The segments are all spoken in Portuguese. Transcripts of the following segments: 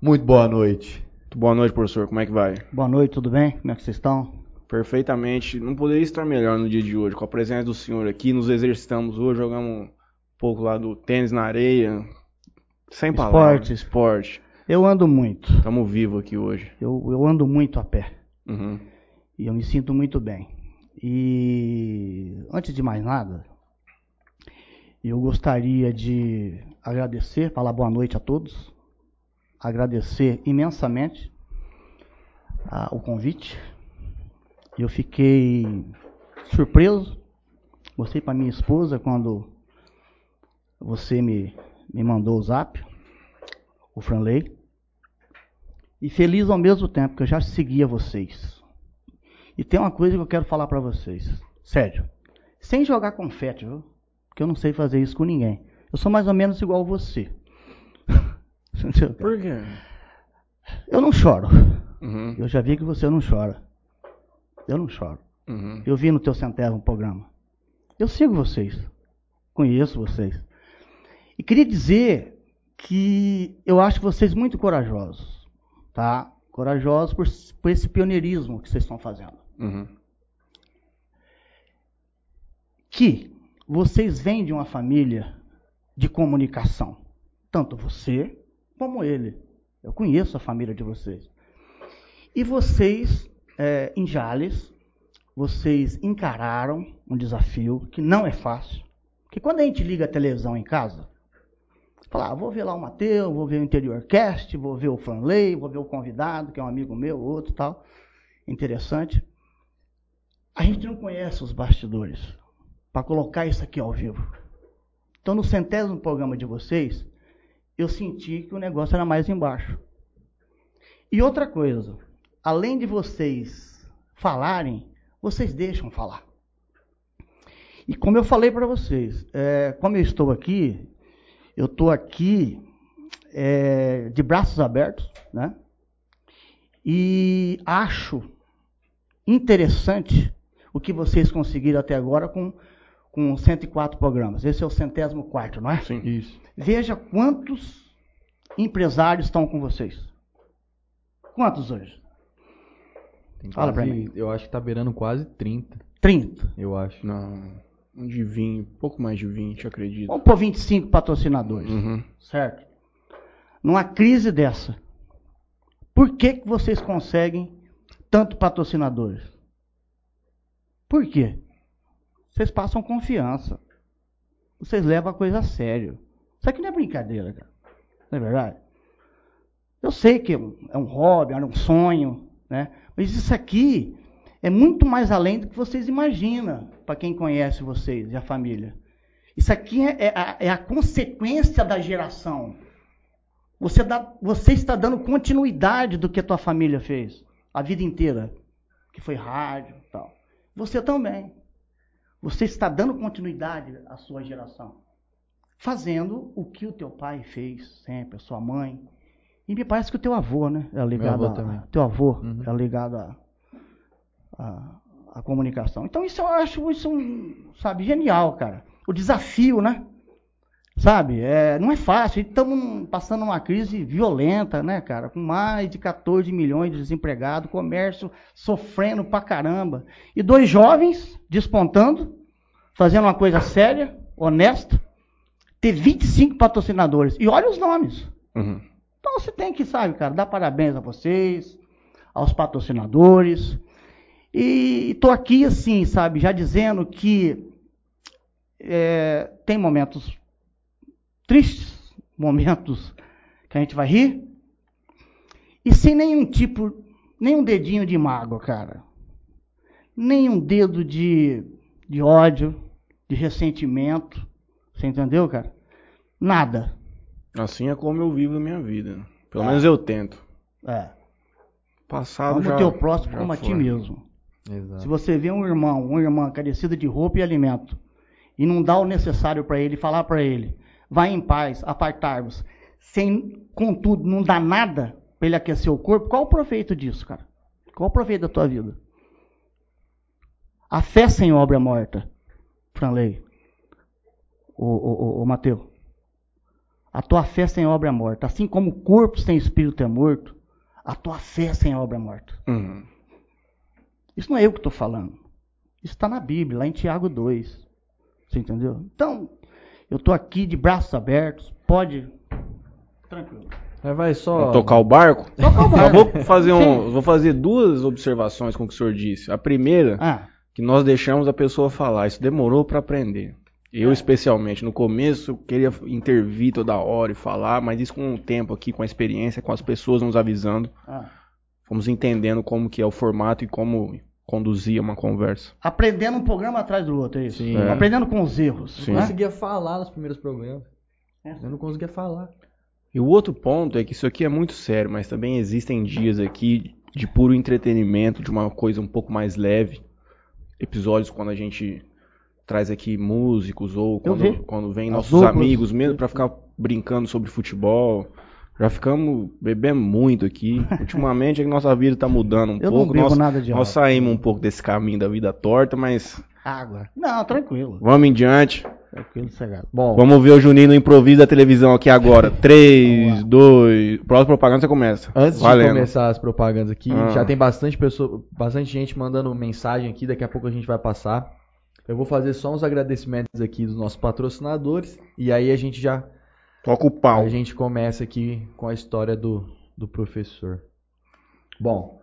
Muito boa noite. Boa noite, professor. Como é que vai? Boa noite, tudo bem? Como é que vocês estão? Perfeitamente. Não poderia estar melhor no dia de hoje. Com a presença do senhor aqui, nos exercitamos hoje, jogamos um pouco lá do tênis na areia. Sem palavras. Esporte. Esporte. Eu ando muito. Estamos vivos aqui hoje. Eu, eu ando muito a pé. Uhum. E eu me sinto muito bem. E antes de mais nada, eu gostaria de agradecer, falar boa noite a todos. Agradecer imensamente ah, o convite. Eu fiquei surpreso. Mostrei para minha esposa quando você me, me mandou o zap, o Franley. E feliz ao mesmo tempo, que eu já seguia vocês. E tem uma coisa que eu quero falar para vocês. Sério. Sem jogar confete, viu? Porque eu não sei fazer isso com ninguém. Eu sou mais ou menos igual você. Por quê? Eu não choro. Uhum. Eu já vi que você não chora. Eu não choro. Uhum. Eu vi no teu centésimo programa. Eu sigo vocês. Conheço vocês. E queria dizer que eu acho vocês muito corajosos. Tá? Corajosos por, por esse pioneirismo que vocês estão fazendo. Uhum. Que vocês vêm de uma família de comunicação. Tanto você como ele. Eu conheço a família de vocês. E vocês, é, em Jales, vocês encararam um desafio que não é fácil. Porque quando a gente liga a televisão em casa, fala, ah, vou ver lá o Mateus, vou ver o Interior Cast, vou ver o Franley, vou ver o convidado, que é um amigo meu, outro tal. Interessante. A gente não conhece os bastidores para colocar isso aqui ao vivo. Então, no centésimo programa de vocês, eu senti que o negócio era mais embaixo. E outra coisa, além de vocês falarem, vocês deixam falar. E como eu falei para vocês, é, como eu estou aqui, eu estou aqui é, de braços abertos, né? E acho interessante o que vocês conseguiram até agora com, com 104 programas. Esse é o centésimo quarto, não é? Sim. Isso. Veja quantos empresários estão com vocês. Quantos hoje? Tem Fala pra quase- mim. Eu acho que tá beirando quase 30, 30. eu acho. Não, um de 20, pouco mais de 20, acredito. Vamos pôr 25 patrocinadores, Uhum. certo? Numa crise dessa, por que, que vocês conseguem tanto patrocinadores? Por quê? Vocês passam confiança. Vocês levam a coisa a sério. Isso aqui não é brincadeira, cara. Não é verdade? Eu sei que é um, é hobby, é um sonho, né? Mas isso aqui é muito mais além do que vocês imaginam, para quem conhece vocês e a família. Isso aqui é, é a, é a consequência da geração. Você, dá- você está dando continuidade do que a tua família fez a vida inteira, que foi rádio e tal. Você também. Você está dando continuidade à sua geração, fazendo o que o teu pai fez sempre, a sua mãe. E me parece que o teu avô, né? É ligado avô a, também. Teu avô Uhum. é ligado a, a, a comunicação. Então isso eu acho isso um, sabe, genial, cara. O desafio, né? Sabe, é, não é fácil. Estamos passando uma crise violenta, né, cara? Com mais de 14 milhões de desempregados, comércio sofrendo pra caramba. E dois jovens despontando, fazendo uma coisa séria, honesta, ter 25 patrocinadores. E olha os nomes. Uhum. Então você tem que, sabe, cara, dar parabéns a vocês, aos patrocinadores. E estou aqui, assim, sabe, já dizendo que é, tem momentos tristes, momentos que a gente vai rir, e sem nenhum tipo, nenhum dedinho de mágoa, cara. Nenhum dedo de, de ódio, de ressentimento. Você entendeu, cara? Nada. Assim é como eu vivo a minha vida. Pelo É. menos eu tento. É. Passado Como já. o teu próximo como a ti mesmo. Exato. Se você vê um irmão, uma irmã carecida de roupa e alimento, e não dá o necessário para ele, falar para ele, vai em paz, apartar-vos, sem, contudo, não dá nada para ele aquecer o corpo, qual o proveito disso, cara? Qual o proveito da tua vida? A fé sem obra é morta, Franley, o, o, o, o Mateu. A tua fé sem obra é morta. Assim como o corpo sem espírito é morto, a tua fé sem obra é morta. Uhum. Isso não é eu que estou falando. Isso está na Bíblia, lá em Tiago 2. Você entendeu? Então, eu estou aqui de braços abertos. Pode. Tranquilo. Mas vai só. Vamos tocar o barco? Tocar o barco. Eu vou fazer, um, vou fazer duas observações com o que o senhor disse. A primeira, Ah, que nós deixamos a pessoa falar. Isso demorou para aprender. Eu, É. especialmente, no começo, eu queria intervir toda hora e falar, mas isso com o tempo aqui, com a experiência, com as pessoas nos avisando, ah. fomos entendendo como que é o formato e como conduzir uma conversa. Aprendendo um programa atrás do outro, é isso? Sim. É. Aprendendo com os erros. Né? não conseguia falar nos primeiros programas. É. Eu não conseguia falar. E o outro ponto é que isso aqui é muito sério, mas também existem dias aqui de puro entretenimento, de uma coisa um pouco mais leve. Episódios quando a gente traz aqui músicos ou quando, quando vem As nossos duplas. amigos mesmo pra ficar brincando sobre futebol. Já ficamos bebendo muito aqui. Ultimamente é que nossa vida tá mudando um Eu não pouco. bebo nós, nada de nós saímos um pouco desse caminho da vida torta, mas Água. Não, tranquilo. vamos em diante. Tranquilo, sossegado. Bom, Vamos ver o Juninho no improviso da televisão aqui agora. 3, 2. Próxima propaganda você começa. antes Valendo. de começar as propagandas aqui, Ah. já tem bastante pessoa, bastante gente mandando mensagem aqui, daqui a pouco a gente vai passar. Eu vou fazer só uns agradecimentos aqui dos nossos patrocinadores e aí a gente já Toca o pau. a gente começa aqui com a história do, do professor. Bom,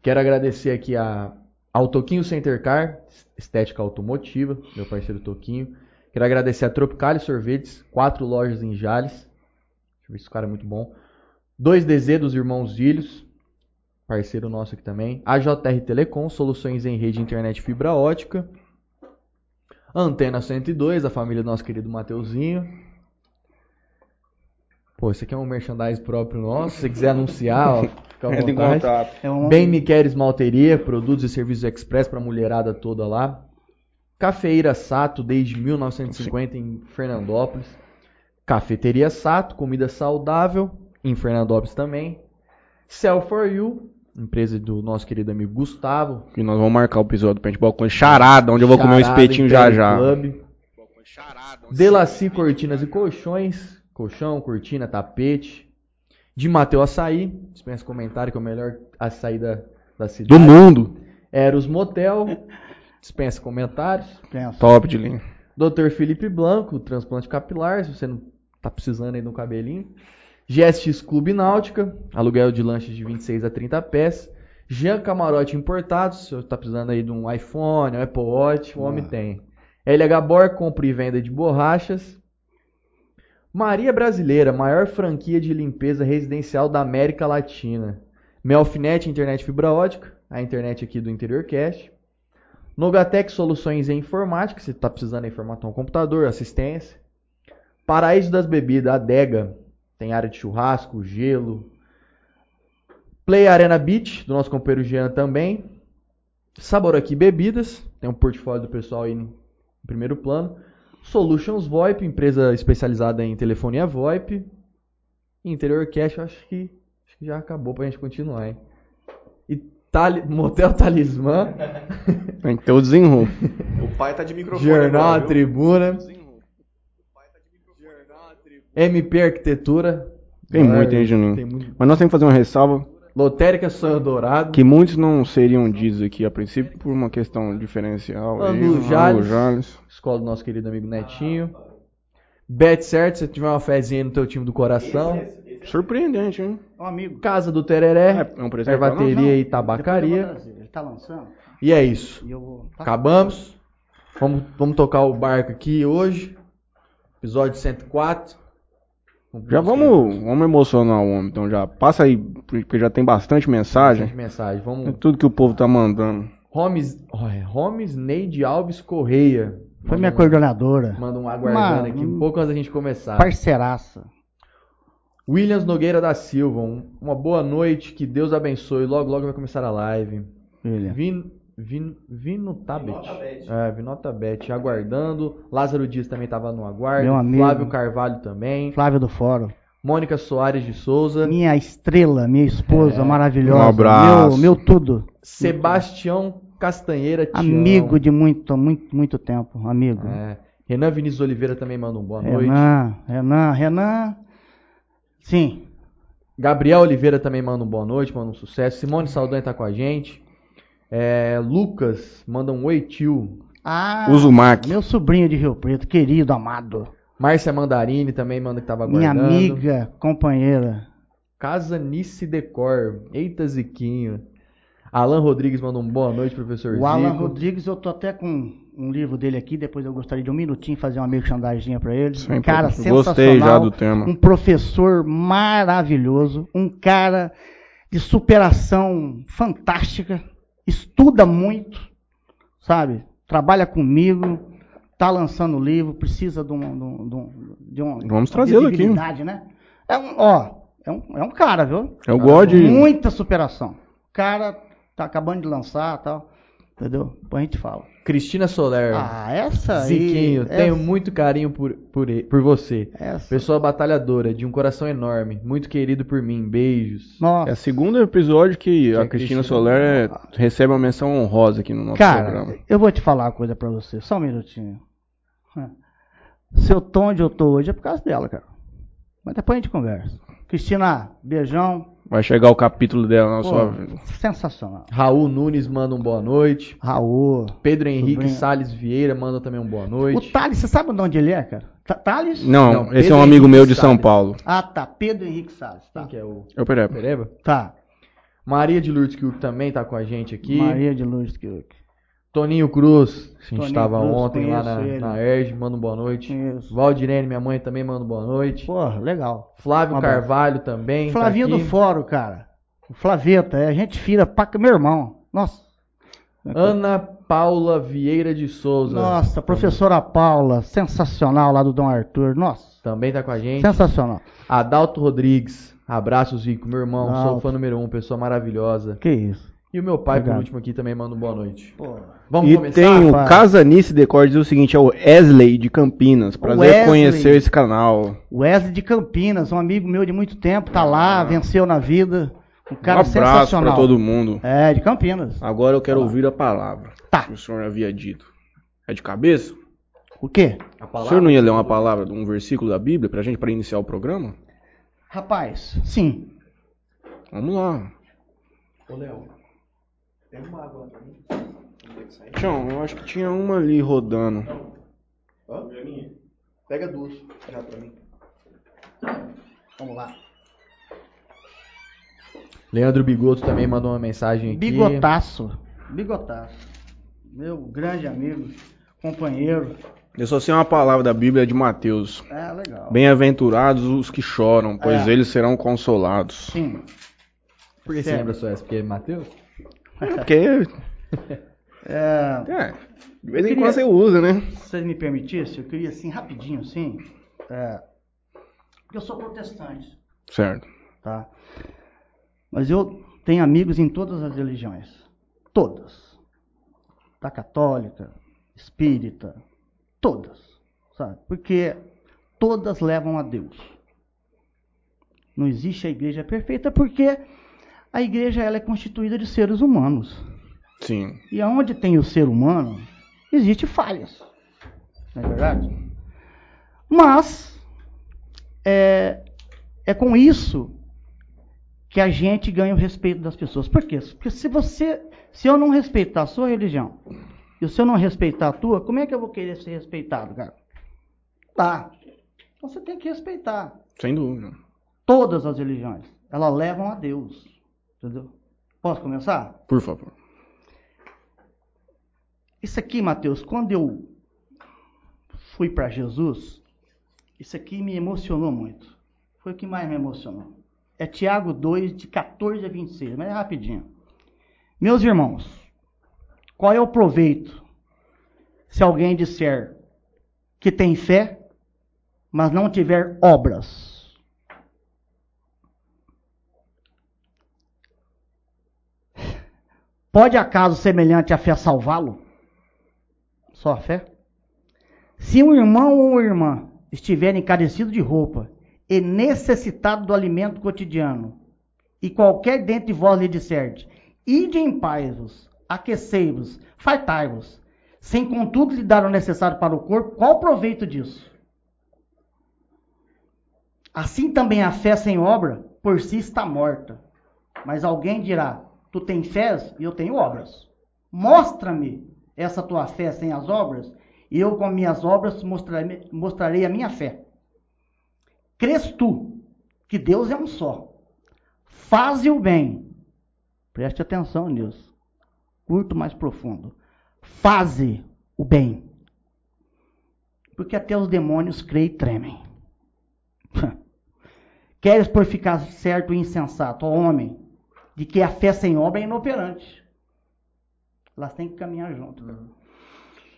quero agradecer aqui a, ao Toquinho Center Car, estética automotiva, meu parceiro Toquinho. Quero agradecer a Tropicale Sorvetes, quatro lojas em Jales. Deixa eu ver se o cara é muito bom. 2DZ dos Irmãos Zilhos, parceiro nosso aqui também. A JR Telecom, soluções em rede internet fibra ótica. Antena 102, a família do nosso querido Mateuzinho. Pô, isso aqui é um merchandise próprio nosso. Se você quiser anunciar, ó, fica à em vontade. contato. É um Bem Me Queres Malteria, produtos e serviços express para mulherada toda lá. Cafeíra Sato, desde 1950 em Fernandópolis. Cafeteria Sato, comida saudável, em Fernandópolis também. Cell for You, empresa do nosso querido amigo Gustavo. E nós vamos marcar o episódio do Paintball com charada, onde eu vou comer um Charada espetinho já já. Club. Delaci Cortinas e Colchões. Colchão, cortina, tapete. De Mateu Açaí. Dispensa comentário que é o melhor açaí da, da cidade. Do mundo. Eros Motel. Dispensa comentários. Top de linha. Dr. Felipe Blanco, transplante capilar, se você não tá precisando aí de um cabelinho. GSX Clube Náutica, aluguel de lanches de 26 a 30 pés. Jean Camarote Importados, se você tá precisando aí de um iPhone, um Apple Watch, o homem tem. LH Bor, compra e venda de borrachas. Maria Brasileira, maior franquia de limpeza residencial da América Latina. Melfinet Internet Fibra Ótica, a internet aqui do Interior Cast. Nogatec Soluções em Informática, se está precisando aí formatar um computador, assistência. Paraíso das Bebidas, Adega, tem área de churrasco, gelo. Play Arena Beach, do nosso companheiro Jean também. Sabor aqui Bebidas, tem um portfólio do pessoal aí no primeiro plano. Solutions VoIP, empresa especializada em telefonia VoIP. Interior Cash, eu acho que, acho que já acabou pra gente continuar, hein? E Tali- Motel Talismã. Tem que ter o desenrolo. O pai tá de microfone. Jornal agora? Tribuna. MP Arquitetura. Tem muito, hein, Juninho? Tem muito. Mas nós temos que fazer uma ressalva Lotérica Sonho Dourado. que muitos não seriam ditos aqui a princípio por uma questão diferencial. Anu Jales. Jales. Escola do nosso querido amigo Netinho. Bet certo, se tiver uma fezinha no teu time do coração. Surpreendente, hein? É um amigo. Casa do Tereré. É um presente não? e tabacaria. Ele tá lançando E é isso. e eu vou. tá? Acabamos. Vamos, vamos tocar o barco aqui hoje. Episódio 104. Já vamos, vamos emocionar o homem, então já passa aí, porque já tem bastante mensagem. Bastante mensagem. É Vamos. tudo que o povo tá mandando. Homes, Homes Neide Alves Correia. Foi minha um- coordenadora. Manda um aguardando Uma- aqui, um pouco antes da gente começar. Parceiraça. Williams Nogueira da Silva, um- uma boa noite, que Deus abençoe. Logo, logo vai começar a live. William. Vin, Vin, Vino Tabet. É, Vinota Bet, aguardando. Lázaro Dias também estava no aguardo. Meu amigo. Flávio Carvalho também. Flávio do Fórum. Mônica Soares de Souza. Minha estrela, minha esposa É. maravilhosa. Um abraço. Meu, meu tudo. Sebastião Castanheira Tião. Amigo de muito, muito, muito tempo. Amigo. É. Renan Vinícius Oliveira também manda um boa noite. Renan, Renan, Renan. Sim. Gabriel Oliveira também manda um boa noite, manda um sucesso. Simone Saldanha tá com a gente. É, Lucas manda um oi tio. Ah, Uzumaki. meu sobrinho de Rio Preto, querido, amado. Márcia Mandarini também manda que tava Minha aguardando. amiga, companheira. Casa Nice Decor. Eita, Ziquinho. Alan Rodrigues manda um boa noite, professor O Alan Zico. Rodrigues, eu tô até com um livro dele aqui, depois eu gostaria de um minutinho fazer uma merchandising pra ele. Sempre. Um cara Gostei já sensacional, do tema. um professor maravilhoso, um cara de superação fantástica, estuda muito, sabe? Trabalha comigo, tá lançando livro, precisa de um, de um, de um- de um- Vamos trazê-lo aqui. né? É um, ó, é um, é um cara, viu? Eu gosto de. Muita superação. O cara tá acabando de lançar tal. Entendeu? Depois a gente fala. Cristina Soler. Ah, essa aí. Ziquinho, essa, tenho muito carinho por, por, por você. Essa. Pessoa batalhadora, de um coração enorme, muito querido por mim. Beijos. Nossa. É o segundo episódio que Que a a Cristina Cristina- Soler é- recebe uma menção honrosa aqui no nosso Cara, programa. eu vou te falar uma coisa pra você. Só um minutinho. Se eu tô onde eu tô hoje é por causa dela, cara. Mas depois a gente conversa. Cristina, beijão. Vai chegar o capítulo dela na Pô, sua vida. sensacional. Raul Nunes manda um boa noite. Raul. Pedro Henrique. Salles Vieira manda também um boa O noite. Thales, você sabe de onde ele é, cara? Ta- Thales? Não, Não, esse Pedro é um amigo Henrique meu de São. Paulo. Ah, tá. Pedro Henrique Salles. Tá. Quem que é o Eu Pereba. Pereba? Tá. Maria de Lourdes que também tá com a gente aqui. Maria de Lourdes Kiuk. Toninho Cruz, a gente Toninho estava Cruz, ontem lá na, ele. na manda um boa noite. Isso. Valdirene, minha mãe, também manda boa noite. Porra, legal. Flávio Um abraço. Carvalho também. tá Flavinho aqui. do Fórum, cara. O Flaveta, é gente fina pra meu irmão. Nossa. Ana Paula Vieira de Souza. Nossa, professora Paula, sensacional lá do Dom Arthur. Nossa, Também tá com a gente. sensacional. Adalto Rodrigues. Abraços, Zico, meu irmão. Sou Adalto. fã número um, pessoa maravilhosa. Que isso. E o meu pai, Obrigado. por último, aqui também manda um boa noite. Porra. Vamos e começar? tem o? Casanice Decor diz o seguinte, é o Wesley de Campinas. Prazer Wesley. conhecer esse canal. Wesley de Campinas, um amigo meu de muito tempo, tá lá, venceu na vida. Um cara um abraço sensacional. pra todo mundo. É, de Campinas. Agora eu quero ouvir a palavra. Tá. Que o senhor havia dito. É de cabeça? O quê? A O palavra? senhor não ia ler uma palavra um versículo da Bíblia pra gente, pra iniciar o programa? Rapaz, sim. Vamos lá. Ô, Léo, pega uma água lá pra mim. Tião, eu acho que tinha uma ali rodando. Hã? Pega duas já pra mim. Vamos lá. Leandro Bigoto também mandou uma mensagem aqui. Bigotaço. Bigotaço. Meu grande amigo, companheiro. Eu só sei uma palavra da Bíblia de Mateus. É, legal. Bem-aventurados os que choram, pois É. eles serão consolados. Sim. Por que você lembra só essa? Porque é Matheus? Porque, É, é, de vez em quando você usa, né? se vocês me permitissem, eu queria assim, rapidinho, assim. É, eu sou protestante, Certo. tá? Mas eu tenho amigos em todas as religiões. Todas. Da católica, espírita, todas. Sabe? Porque todas levam a Deus. Não existe a igreja perfeita porque a igreja ela é constituída de seres humanos. Sim. E aonde tem o ser humano, existe falhas. Não é verdade? Mas é, é com isso que a gente ganha o respeito das pessoas. Por quê? Porque se você, se eu não respeitar a sua religião, e se eu não respeitar a tua, como é que eu vou querer ser respeitado, cara? Tá. Então você tem que respeitar Sem dúvida. todas as religiões. Elas levam a Deus. Entendeu? Posso começar? Por favor. Isso aqui, Mateus, quando eu fui para Jesus, isso aqui me emocionou muito. Foi o que mais me emocionou. É Tiago 2, de 14 a 26, mas é rapidinho. Meus irmãos, qual é o proveito se alguém disser que tem fé, mas não tiver obras? Pode acaso semelhante à fé salvá-lo? Só a fé? Se um irmão ou irmã estiver encarecido de roupa e necessitado do alimento cotidiano, e qualquer dentre vós lhe disser, ide em paz-vos, aquecei-vos, fartai-vos, sem contudo lhe dar o necessário para o corpo, qual o proveito disso? Assim também a fé sem obra, por si está morta. Mas alguém dirá: Tu tens fé e eu tenho obras. Mostra-me essa tua fé sem as obras, e eu com minhas obras mostrarei, mostrarei a minha fé. Crês tu que Deus é um só? Faze o bem. Preste atenção nisso. Curto mais profundo. Faze o bem. Porque até os demônios creem e tremem. Queres por ficar certo e insensato, ó homem, de que a fé sem obra é inoperante. Elas têm que caminhar junto.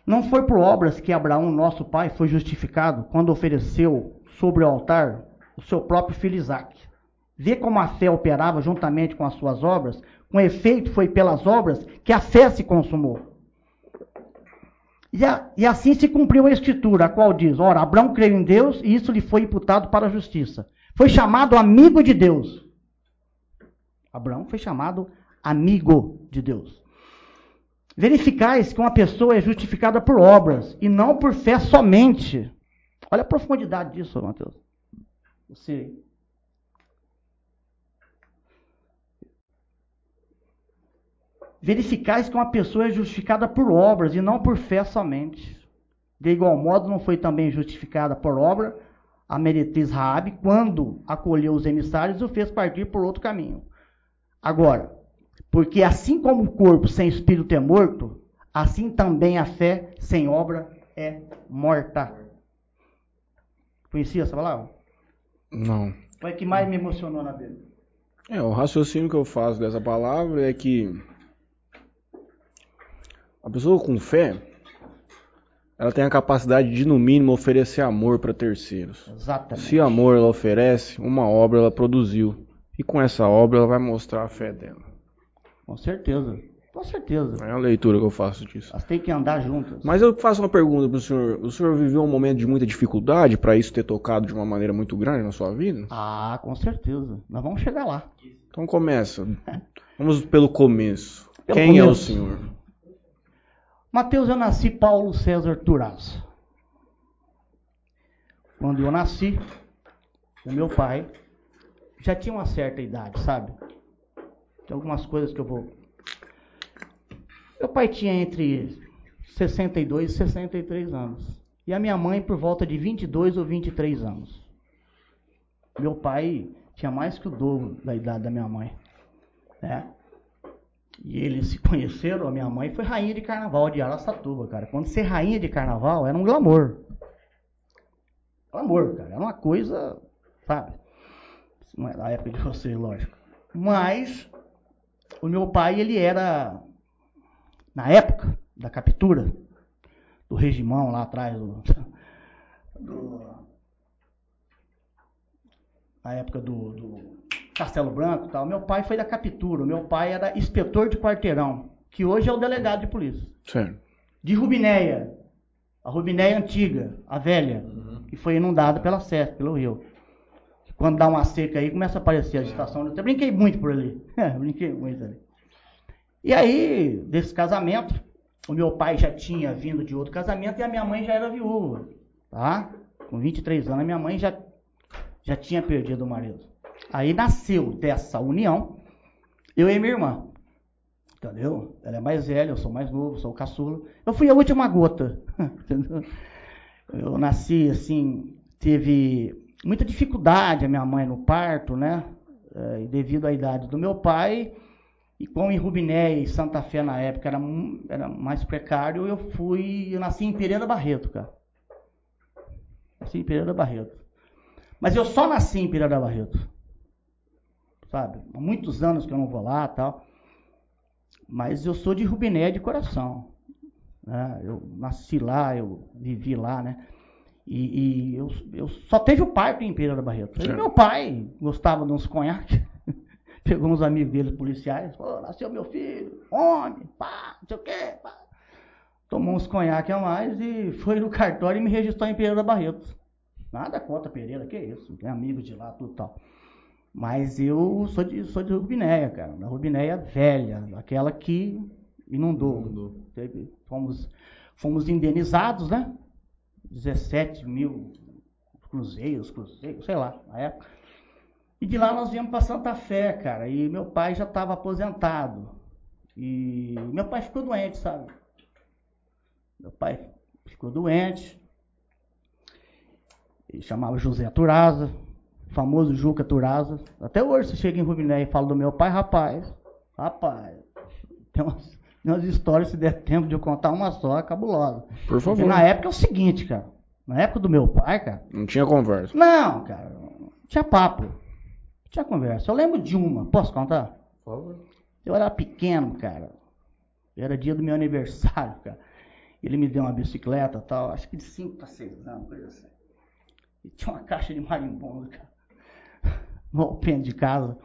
Não foi por obras que Abraão, nosso pai, foi justificado quando ofereceu sobre o altar o seu próprio filho Isaac. Vê como a fé operava juntamente com as suas obras, com efeito foi pelas obras que a fé se consumou. E, a, e, assim se cumpriu a escritura, a qual diz: Ora, Abraão creu em Deus e isso lhe foi imputado para a justiça. Foi chamado amigo de Deus. Abraão foi chamado amigo de Deus. Verificais que uma pessoa é justificada por obras e não por fé somente. Olha a profundidade disso, Mateus. Você. Verificais que uma pessoa é justificada por obras e não por fé somente. De igual modo, não foi também justificada por obra a meretriz Raabe, quando acolheu os emissários, o fez partir por outro caminho. Agora, porque assim como o corpo sem espírito é morto, assim também a fé sem obra é morta. Conhecia essa palavra? Não. Foi a que mais me emocionou na Bíblia. É, o raciocínio que eu faço dessa palavra é que a pessoa com fé ela tem a capacidade de, no mínimo, oferecer amor para terceiros. Exatamente. Se amor ela oferece, uma obra ela produziu. E com essa obra ela vai mostrar a fé dela. Com certeza. Com certeza. É a leitura que eu faço disso. Elas têm que andar juntas. Mas eu faço uma pergunta para o senhor. O senhor viveu um momento de muita dificuldade para isso ter tocado de uma maneira muito grande na sua vida? Ah, com certeza. Nós vamos chegar lá. Então começa. Vamos pelo começo. Pelo Quem é o começo. senhor? Mateus, eu nasci Paulo César Turaz. Quando eu nasci, o meu pai já tinha uma certa idade, sabe? Tem algumas coisas que eu vou. Meu pai tinha entre 62 e 63 anos. E a minha mãe por volta de 22 ou 23 anos. Meu pai tinha mais que o dobro da idade da minha mãe. Né? E eles se conheceram, a minha mãe foi rainha de carnaval de Araçatuba, cara. Quando ser rainha de carnaval era um glamour. Glamour, cara. Era uma coisa, sabe? Não é da época de você, lógico. Mas o meu pai, ele era, na época da captura, do regimão lá atrás, do, do- na época do, do Castelo Branco e tal. Meu pai foi da captura. O meu pai era inspetor de quarteirão, que hoje é o delegado de polícia. Certo. De Rubinéia. A Rubinéia antiga, a velha, que foi inundada pela Sete, pelo rio. Quando dá uma seca aí, começa a aparecer a estação. Eu brinquei muito por ali. É, brinquei muito ali. E aí, desse casamento, o meu pai já tinha vindo de outro casamento e a minha mãe já era viúva. Tá? Com 23 anos, a minha mãe já, já tinha perdido o marido. Aí nasceu dessa união eu e minha irmã. Entendeu? Ela é mais velha, eu sou mais novo, sou o caçula. Eu fui a última gota. Entendeu? Eu nasci assim, teve muita dificuldade a minha mãe no parto, né? Eh, devido à idade do meu pai. E como em Rubiné e Santa Fé na época era, era mais precário, eu fui. Eu nasci em Pereira Barreto, cara. Nasci em Pereira Barreto. Mas eu só nasci em Pereira Barreto. Sabe? Há muitos anos que eu não vou lá tal. Mas eu sou de Rubiné de coração. né? Eu nasci lá, eu vivi lá, né? E, e eu, eu só teve o parto em Pereira Barreto. E Certo. meu pai gostava de uns conhaques. Pegou uns amigos dele, policiais. Pô, nasceu meu filho, homem, pá, não sei o quê, pá. Tomou uns conhaques a mais e foi no cartório e me registrou em Pereira Barreto. Nada contra Pereira, que isso, tem amigos de lá, tudo tal. Mas eu sou de, sou de Rubinéia, cara. Da Rubinéia velha, aquela que inundou. Teve- fomos, fomos indenizados, né? 17 mil cruzeiros, cruzeiros, sei lá, na época. E de lá nós viemos para Santa Fé, cara. E meu pai já estava aposentado. E meu pai ficou doente, sabe? Meu pai ficou doente. Ele chamava José Turaza, famoso Juca Turaza. Até hoje você chega em Rubiné e fala do meu pai, rapaz. Rapaz, tem umas, tem umas histórias, se der tempo de eu contar uma só, é cabulosa. Por favor. Porque na época é o seguinte, cara. Na época do meu pai, cara. Não tinha conversa. Não, cara. Não tinha papo. Não tinha conversa. Eu lembro de uma. Posso contar? Por favor. Eu era pequeno, cara. Era dia do meu aniversário, cara. Ele me deu uma bicicleta e tal, acho que de 5 para 6 anos, coisa assim. E tinha uma caixa de marimbondo, cara. No alpendre de casa.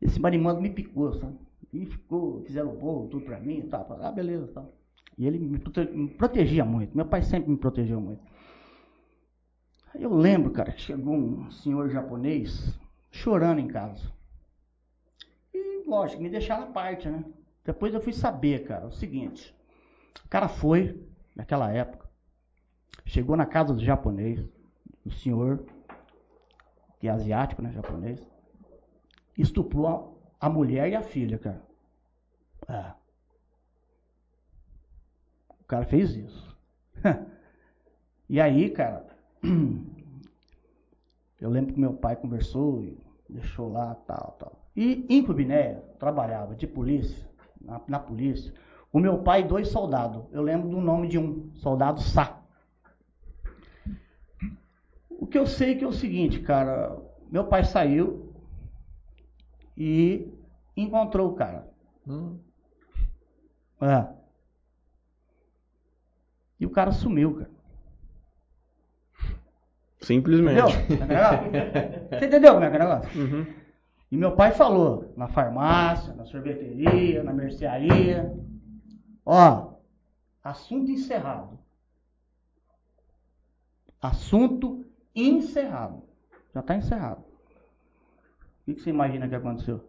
Esse marimbondo me picou, sabe? E ficou, fizeram o bolo, tudo pra mim tal. Ah, beleza, tal. E ele me, me protegia muito. Meu pai sempre me protegeu muito. Aí eu lembro, cara, que chegou um senhor japonês chorando em casa. E, lógico, me deixaram à parte, né? Depois eu fui saber, cara, o seguinte. O cara foi, naquela época, chegou na casa do japonês, o senhor, que é asiático, né, japonês, estuprou a, mulher e a filha, cara. É. O cara fez isso. e aí, cara, eu lembro que meu pai conversou e deixou lá, tal, tal. E em Cubinéia, trabalhava de polícia, na, na polícia, o meu pai e dois soldados. Eu lembro do nome de um, soldado Sá. O que eu sei que é o seguinte, cara, meu pai saiu e encontrou o cara. Hum. É. E o cara sumiu, cara. Simplesmente. Entendeu? É é? Você entendeu como é que é o negócio? Uhum. E meu pai falou, na farmácia, na sorveteria, na mercearia. Ó, assunto encerrado. Assunto encerrado. Já está encerrado. O que que você imagina que aconteceu?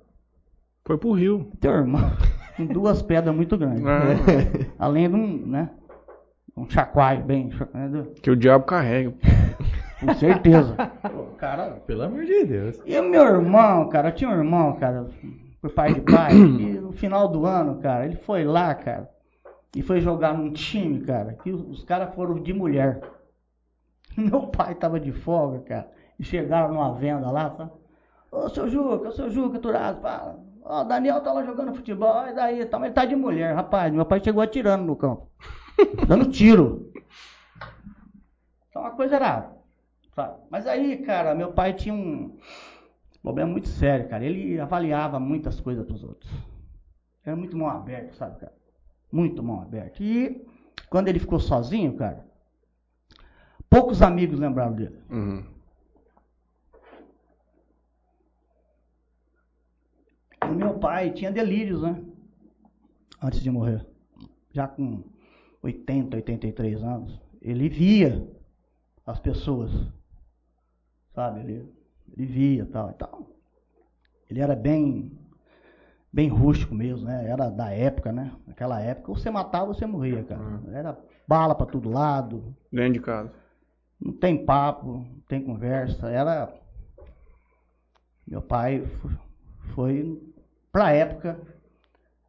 Foi pro Rio. Teu irmão, com duas pedras muito grandes. Ah, Além de um, né? Um chacoalho bem. entendeu? que o diabo carrega. Com certeza. Pô, cara, Pelo amor de Deus. E o meu irmão, cara, eu tinha um irmão, cara, por pai de pai, e no final do ano, cara, ele foi lá, cara, e foi jogar num time, cara, que os, os caras foram de mulher. Meu pai tava de folga, cara, e chegaram numa venda lá, sabe? Ô, seu Juca, ô, seu Juca, Turazo, pá, ó, o Daniel tá lá jogando futebol, e daí, tá, ele tá de mulher, rapaz, meu pai chegou atirando no campo, dando tiro. Então a coisa era Sabe? Mas aí, cara, meu pai tinha um problema muito sério, cara. Ele avaliava muitas coisas pros outros. Era muito mão aberta, sabe, cara? Muito mão aberta. E quando ele ficou sozinho, cara, poucos amigos lembraram dele. Uhum. Meu pai tinha delírios, né? Antes de morrer. Já com 80, 83 anos. Ele via as pessoas. Sabe? Ele, ele via tal e tal. Ele era bem bem rústico mesmo, né? Era da época, né? Naquela época, você matava, você morria, cara. Era bala pra todo lado, Dentro de casa. não tem papo, não tem conversa. Era. Meu pai f- foi, pra época,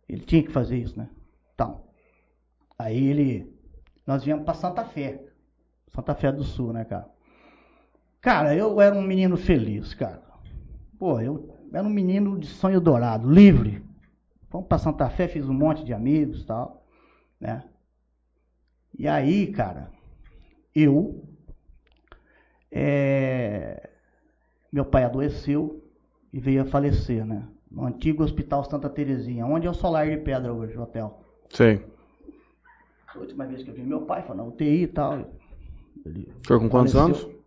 ele tinha que fazer isso, né? Então, aí ele. Nós viemos pra Santa Fé. Santa Fé do Sul, né, cara? Cara, eu era um menino feliz, cara. Pô, eu era um menino de sonho dourado, livre. Fomos pra Santa Fé, fiz um monte de amigos tal, né? E aí, cara, eu é, meu pai adoeceu e veio a falecer, né? No antigo Hospital Santa Terezinha, onde é o Solar de Pedra hoje, o hotel. Sei. A última vez que eu vi meu pai foi na UTI e tal. Ele Foi com quantos faleceu. anos?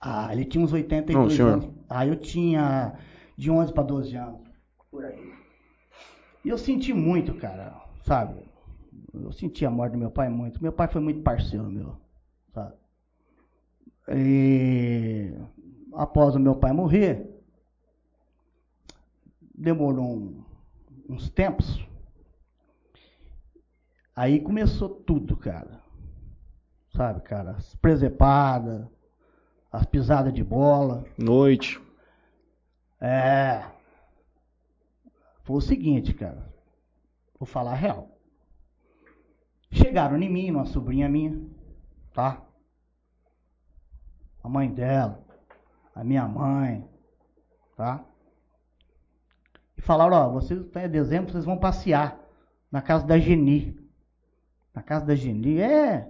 Ah, ele tinha uns 82 Não, senhor. anos. Ah, eu tinha de 11 para 12 anos. Por aí. E eu senti muito, cara, sabe? Eu senti a morte do meu pai muito. Meu pai foi muito parceiro meu, sabe? E após o meu pai morrer, demorou uns tempos. Aí começou tudo, cara. Sabe, cara? As presepadas, as pisadas de bola. Noite. É. Foi o seguinte, cara. Vou falar a real. Chegaram em mim, uma sobrinha minha, tá? A mãe dela, a minha mãe, tá? Falaram, ó, vocês até dezembro vocês vão passear na casa da Geni. Na casa da Geni é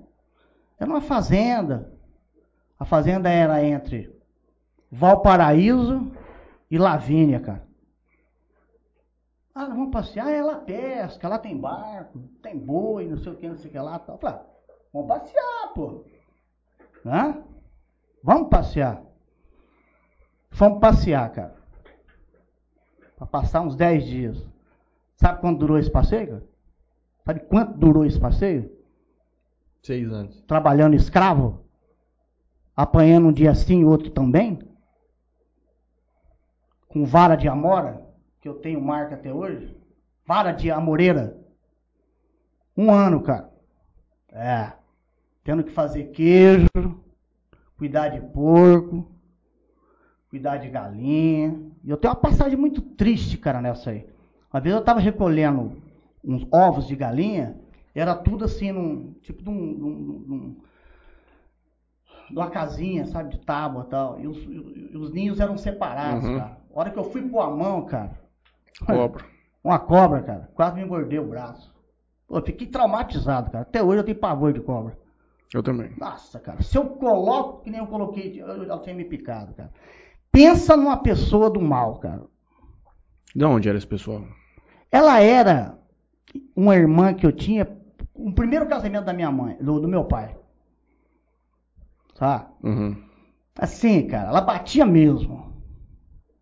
era uma fazenda. A fazenda era entre Valparaíso e Lavínia, cara. Ah, vamos passear, ela pesca, lá tem barco, tem boi, não sei o que, não sei o que lá. Tal. Ah, vamos passear, pô. Hã? Vamos passear. Fomos passear, cara. Pra passar uns 10 dias. Sabe quanto durou esse passeio, cara? Sabe quanto durou esse passeio? Seis anos. Trabalhando escravo? Apanhando um dia sim, outro também? Com vara de amora? que eu tenho marca até hoje, vara de amoreira. Um ano, cara. É. Tendo que fazer queijo, cuidar de porco, cuidar de galinha. E eu tenho uma passagem muito triste, cara, nessa aí. Uma vez eu tava recolhendo uns ovos de galinha, era tudo assim, num, tipo de um, num, num, uma casinha, sabe, de tábua e tal. E os, e os ninhos eram separados, uhum. cara. A hora que eu fui pôr a mão, cara, Cobra. Uma cobra, cara. Quase me mordei o braço. Pô, fiquei traumatizado, cara. Até hoje eu tenho pavor de cobra. Eu também. Nossa, cara. Se eu coloco, que nem eu coloquei, ela tinha me picado, cara. Pensa numa pessoa do mal, cara. De onde era esse pessoal? Ela era uma irmã que eu tinha, o primeiro casamento da minha mãe, do, do meu pai. Tá? Uhum. Assim, cara, ela batia mesmo.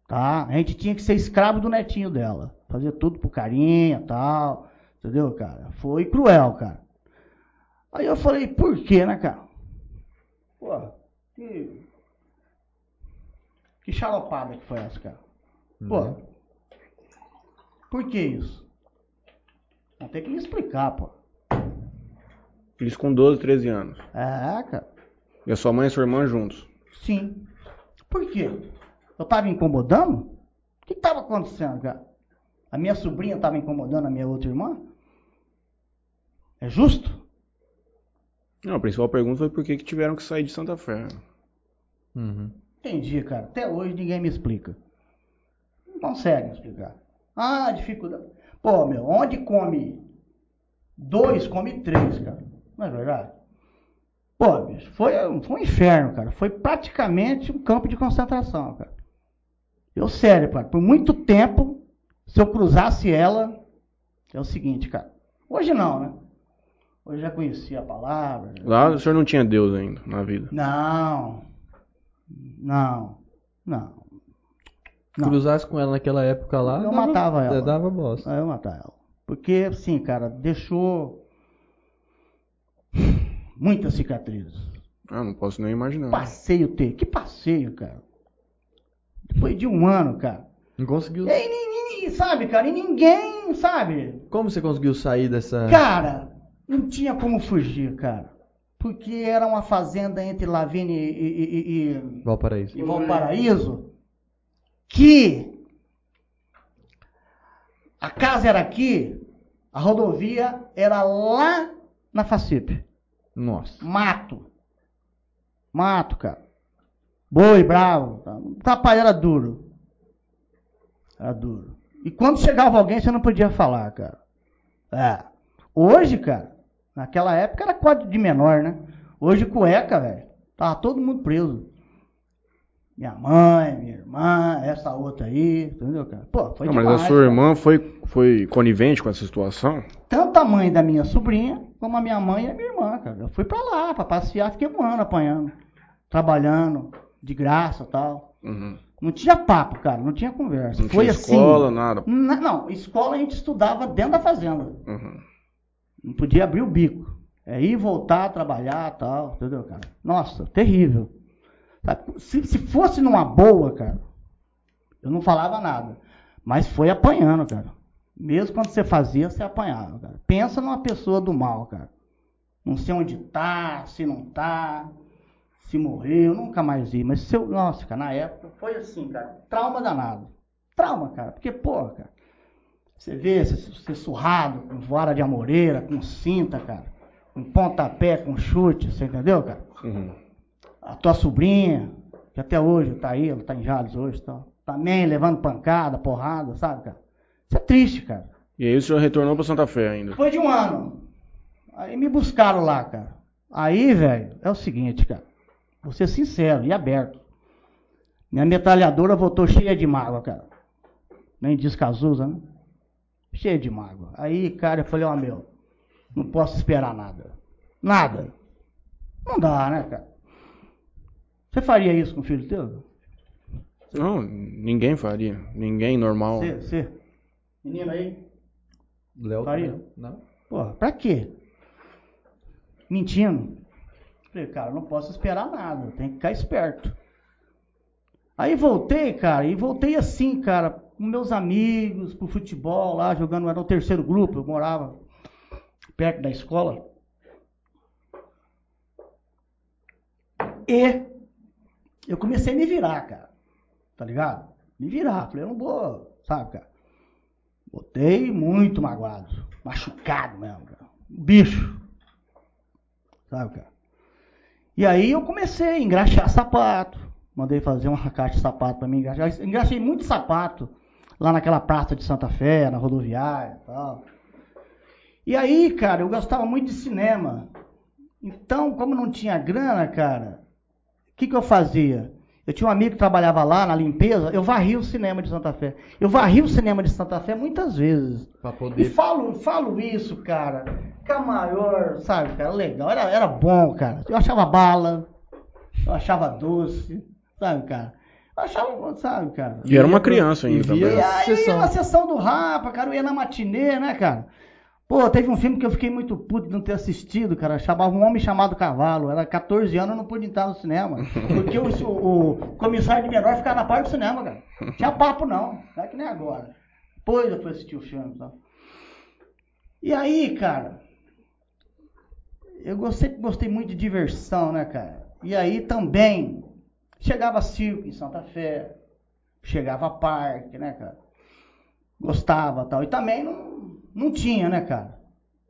Tá? A gente tinha que ser escravo do netinho dela. Fazer tudo por carinha tal. Entendeu, cara? Foi cruel, cara. Aí eu falei, por quê, né, cara? Pô, que. Que xalopada que foi essa, cara? Pô, uhum. por que isso? Vão ter que me explicar, pô. Isso com 12, 13 anos. É, cara. E a sua mãe e sua irmã juntos? Sim. Por quê? Eu estava incomodando? O que estava acontecendo, cara? A minha sobrinha estava incomodando a minha outra irmã? É justo? Não, a principal pergunta foi por que, que tiveram que sair de Santa Fé. Uhum. Entendi, cara. Até hoje ninguém me explica. Não consegue explicar. Ah, dificuldade. Pô, meu, onde come dois, come três, cara. Não é verdade? Pô, bicho, foi, foi um inferno, cara. Foi praticamente um campo de concentração, cara. Eu, sério, cara, por muito tempo, se eu cruzasse ela, é o seguinte, cara. Hoje não, né? Hoje já conhecia a palavra. Lá o senhor não tinha Deus ainda na vida? Não. Não. Não. não. Cruzasse com ela naquela época lá, eu dava, matava ela. Dava bosta. Eu matava ela. Porque, assim, cara, deixou muitas cicatrizes. Ah, não posso nem imaginar. Passeio ter. Que passeio, cara. Depois de um ano, cara. Não conseguiu. E, e, e, sabe, cara, e ninguém, sabe? Como você conseguiu sair dessa. Cara, não tinha como fugir, cara. Porque era uma fazenda entre Lavini e, e, e Valparaíso. E Valparaíso. Que a casa era aqui, a rodovia era lá na Facip. Nossa. Mato. Mato, cara. Boi bravo. Tá. era duro. Era duro. E quando chegava alguém, você não podia falar, cara. É. Hoje, cara, naquela época era código de menor, né? Hoje, cueca, velho. Tava todo mundo preso. Minha mãe, minha irmã, essa outra aí, entendeu, cara? Pô, foi não, demais, Mas a sua irmã foi, foi conivente com essa situação? Tanto a mãe da minha sobrinha, como a minha mãe e a minha irmã, cara. Eu fui pra lá, pra passear, fiquei um ano apanhando, trabalhando de graça tal. Uhum. Não tinha papo, cara, não tinha conversa. Não Foi tinha assim. escola, nada. Não, não, escola a gente estudava dentro da fazenda. Uhum. Não podia abrir o bico. É ir voltar a trabalhar tal, entendeu, cara? Nossa, terrível. Se, se fosse numa boa, cara, eu não falava nada. Mas foi apanhando, cara. Mesmo quando você fazia, você apanhava, cara. Pensa numa pessoa do mal, cara. Não sei onde tá, se não tá. Se morrer, eu nunca mais vi. Mas se eu. Nossa, cara, na época foi assim, cara. Trauma danado. Trauma, cara. Porque, pô, cara. Você vê, você, você surrado, com vara de amoreira, com cinta, cara. Com pontapé, com chute, você entendeu, cara? Uhum. A tua sobrinha, que até hoje tá aí, ela tá em Jales hoje, tá, também levando pancada, porrada, sabe, cara? Isso é triste, cara. E aí o senhor retornou pra Santa Fé ainda? Depois de um ano, aí me buscaram lá, cara. Aí, velho, é o seguinte, cara. Vou ser sincero e aberto. Minha metralhadora voltou cheia de mágoa, cara. Nem diz Cazuza, né? Cheia de mágoa. Aí, cara, eu falei, ó, meu, não posso esperar nada. Nada. Não dá, né, cara? Você faria isso com o filho teu? Não, ninguém faria. Ninguém normal. Você, você. Menino aí? Léo Faria? também, não? Porra, pra quê? Mentindo. Falei, cara, não posso esperar nada, tem que ficar esperto. Aí voltei, cara, e voltei assim, cara, com meus amigos, pro futebol lá, jogando, era o terceiro grupo, eu morava perto da escola. E eu comecei a me virar, cara. Tá ligado? Me virar. Falei, eu não vou, sabe, cara? Botei muito magoado. Machucado mesmo, cara. Um bicho. Sabe, cara? E aí eu comecei a engraxar sapato. Mandei fazer uma caixa de sapato para mim engraxar. Engraxei muito sapato lá naquela praça de Santa Fé, na rodoviária e tal. E aí, cara, eu gostava muito de cinema. Então, como não tinha grana, cara, o que, que eu fazia? Eu tinha um amigo que trabalhava lá na limpeza, eu varria o cinema de Santa Fé. Eu varri o cinema de Santa Fé muitas vezes. Pra E poder. falo, falo isso, cara. Ficar maior, sabe, cara, legal. Era, era bom, cara. Eu achava bala, eu achava doce, sabe, cara. Eu achava, sabe, cara. E era uma criança ainda e via- também. E aí Sessão. na sessão do Rapa, cara, eu ia na matinê, né, cara? Pô, teve um filme que eu fiquei muito puto de não ter assistido, cara. Chamava Um Homem Chamado Cavalo. Era 14 anos, eu não pude entrar no cinema. Porque o, o, o comissário de menor ficava na parte do cinema, cara. Tinha papo não. Não é que nem agora. Depois eu fui assistir o filme. Tá? E aí, cara, eu gostei, gostei muito de diversão, né, cara? E aí também, chegava circo em Santa Fé, chegava parque, né, cara? Gostava tal. E também não, não tinha, né, cara?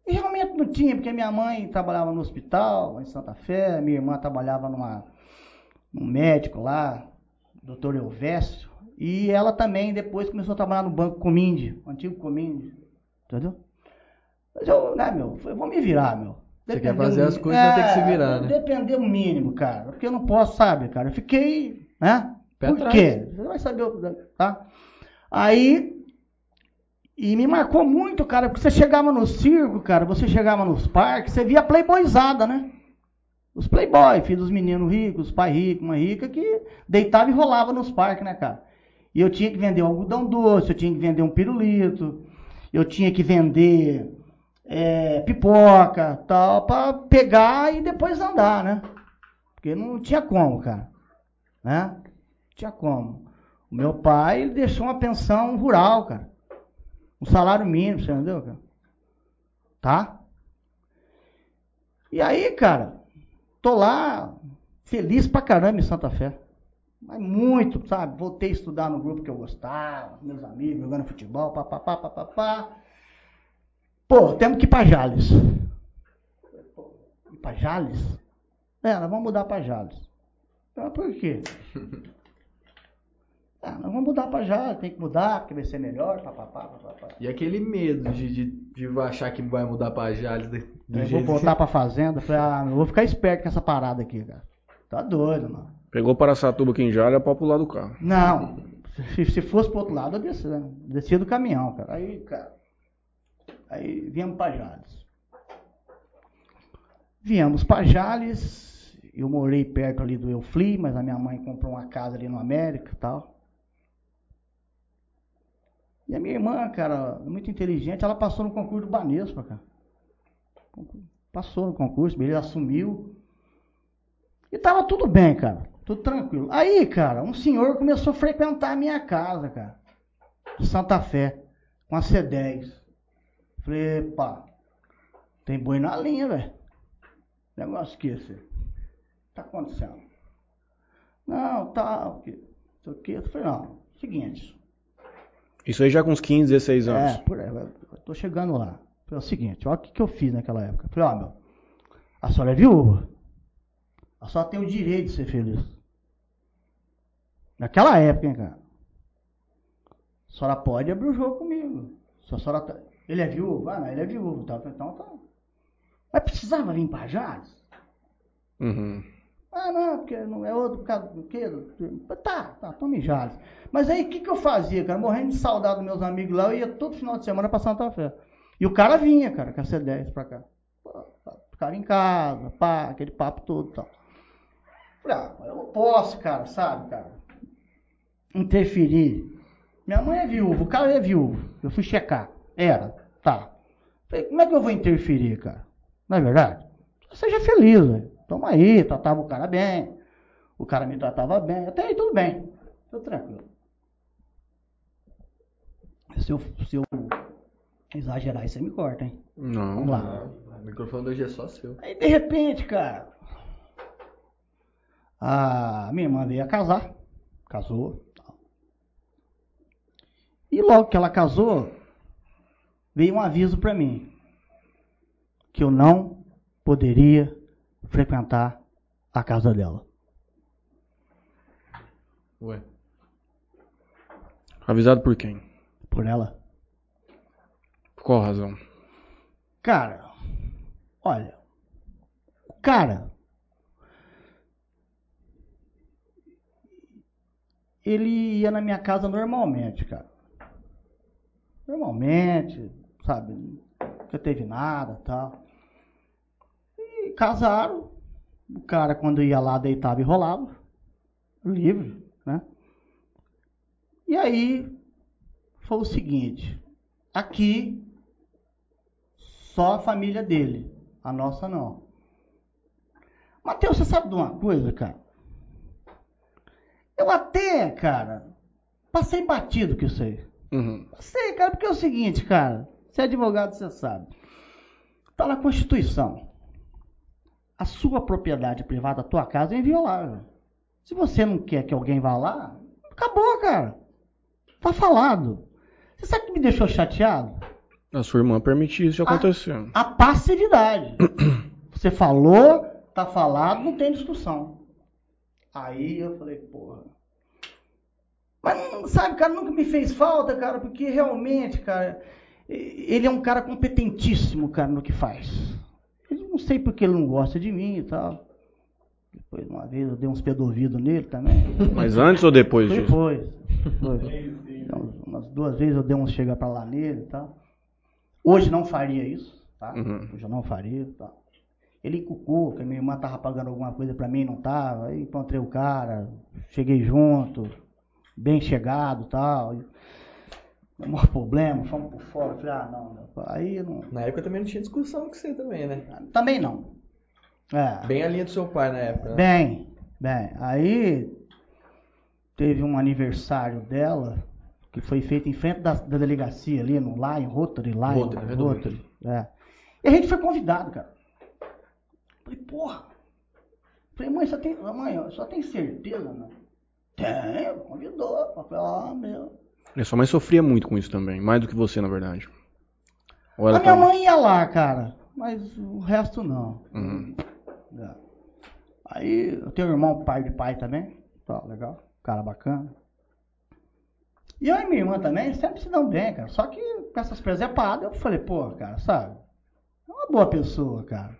E realmente não tinha, porque minha mãe trabalhava no hospital, em Santa Fé, minha irmã trabalhava numa, num médico lá, doutor Elvésio, e ela também depois começou a trabalhar no Banco Cominde, antigo Cominde, entendeu? Mas eu, né, meu, eu vou me virar, meu. Você quer fazer as coisas, vai ter que se virar, é, né? Depender o mínimo, cara, porque eu não posso, sabe, cara, eu fiquei, né? Pé Por atrás. quê? Você vai saber, o- tá? Aí, e me marcou muito, cara, porque você chegava no circo, cara, você chegava nos parques, você via playboyzada, né? Os playboy, filhos dos meninos ricos, pai rico, mãe rica, que deitava e rolava nos parques, né, cara? E eu tinha que vender um algodão doce, eu tinha que vender um pirulito, eu tinha que vender é, pipoca, tal, pra pegar e depois andar, né? Porque não tinha como, cara, né? Não tinha como. O meu pai, ele deixou uma pensão rural, cara. Um salário mínimo, você entendeu, cara? Tá? E aí, cara, tô lá, feliz pra caramba em Santa Fé. Mas muito, sabe? Voltei a estudar no grupo que eu gostava, meus amigos, jogando futebol, papapá, papapá. Pô, temos que ir pra Jales. Pra Jales? É, nós vamos mudar pra Jales. Ah, por quê? Ah, nós vamos mudar pra Jales, tem que mudar, porque vai ser melhor, papapá, papapá. E aquele medo de, de, de achar que vai mudar pra Jales do, vou voltar pra fazenda, falei, ah, eu vou ficar esperto com essa parada aqui, cara. Tá doido, mano. Pegou Paraçatuba aqui em Jalha, pode pular do carro. Não, se, se fosse pro outro lado, eu descia, descia do caminhão, cara. Aí, cara, aí viemos pra Jales. Viemos pra Jales, eu morei perto ali do Eufli, mas a minha mãe comprou uma casa ali no América e tal. E a minha irmã, cara, muito inteligente, ela passou no concurso do Banespa, cara. Passou no concurso, beleza, assumiu. E tava tudo bem, cara. Tudo tranquilo. Aí, cara, um senhor começou a frequentar a minha casa, cara. De Santa Fé. Com a C10. Falei, pá, tem boi na linha, velho. Negócio que esse. tá acontecendo? Não, tá, o quê? Não sei o quê. Eu falei, não, seguinte. Isso aí já com uns 15, 16 anos. É, por aí, eu tô chegando lá. Falei, é o seguinte, olha o que, que eu fiz naquela época. Eu falei, ó, meu, a senhora é viúva. A senhora tem o direito de ser feliz. Naquela época, hein, cara. A senhora pode abrir o jogo comigo. Se a senhora tá... Ele é viúvo? Ah, não, ele é viúvo. Tá? Então tá. Mas precisava vir pra Jales? Uhum. Ah, não, porque não é outro por causa do quê? Tá, tá, tome Jales. Mas aí o que, que eu fazia, cara? Morrendo de saudade dos meus amigos lá, eu ia todo final de semana pra Santa Fé. E o cara vinha, cara, com a C10 pra cá. Pô, Ficava em casa, pá, aquele papo todo e tal. Falei, ah, eu não posso, cara, sabe, cara, interferir. Minha mãe é viúva, o cara é viúvo. Eu fui checar. Era, tá. Falei, como é que eu vou interferir, cara? Não é verdade? Seja feliz, velho. Toma aí, tratava o cara bem. O cara me tratava bem. Até aí tudo bem. Tudo tranquilo. Se eu, se eu exagerar, aí você me corta, hein? Não. Vamos lá. O microfone hoje é só seu. Aí de repente, cara, a minha irmã veio a casar, casou. E logo que ela casou, veio um aviso para mim que eu não poderia frequentar a casa dela. Ué. Avisado por quem? Por ela. Por qual razão? Cara, olha, cara, ele ia na minha casa normalmente, cara. Normalmente, sabe, nunca teve nada tal. E casaram, o cara quando ia lá deitava e rolava, livre, né? E aí foi o seguinte, aqui só a família dele. A nossa não. Mateus, você sabe de uma coisa, cara? Eu até, cara, passei batido com isso aí. Uhum. Passei, cara, porque é o seguinte, cara. Você é advogado, você sabe. Tá na Constituição. A sua propriedade privada, a tua casa, é inviolável. Se você não quer que alguém vá lá, acabou, cara. Tá falado. Você sabe o que me deixou chateado? A sua irmã permitiu isso acontecer. a passividade. Você falou, tá falado, não tem discussão. Aí eu falei, porra. Mas, não- sabe, cara, nunca me fez falta, cara, porque realmente, cara, ele é um cara competentíssimo, cara, no que faz. Eu não sei porque ele não gosta de mim e tal. Depois, uma vez, eu dei uns pedovidos nele também. Mas antes ou depois disso? Depois. depois. Então, umas duas vezes eu dei uns chega pra lá nele e tal. Hoje não faria isso, tá? Uhum. Hoje eu não faria, tá? Ele encucou, que a minha irmã tava pagando alguma coisa pra mim, não tava. Aí encontrei o cara, cheguei junto, bem chegado e tal. O maior problema, fomos por fora. Falei, ah, não, meu, aí não. Na época também não tinha discussão com você também, né? Também não. É. Bem a linha do seu pai na época, né? Bem, bem. Aí teve um aniversário dela que foi feito em frente da, da delegacia ali, no, lá em Rotary, lá Rotary, em né, Rotary. É. E a gente foi convidado, cara. Falei, porra. Falei, mãe, só tem, mãe, só tem certeza, né? Tem, convidou. Falei, ah, meu. E sua mãe sofria muito com isso também, mais do que você, na verdade. Ou A minha tava- mãe ia lá, cara, mas o resto não. Uhum. É. Aí eu tenho um irmão, pai de pai também. Tá, legal. Cara bacana. E eu e minha irmã também sempre se dão bem, cara. Só que com essas presepadas eu falei, pô, cara, sabe? É uma boa pessoa, cara.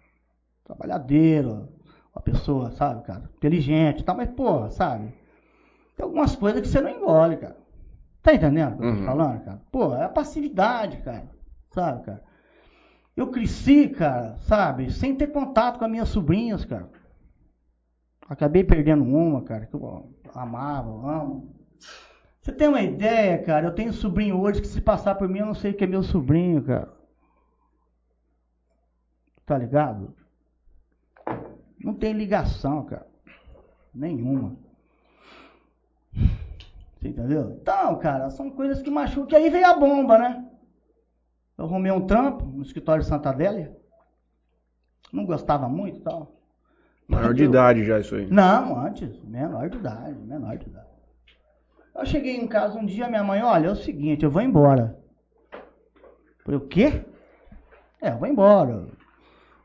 Trabalhadeiro, uma pessoa, sabe, cara, inteligente e tal, mas, pô, sabe? Tem algumas coisas que você não engole, cara. Tá entendendo o que eu tô Uhum. falando, cara? Pô, é a passividade, cara. Sabe, cara? Eu cresci, cara, sabe, sem ter contato com as minhas sobrinhas, cara. Acabei perdendo uma, cara, que eu amava, eu amo. Você tem uma ideia, cara? Eu tenho sobrinho hoje que se passar por mim eu não sei que é meu sobrinho, cara. Tá ligado? Não tem ligação, cara. Nenhuma. Você entendeu? Então, cara, são coisas que machucam. E aí veio a bomba, né? Eu arrumei um trampo no escritório de Santa Adélia. Não gostava muito e tal. Maior de idade já isso aí. Não, antes, menor de idade, menor de idade. Eu cheguei em casa um dia, minha mãe, olha, é o seguinte, eu vou embora. Eu falei, o quê? É, eu vou embora.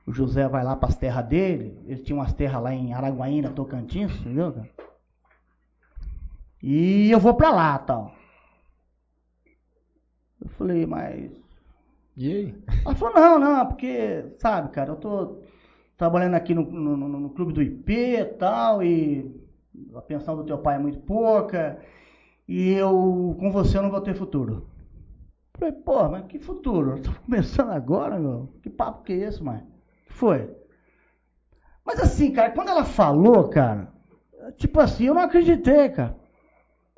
O José vai lá para as terras dele, ele tinha umas terras lá em Araguaína, Tocantins, entendeu, cara? E eu vou para lá, tal. Eu falei, mas E aí? ela falou, não, não, porque, sabe, cara, eu tô trabalhando aqui no, no, no- no clube do IP e tal, e a pensão do teu pai é muito pouca, e eu, com você, eu não vou ter futuro. Falei, pô, mas que futuro? Eu tô começando agora, meu. Que papo que é esse, mãe? Que foi? Mas assim, cara, quando ela falou, cara, tipo assim, eu não acreditei, cara.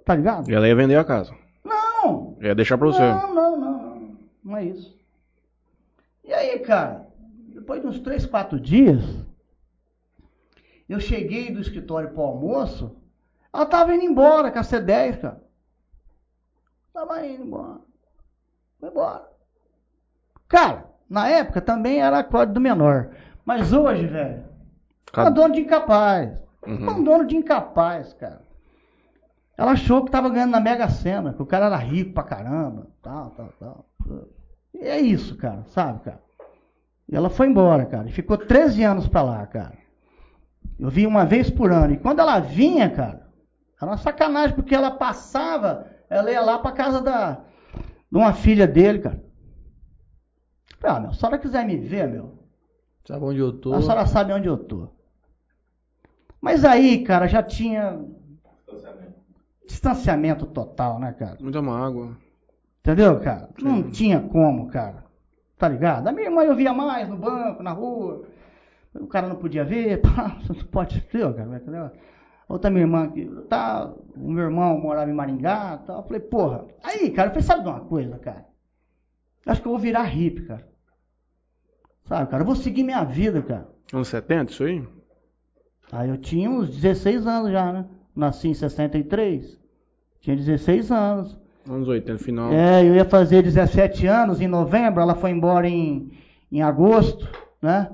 Tá ligado? E ela ia vender a casa. Não! Ia deixar pra você. Não, não, não, não. Não é isso. E aí, cara, depois de uns 3, 4 dias, eu cheguei do escritório pro almoço, ela tava indo embora com a C10, cara. Tava indo embora. Foi embora. Cara, na época também era código do menor. Mas hoje, velho, é Cada- um dono de incapaz. Uhum. É um dono de incapaz, cara. Ela achou que tava ganhando na Mega Sena, que o cara era rico pra caramba, tal, tal, tal. E é isso, cara, sabe, cara? E ela foi embora, cara, e ficou 13 anos pra lá, cara. Eu vi uma vez por ano. E quando ela vinha, cara, era uma sacanagem, porque ela passava, ela ia lá pra casa da, de uma filha dele, cara. Falei, Ah, meu, se a senhora quiser me ver, meu, Sabe onde eu tô? a senhora sabe onde eu tô. Mas aí, cara, já tinha distanciamento total, né, cara? Muita mágoa. Entendeu, cara? Sim. Não tinha como, cara. Tá ligado? A minha irmã eu via mais no banco, na rua. O cara não podia ver, pá, você não pode ver, cara, entendeu? Outra minha irmã, que tá, o meu irmão morava em Maringá, tal. Eu falei, porra. Aí, cara, eu falei, sabe de uma coisa, cara? Acho que eu vou virar hippie, cara. Sabe, cara? Eu vou seguir minha vida, cara. Anos 70, isso aí? Aí eu tinha uns 16 anos já, né? Nasci em 63. Tinha 16 anos. Anos 80, final. É, eu ia fazer 17 anos em novembro, ela foi embora em, em agosto, né?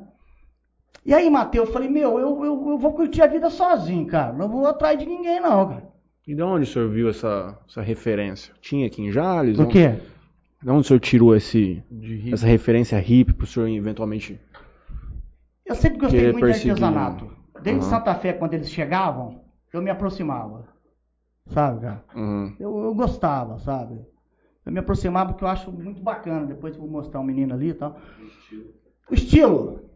E aí, Matheus, eu falei, meu, eu, eu, eu vou curtir a vida sozinho, cara. Não vou atrás de ninguém, não, cara. E de onde o senhor viu essa, essa referência? Tinha aqui em Jales? Por quê? De onde o senhor tirou esse, De essa referência hippie pro senhor eventualmente? Eu sempre gostei muito de perseguir. artesanato. Desde Aham. Santa Fé, quando eles chegavam, eu me aproximava. Sabe, cara? Uhum. Eu, eu gostava, sabe? Eu me aproximava porque eu acho muito bacana. Depois eu vou mostrar um menino ali e tal. O estilo,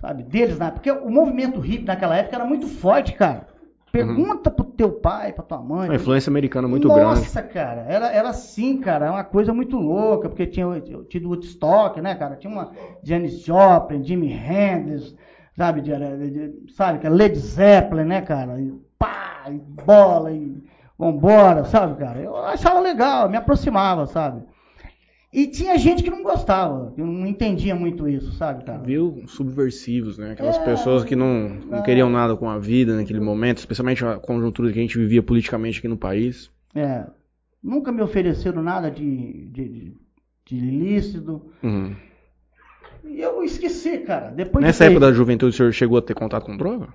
sabe, deles, né? Porque o movimento hippie naquela época era muito forte, cara. Pergunta pro teu pai, pra tua mãe. Uma influência americana muito grande. Nossa, cara, era, era assim, cara, é uma coisa muito louca, porque tinha o- tido Woodstock, né, cara? Tinha uma Janis Joplin, Jimi Hendrix, sabe, de, de- sabe, que é Led Zeppelin, né, cara? E pá, e bola, e vambora, sabe, cara? Eu achava legal, me aproximava, sabe? E tinha gente que não gostava, que não entendia muito isso, sabe, cara? Viu subversivos, né? Aquelas É. pessoas que não, não É. queriam nada com a vida naquele momento, especialmente a conjuntura que a gente vivia politicamente aqui no país. É, nunca me ofereceram nada de, de, de, de ilícito. Uhum. E eu esqueci, cara. Depois Nessa de época da juventude, o senhor chegou a ter contato com droga?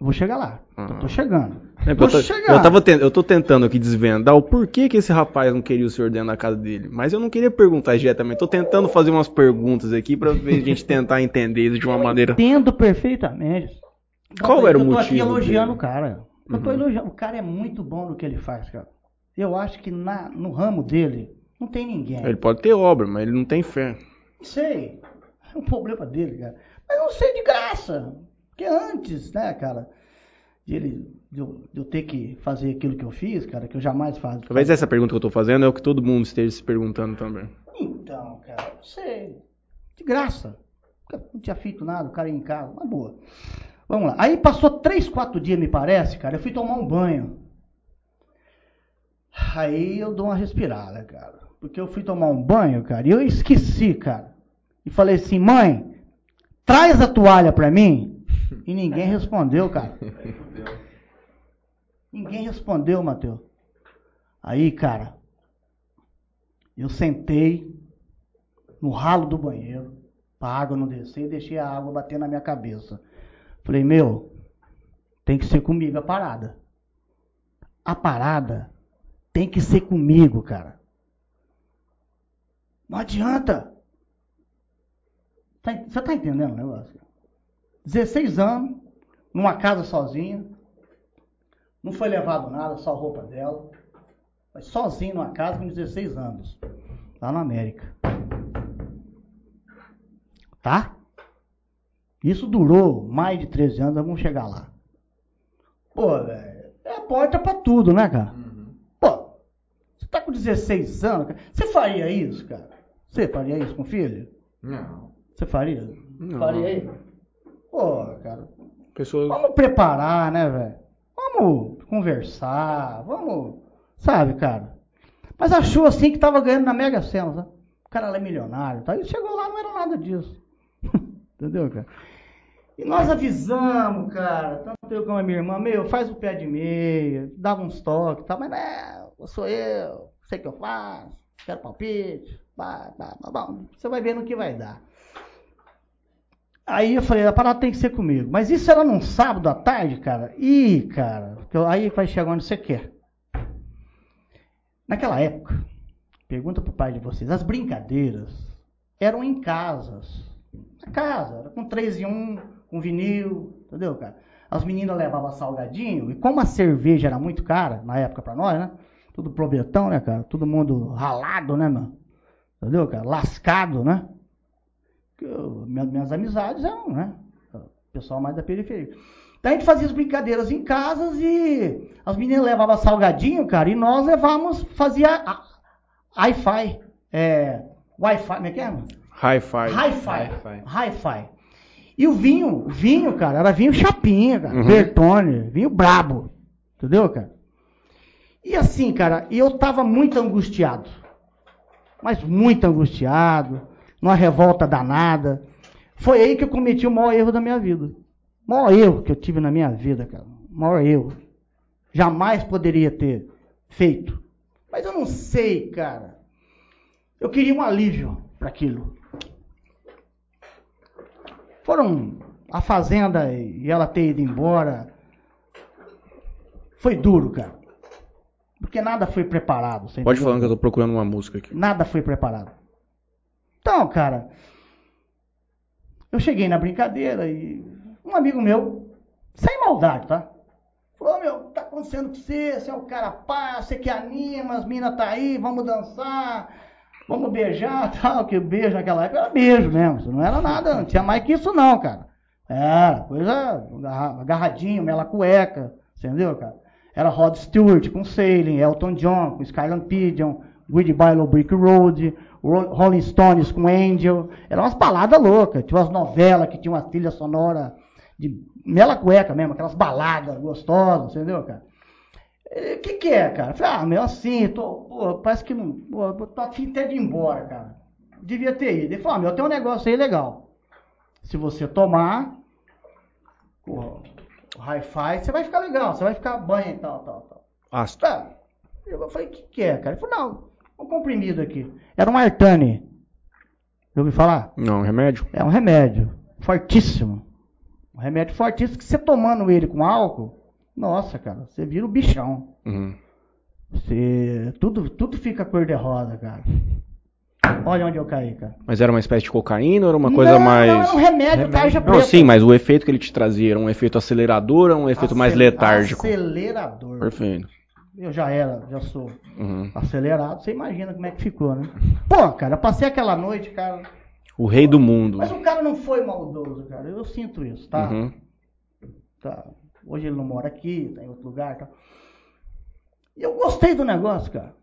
Vou chegar lá. Ah. Eu tô chegando. É, Vou eu, tô, chegar. eu, tava eu tô tentando aqui desvendar o porquê que esse rapaz não queria o senhor dentro da casa dele. Mas eu não queria perguntar diretamente. Tô tentando fazer umas perguntas aqui pra ver a gente tentar entender isso de uma Eu maneira. Entendo perfeitamente. Qual Eu era o tô aqui motivo elogiando dele? o cara. Eu tô Uhum. elogiando. O cara é muito bom no que ele faz, cara. Eu acho que na, no ramo dele não tem ninguém. Ele pode ter obra, mas ele não tem fé. Sei. É um problema dele, cara. Mas não sei de graça. Porque antes, né, cara, de, ele, de, eu, de eu ter que fazer aquilo que eu fiz, cara, que eu jamais faço. Talvez essa pergunta que eu tô fazendo é o que todo mundo esteja se perguntando também. Então, cara, não sei. De graça. Não tinha feito nada, o cara ia em casa, uma boa. Vamos lá. Aí passou três, quatro dias, me parece, cara. Eu fui tomar um banho. Aí eu dou uma respirada, cara. Porque eu fui tomar um banho, cara, e eu esqueci, cara. E falei assim, mãe, traz a toalha pra mim. E ninguém respondeu, cara. Ninguém respondeu, Matheus. Aí, cara, eu sentei no ralo do banheiro, pra água não descer, e deixei a água bater na minha cabeça. Falei, meu, tem que ser comigo a parada. A parada tem que ser comigo, cara. Não adianta. Tá- Você tá entendendo o negócio? 16 anos, numa casa sozinha. Não foi levado nada, só a roupa dela. Mas sozinho numa casa com 16 anos. Lá na América. Tá? Isso durou mais de 13 anos, vamos chegar lá. Pô, velho, é a porta pra tudo, né, cara? Pô, você tá com 16 anos, cara. Você faria isso, cara? Você faria isso com o filho? Não. Você faria? Não. Faria isso? Pô, cara, Pessoas. vamos preparar, né, velho? Vamos conversar, vamos, sabe, cara? Mas achou assim que tava ganhando na Mega Sena, sabe? O cara lá é milionário, tá? E chegou lá, não era nada disso. Entendeu, cara? E nós avisamos, cara, tanto eu como a minha irmã, meu, faz o pé de meia, dava uns toques, tá? mas não, sou eu, sei o que eu faço, quero palpite, pá, pá, bom, você vai ver no que vai dar. Aí eu falei, a parada tem que ser comigo. Mas isso era num sábado à tarde, cara. Ih, cara, aí vai chegar onde você quer. Naquela época, pergunta pro pai de vocês, as brincadeiras eram em casas. Na casa, era com três e um, com vinil, entendeu, cara? As meninas levavam salgadinho, e como a cerveja era muito cara, na época pra nós, né? Tudo probetão, né, cara? Todo mundo ralado, né, mano? Entendeu, cara? Lascado, né? Eu- minha- minhas amizades eram, né? o Pessoal mais da periferia. Então a gente fazia as brincadeiras em casas e as meninas levavam salgadinho, cara, e nós levávamos, fazia Hi-Fi, é, Wi-Fi, como é que é? Hi-Fi. Hi-Fi. Hi-Fi. E o vinho, vinho, cara, era vinho chapinha, cara. Uhum. Bertone, vinho brabo. Entendeu, cara? E assim, cara, eu tava muito angustiado. Mas muito angustiado, numa revolta danada. Foi aí que eu cometi o maior erro da minha vida. O maior erro que eu tive na minha vida, cara. O maior erro. Jamais poderia ter feito. Mas eu não sei, cara. Eu queria um alívio para aquilo. Foram a fazenda e ela ter ido embora. Foi duro, cara. Porque nada foi preparado. Pode falar que eu tô procurando uma música aqui. Nada foi preparado. Então, cara, eu cheguei na brincadeira e um amigo meu, sem maldade, tá? Falou, meu, tá acontecendo com você, você é um cara pá, você que anima, as minas tá aí, vamos dançar, vamos beijar, tal, que beijo naquela época era beijo mesmo, não era nada, não tinha mais que isso não, cara. Era coisa agarra- agarradinho, mela cueca, entendeu, cara? Era Rod Stewart com Sailing, Elton John com Skyland Pigeon, Goodbye Low Brick Road, Ro- Rolling Stones com Angel. Eram umas baladas loucas. Tinha umas novelas que tinham uma trilha sonora de mela cueca mesmo, aquelas baladas gostosas, entendeu, cara? O que, que é, cara? Eu Falei, ah, meu, assim, tô, pô, parece que não. Pô, tô afim até de ir embora, cara. Devia ter ido. Ele falou, ah, meu, tem um negócio aí legal. Se você tomar o, o hi-fi, você vai ficar legal, você vai ficar banho e tal, tal, tal. Astro. Tá. Eu falei, o que, que é, cara? Ele falou, não, um comprimido aqui. Era um Artane. Já ouviu falar? Não, remédio? É um remédio fortíssimo. Um remédio fortíssimo que você tomando ele com álcool, nossa, cara, você vira o bichão. Uhum. Você, tudo, tudo fica cor de rosa, cara. Olha onde eu caí, cara. Mas era uma espécie de cocaína ou era uma coisa não, mais. Não, era um remédio, tarja Não, preta. sim, mas o efeito que ele te trazia era um efeito acelerador ou um efeito mais Acel- letárgico? Acelerador. Perfeito. Eu já era, já sou Uhum. acelerado, você imagina como é que ficou, né? Pô, cara, passei aquela noite, cara. O rei do mundo. Mas o cara não foi maldoso, cara. Eu sinto isso, tá? Uhum. tá. Hoje ele não mora aqui, tá em outro lugar, tá? E eu gostei do negócio, cara.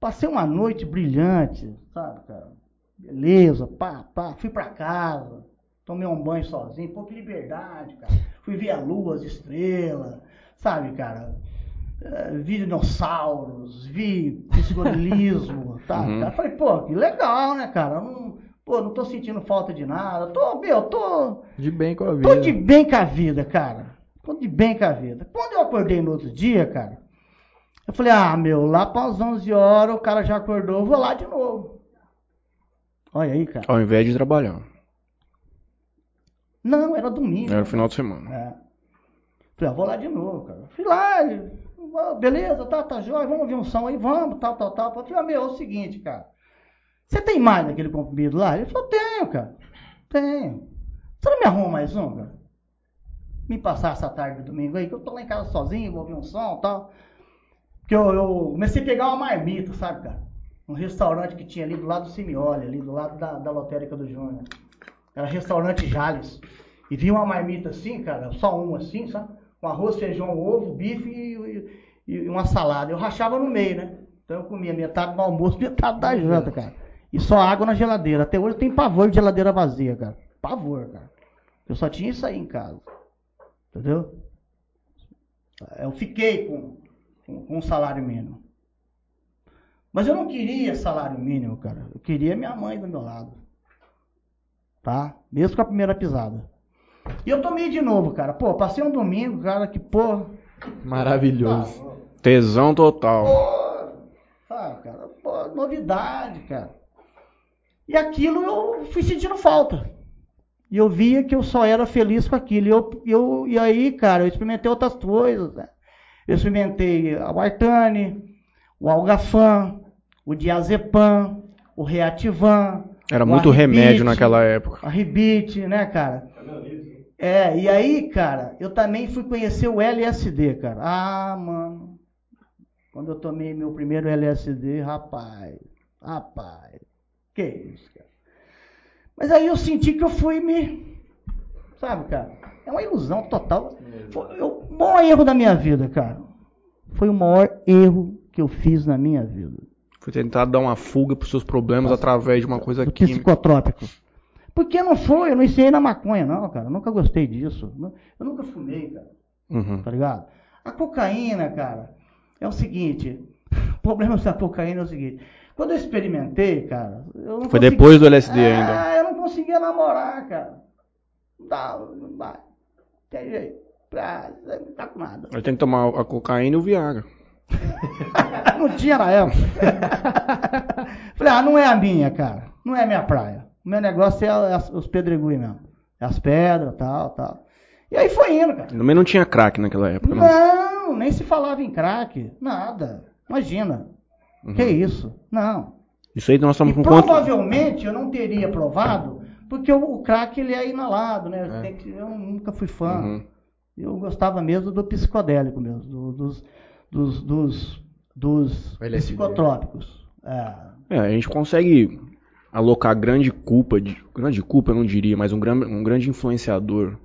Passei uma noite brilhante, sabe, cara? Beleza, pá, pá. Fui pra casa, tomei um banho sozinho, pô, que liberdade, cara. Fui ver a lua, as estrelas, sabe, cara? Eh, vi dinossauros, vi psicodelismo, tá? Uhum. cara? Falei, pô, que legal, né, cara? Eu Não, pô, não tô sentindo falta de nada. Tô, meu, tô, De bem com a vida. Tô de bem com a vida, cara. Tô de bem com a vida. Quando eu acordei no outro dia, cara, eu falei, ah, meu, lá para as 11 horas o cara já acordou, eu vou lá de novo. Olha aí, cara. Ao invés de trabalhar. Não, era domingo. Era o final de semana. É. Falei, ah, vou lá de novo, cara. Fui lá, ele, "Ah, beleza, tá, tá jóia, vamos ouvir um som aí, vamos, tal, tal, tal. Eu falei, meu, é o seguinte, cara. Você tem mais daquele comprimido lá? Ele falou, tenho, cara. Tenho. Você não me arruma mais um, cara? Me passar essa tarde de domingo aí, que eu tô lá em casa sozinho, vou ouvir um som e tal. Porque eu, eu comecei a pegar uma marmita, sabe, cara? Um restaurante que tinha ali do lado do Simioli, ali do lado da, da lotérica do Júnior. Era restaurante Jales. E vinha uma marmita assim, cara, só uma assim, sabe? Com arroz, feijão, ovo, bife e, e- uma salada. Eu rachava no meio, né? Então eu comia metade do almoço, metade da janta, cara. E só água na geladeira. Até hoje eu tenho pavor de geladeira vazia, cara. Pavor, cara. Eu só tinha isso aí em casa. Entendeu? Eu fiquei com, com, com um salário mínimo. Mas eu não queria salário mínimo, cara. Eu queria minha mãe do meu lado. Tá? Mesmo com a primeira pisada. E eu tomei de novo, cara. Pô, passei um domingo, cara, que, pô. Maravilhoso. ah, Tesão total. Pô, sabe, cara? Pô, novidade, cara. E aquilo eu fui sentindo falta. E eu via que eu só era feliz com aquilo. E, eu, eu, e aí, cara, eu experimentei outras coisas. Né? Eu experimentei o Artane, o Algafan, o Diazepam, o Reativan. Era o muito remédio Arribite, naquela época. A Ribite, né, cara? É, e aí, cara, eu também fui conhecer o LSD, cara. Ah, mano. Quando eu tomei meu primeiro LSD, rapaz, rapaz, que isso, cara. Mas aí eu senti que eu fui me. Sabe, cara? É uma ilusão total. Foi o maior erro da minha vida, cara. Foi o maior erro que eu fiz na minha vida. Foi tentar dar uma fuga pros seus problemas através de uma coisa do química. psicotrópico. Porque não foi, eu não ensinei na maconha, não, cara. Eu nunca gostei disso. Eu nunca fumei, cara. Uhum. Tá ligado? A cocaína, cara, é o seguinte. O problema da cocaína é o seguinte. Quando eu experimentei, cara, eu não Foi consegui- depois do LSD Ah, ainda. eu não conseguia namorar, cara. Não dá, não dá. Tem jeito. Ah, não tá com nada. Eu tenho que tomar a cocaína e o Viagra. Não tinha na época. Falei, ah, não é a minha, cara. Não é a minha praia. O meu negócio é as- os pedregulhos mesmo. É as pedras, tal, tal. E aí foi indo, cara. Também não tinha crack naquela época, não. Não, nem se falava em crack. Nada. Imagina. Uhum. Que isso? Não. Isso aí nós estamos E com quanto? provavelmente eu não teria provado, porque o, o crack ele é inalado, né? É. Tem que- eu nunca fui fã. Uhum. Eu gostava mesmo do psicodélico mesmo, do- dos, dos, dos, dos LSD. psicotrópicos. É. É, a gente consegue alocar grande culpa, de, grande culpa eu não diria, mas um, gran, um grande influenciador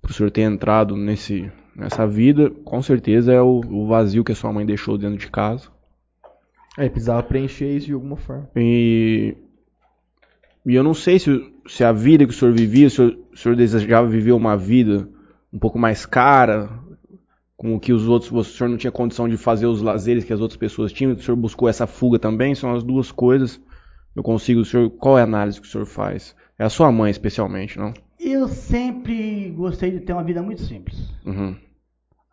pro senhor ter entrado nesse, nessa vida, com certeza é o, o vazio que a sua mãe deixou dentro de casa. É, precisava preencher isso de alguma forma. E, e eu não sei se, se a vida que o senhor vivia, se o o senhor desejava viver uma vida um pouco mais cara, com o que os outros, o senhor não tinha condição de fazer os lazeres que as outras pessoas tinham, o senhor buscou essa fuga também, são as duas coisas. Eu consigo, o senhor, qual é a análise que o senhor faz? É a sua mãe especialmente, não? Eu sempre gostei de ter uma vida muito simples. Uhum.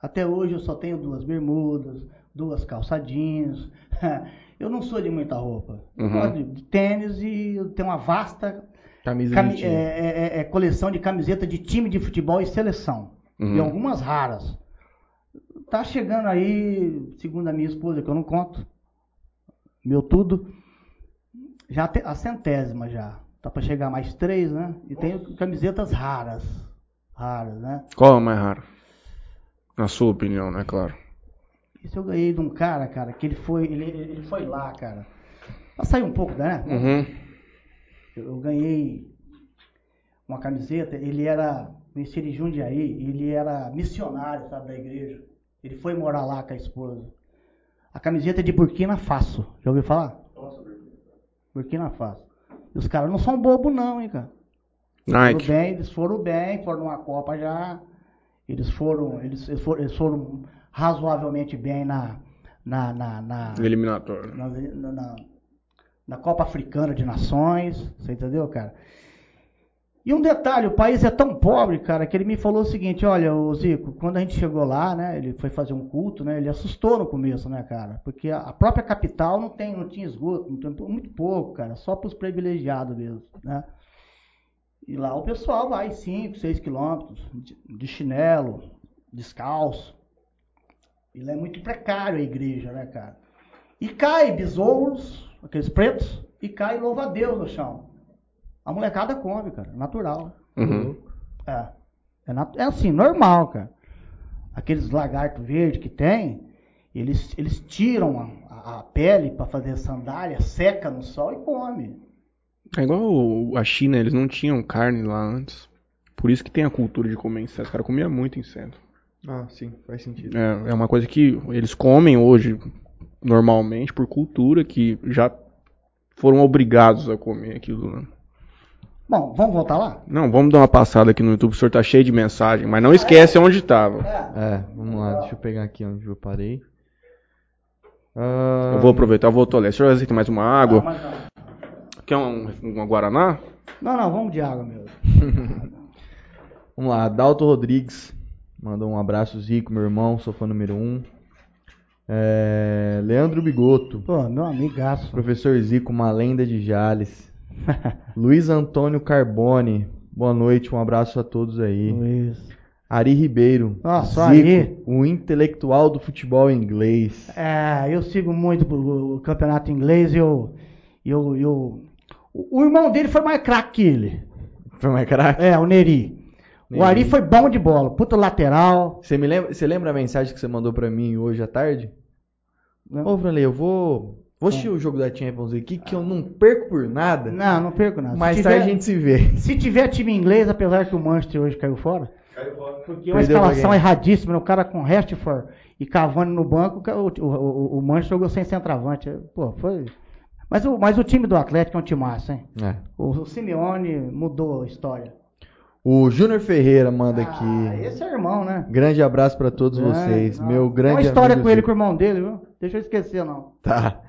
Até hoje eu só tenho duas bermudas, duas calça jeans. Eu não sou de muita roupa. Eu Uhum. gosto de- tênis e eu tenho uma vasta Camisa cami- de é, é- é- é coleção de camiseta de time de futebol e seleção. Uhum. E algumas raras. Tá chegando aí, segundo a minha esposa, que eu não conto, meu tudo, já te- a centésima já. Tá para chegar mais três, né? E tenho camisetas raras. Raras, né? Qual é a mais rara? Na sua opinião, né, claro. Isso eu ganhei de um cara, cara, que ele foi, ele, ele foi lá, cara. Pra sair um pouco, né? Uhum. Eu, eu ganhei uma camiseta, ele era, conheci ele em Jundiaí, ele era missionário, sabe, da igreja. Ele foi morar lá com a esposa. A camiseta é de Burkina Faso. Já ouviu falar? Burkina Faso. E os caras não são bobos não, hein, cara. Foram Nike. bem, eles foram bem, foram numa Copa já. Eles foram, eles, eles foram, eles foram razoavelmente bem na, na, na, na, Eliminatório. na, na- na- na Copa Africana de Nações, você entendeu, cara? E um detalhe, o país é tão pobre, cara, que ele me falou o seguinte, olha, ô Zico, quando a gente chegou lá, né, ele foi fazer um culto, né, ele assustou no começo, né, cara, porque a própria capital não tem, não tinha esgoto, não tem, muito pouco, cara, só para os privilegiados mesmo, né? E lá o pessoal vai 5, 6 quilômetros de, chinelo, descalço. E lá é muito precário a igreja, né, cara? E cai besouros, aqueles pretos, e cai louva a Deus no chão. A molecada come, cara, natural. Uhum. É. É, nat- é assim, normal, cara. Aqueles lagartos verdes que tem, eles, eles tiram a, a- pele para fazer sandália, seca no sol e come. É igual a China, eles não tinham carne lá antes. Por isso que tem a cultura de comer inseto. Os caras comiam muito inseto. Ah, sim, faz sentido. É, é uma coisa que eles comem hoje normalmente por cultura, que já foram obrigados a comer aquilo. né? Bom, vamos voltar lá? Não, vamos dar uma passada aqui no YouTube, o senhor tá cheio de mensagem, mas não esquece onde tava. É, vamos lá, deixa eu pegar aqui onde eu parei. Ah, Eu vou aproveitar, eu vou toler. O senhor aceita mais uma água? Não, mas não. Quer um, uma Guaraná? não, não, vamos de água mesmo. Vamos lá, Adalto Rodrigues mandou um abraço, Zico, meu irmão, sou fã número um. É, Leandro Bigoto, Pô, meu amigaço. professor Zico, uma lenda de Jales. Luiz Antônio Carbone, boa noite, um abraço a todos aí. Luiz. Ari Ribeiro, Nossa, Zico, Ari. o intelectual do futebol inglês. É, eu sigo muito o, campeonato inglês eu, eu, eu. O, irmão dele foi mais craque que ele. Foi mais craque? É, o Neri. Neri. O Ari foi bom de bola, puta lateral. Você me lembra, você lembra a mensagem que você mandou pra mim hoje à tarde? Não. Ô, Franley, eu vou, vou assistir o jogo da Champions aqui que eu não perco por nada. Não, não perco nada. Mais tarde tiver, a gente se vê. Se tiver time inglês, apesar que o Manchester hoje caiu fora, porque uma Perdeu pra escalação quem? erradíssima, né? o cara com Rashford e Cavani no banco, o, o, o, Manchester jogou sem centroavante. Pô, foi. Mas o, mas o time do Atlético é um time massa, hein? É. O, o Simeone mudou a história. O Júnior Ferreira manda aqui. Ah, esse é irmão, né? Grande abraço pra todos É, vocês. não. Meu grande uma história amigo com ele, com o irmão dele, viu? Deixa eu esquecer, não. Tá.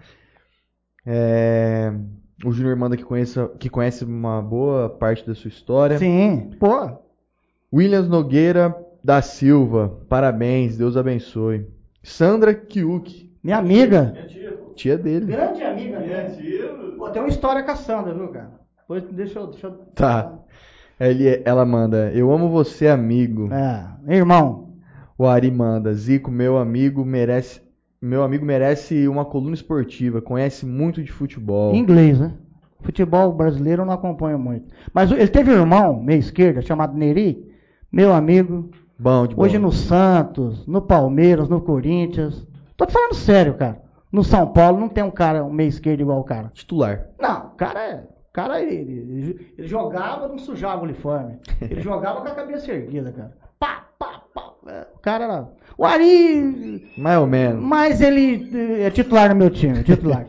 É, O Júnior manda que, conheça, que conhece uma boa parte da sua história. Sim, pô. Williams Nogueira da Silva, parabéns, Deus abençoe. Sandra Kiuk, Minha amiga. tia dele. Grande amiga minha. Pô, tem uma história com a Sandra, viu, cara? Depois deixa eu. Deixa eu... Tá. Ele, ela manda, eu amo você, amigo. É, irmão. O Ari manda, Zico, meu amigo, merece. Meu amigo merece uma coluna esportiva, conhece muito de futebol. Inglês, né? Futebol brasileiro eu não acompanho muito. Mas ele teve um irmão, meia esquerda, chamado Neri, meu amigo. Bom de Hoje bola. no Santos, no Palmeiras, no Corinthians. Tô te falando sério, cara. No São Paulo não tem um cara, um meia esquerda igual o cara. Titular. Não, o cara é. O cara, ele, ele- ele jogava, não sujava o uniforme. Ele jogava com a cabeça erguida, cara. Pá, pá, pá. É, O cara era. O Ari. Mais ou menos. Mas ele eh, é titular no meu time, titular.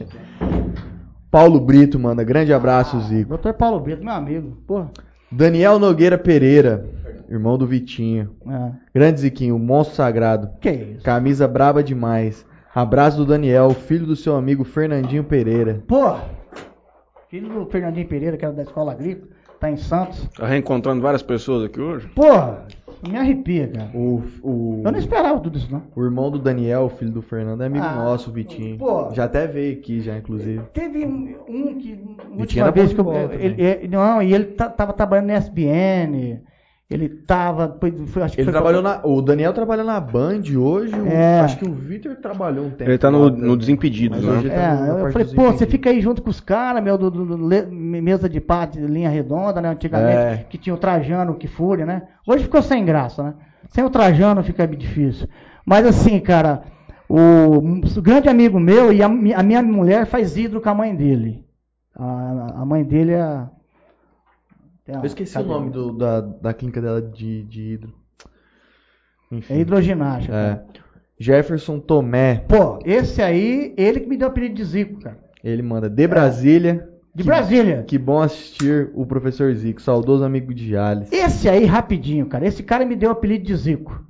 Paulo Brito manda, grande abraço, Zico. Doutor Paulo Brito, meu amigo. Pô. Daniel Nogueira Pereira, irmão do Vitinho. É. Grande Ziquinho, monstro sagrado. Que isso? Camisa braba demais. Abraço do Daniel, filho do seu amigo Fernandinho Pereira. Pô. Filho do Fernandinho Pereira, que era da escola agrícola, tá em Santos. Tá reencontrando várias pessoas aqui hoje? Pô, me arrepia, cara. O, o, Eu não esperava tudo isso, não. o irmão do Daniel, filho do Fernando, é amigo Ah, nosso, o Vitinho. pô. Já até veio aqui, já, inclusive. Teve um, que. Vitinho era vez que eu, ele, ele- Não, e ele ta- tava trabalhando na SBN. Ele tava. foi- acho que Ele foi- trabalhou na. O Daniel trabalha na Band hoje. o- É. acho que o Vitor trabalhou um tempo. Ele tá lá no, também. no Desimpedidos, né? tá É, eu parte falei, pô, você fica aí junto com os caras, meu, do, do- do- le- mesa de de linha redonda, né? Antigamente, É. que tinha o Trajano, que fúria, né? Hoje ficou sem graça, né? Sem o Trajano fica difícil. Mas assim, cara, o, o grande amigo meu e a, a minha mulher faz hidro com a mãe dele. A, a mãe dele é. A- Eu esqueci cadê? o nome do- da, da clínica dela de, de hidro. Enfim. É hidroginástica. É. Jefferson Tomé, Pô, esse aí, ele que me deu o apelido de Zico, cara. ele manda de Brasília. De Que- Brasília. Que bom assistir o professor Zico, saudoso amigo de Jales. Esse aí, rapidinho, cara. Esse cara me deu o apelido de Zico.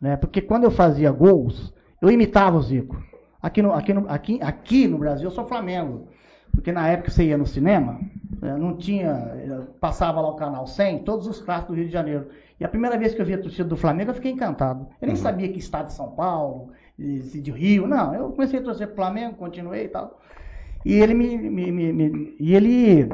Né? Porque quando eu fazia gols, eu imitava o Zico. Aqui no, aqui no, aqui, aqui no Brasil, eu sou Flamengo. Porque na época você ia no cinema, eh, não tinha. eh, Passava lá o canal 100, todos os clássicos do Rio de Janeiro. E a primeira vez que eu vi a torcida do Flamengo, eu fiquei encantado. Eu nem sabia que estado de São Paulo, de, de Rio, não. Eu comecei a torcer pro Flamengo, continuei e tal. E ele me, me- me- me- e ele Ele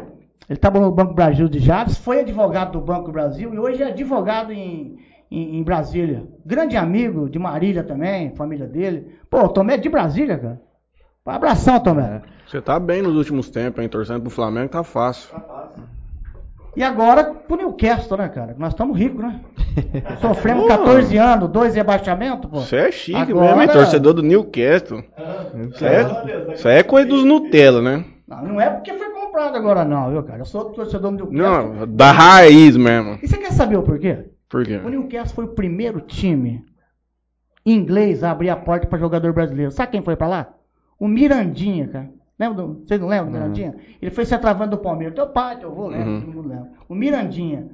estava no Banco Brasil de Jales, foi advogado do Banco Brasil e hoje é advogado em, em, em Brasília. Grande amigo de Marília também, família dele. Pô, Tomé é de Brasília, cara. Um abração, Tomé. Você tá bem nos últimos tempos, hein? Torcendo pro Flamengo tá fácil. E agora pro Newcastle, né, cara? Nós estamos ricos, né? Sofremos 14 anos, dois rebaixamentos, pô. Você é chique Agora- mesmo, hein? Torcedor do Newcastle. Isso é, isso é coisa dos Nutella, né? Não, não é porque foi comprado agora, não, viu, cara? Eu sou torcedor do Newcastle. Não, da raiz mesmo. E você quer saber o porquê? Por quê? O Newcastle foi o primeiro time inglês a abrir a porta para jogador brasileiro. Sabe quem foi para lá? O Mirandinha, cara. Lembra do, vocês não lembram do Mirandinha? Ele foi se atravando do Palmeiras. Teu pai, teu avô, lembra? Uhum. Todo mundo lembra. O Mirandinha.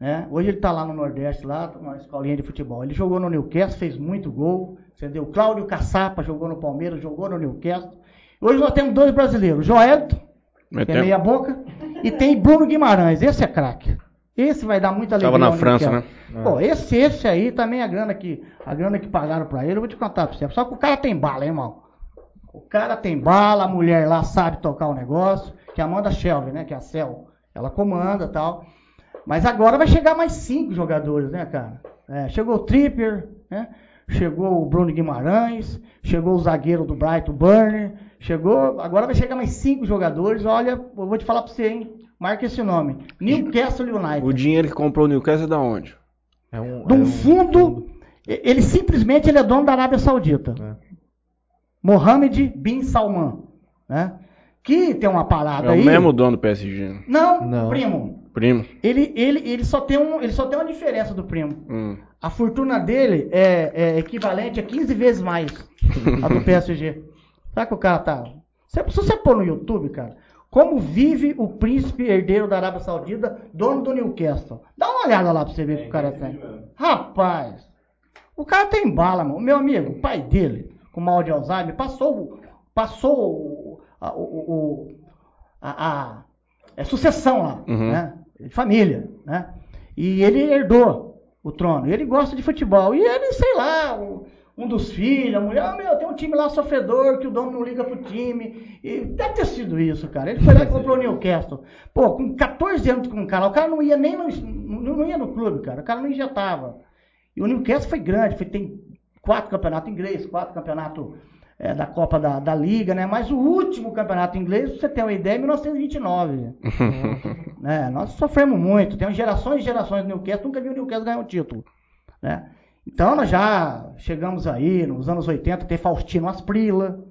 né? Hoje ele tá lá no Nordeste, lá, numa escolinha de futebol. Ele jogou no Newcastle, fez muito gol. Entendeu? Cláudio Caçapa jogou no Palmeiras, jogou no Newcastle. Hoje nós temos dois brasileiros. Joelito, que é meia boca. E tem Bruno Guimarães, esse é craque. Esse vai dar muita alegria. Tava na França, né? Pô, esse, esse aí também a grana que a grana que pagaram pra ele, eu vou te contar pra você. Só que o cara tem bala, hein, irmão. O cara tem bala, a mulher lá sabe tocar o negócio, que é a Amanda Shelby, né, que é a Cel, ela comanda, tal. Mas agora vai chegar mais cinco jogadores, né, cara? É, chegou o Tripper, né? Chegou o Bruno Guimarães, chegou o zagueiro do Brighton Burner, chegou, agora vai chegar mais cinco jogadores. Olha, eu vou te falar pra você, hein? Marca esse nome. Newcastle United. O dinheiro que comprou o Newcastle é da onde? É um, de é um fundo, e- ele simplesmente ele é dono da Arábia Saudita. É. Mohammed bin Salman, né? Que tem uma parada É o aí. mesmo dono do PSG. Não, Não. primo. Primo. Ele, ele, ele só tem um, ele só tem uma diferença do primo. Hum. A fortuna dele é, é equivalente a 15 vezes mais a do PSG. Sabe que o cara tá. Se, você pôr no YouTube, cara, como vive o príncipe herdeiro da Arábia Saudita, dono do Newcastle? Dá uma olhada lá pra você ver o que o cara tem. Rapaz, o cara tem bala, mano. O meu amigo, o pai dele, com mal de Alzheimer, passou, passou a, o, o- a, a- é sucessão lá, Uhum. né? De família, né? E ele herdou o trono. Ele gosta de futebol. E ele, sei lá, um dos filhos, a mulher, ah, meu, tem um time lá sofredor que o dono não liga pro time. E deve ter sido isso, cara. Ele foi lá e comprou o Newcastle. Pô, com 14 anos com o cara, o cara não ia nem no, não, não ia no clube, cara. O cara não injetava. E o Newcastle foi grande, foi, tem quatro campeonatos ingleses, quatro campeonatos é, da Copa da, da Liga, né? Mas o último campeonato inglês, pra você ter uma ideia, é 1929. né? Nós sofremos muito, tem gerações e gerações do Newcastle, nunca vi o Newcastle ganhar um título. Né? Então nós já chegamos aí, nos anos 80, tem Faustino Asprila,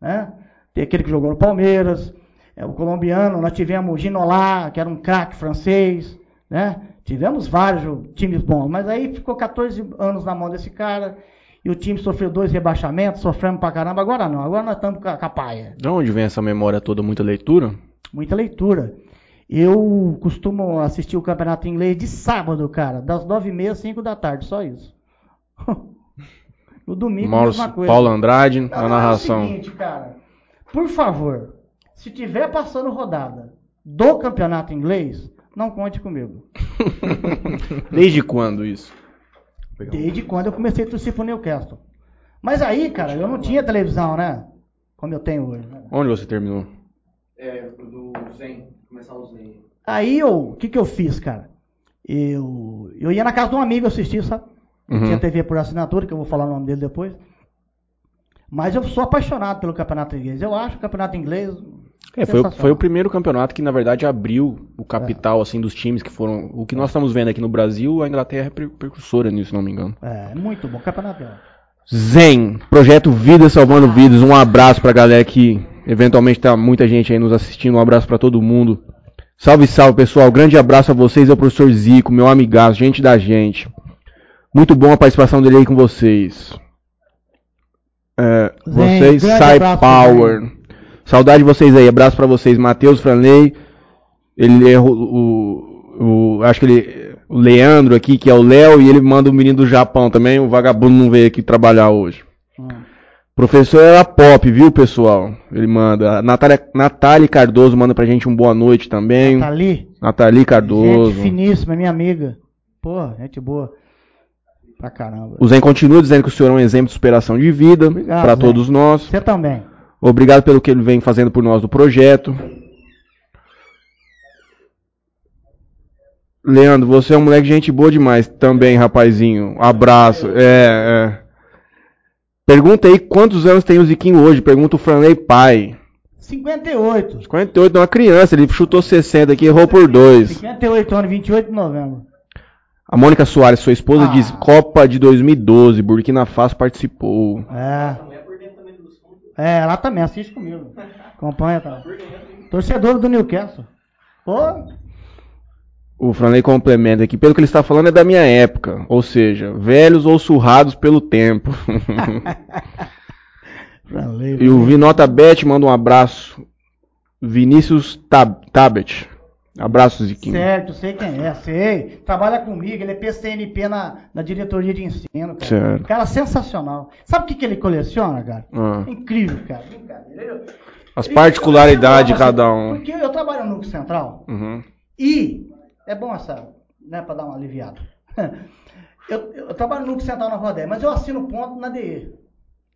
né? tem aquele que jogou no Palmeiras, é, o colombiano, nós tivemos o Ginolá, que era um craque francês, né? Tivemos vários times bons, mas aí ficou 14 anos na mão desse cara, e o time sofreu dois rebaixamentos, sofremos pra caramba, agora não, agora nós estamos com a, com a paia. De onde vem essa memória toda? Muita leitura? Muita leitura. Eu costumo assistir o campeonato inglês de sábado, cara, das nove e meia às cinco da tarde, só isso. No domingo, Mauro mesma coisa. Paulo Andrade, Não, a não, É narração. o seguinte, cara. Por favor, se tiver passando rodada do campeonato inglês, não conte comigo. Desde quando isso? Desde quando eu comecei a torcer pro Newcastle. Mas aí, cara, eu não tinha televisão, né? Como eu tenho hoje. né? Onde você terminou? É, do Zen. Começar o Zen. Aí eu, o que que eu fiz, cara? Eu, eu ia na casa de um amigo assistir, sabe? Uhum. Tinha TV por assinatura, que eu vou falar o nome dele depois. Mas eu sou apaixonado pelo campeonato inglês. Eu acho o campeonato inglês. É, foi, o- foi o primeiro campeonato que, na verdade, abriu o capital assim dos times que foram. O que nós estamos vendo aqui no Brasil, a Inglaterra é precursora nisso, se não me engano. É, muito bom. Campeonato é. Zen, projeto Vida Salvando Vidas. Um abraço pra galera que eventualmente tá muita gente aí nos assistindo. Um abraço pra todo mundo. Salve, salve, pessoal. Grande abraço a vocês, ao professor Zico, meu amigaço, gente da gente. Muito bom a participação dele aí com vocês. É, Zen, vocês, Sai Power. Saudade de vocês aí. Abraço pra vocês. Matheus Franley. Ele é o, o- Acho que ele. O Leandro aqui, que é o Léo, e ele manda o menino do Japão também. O vagabundo não veio aqui trabalhar hoje. Hum. Professor era pop, viu, pessoal? Ele manda. A Natália, Natália Cardoso manda pra gente um boa noite também. Ali. Nathalie Cardoso. Gente finíssima, minha amiga. Pô, gente boa. Pra caramba. O Zen continua dizendo que o senhor é um exemplo de superação de vida Zen. todos nós. Você também. Obrigado pelo que ele vem fazendo por nós do projeto. Leandro, você é um moleque de gente boa demais também, rapazinho. Abraço. É, é. Pergunta aí quantos anos tem o Ziquinho hoje? Pergunta o Franley pai. 58. 58 é uma criança, ele chutou 60 aqui, errou por 2. 58 anos, 28 de novembro. A Mônica Soares, sua esposa, Ah. diz Copa de 2012, Burkina Faso participou. É. É, ela também assiste comigo. Acompanha, tá? Torcedor do Newcastle. Pô, O Franley complementa aqui, pelo que ele está falando é da minha época, ou seja, velhos ou surrados pelo tempo. Franley. e o Vinota Bet manda um abraço. Vinícius Tab Tabet. Abraço, Ziquinho. Certo, sei quem é, sei. Trabalha comigo, ele é PCNP na, na diretoria de ensino, cara. Certo. Cara sensacional. Sabe o que, que ele coleciona, cara? Ah. Incrível, cara. Brincadeira. As particularidades de cada um. Porque eu trabalho no Núcleo Central Uhum. e é bom essa, né, pra dar uma aliviada. Eu, eu trabalho no Núcleo Central na Rodé, mas eu assino ponto na DE.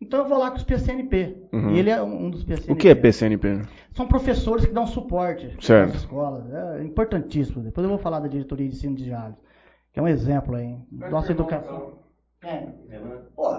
Então eu vou lá com os PCNP. Uhum. E ele é um dos PCNP. O que é PCNP? São professores que dão suporte Certo. nas escolas. É importantíssimo. Depois eu vou falar da diretoria de ensino de Jales, que é um exemplo aí. Nossa educação. É. Pô,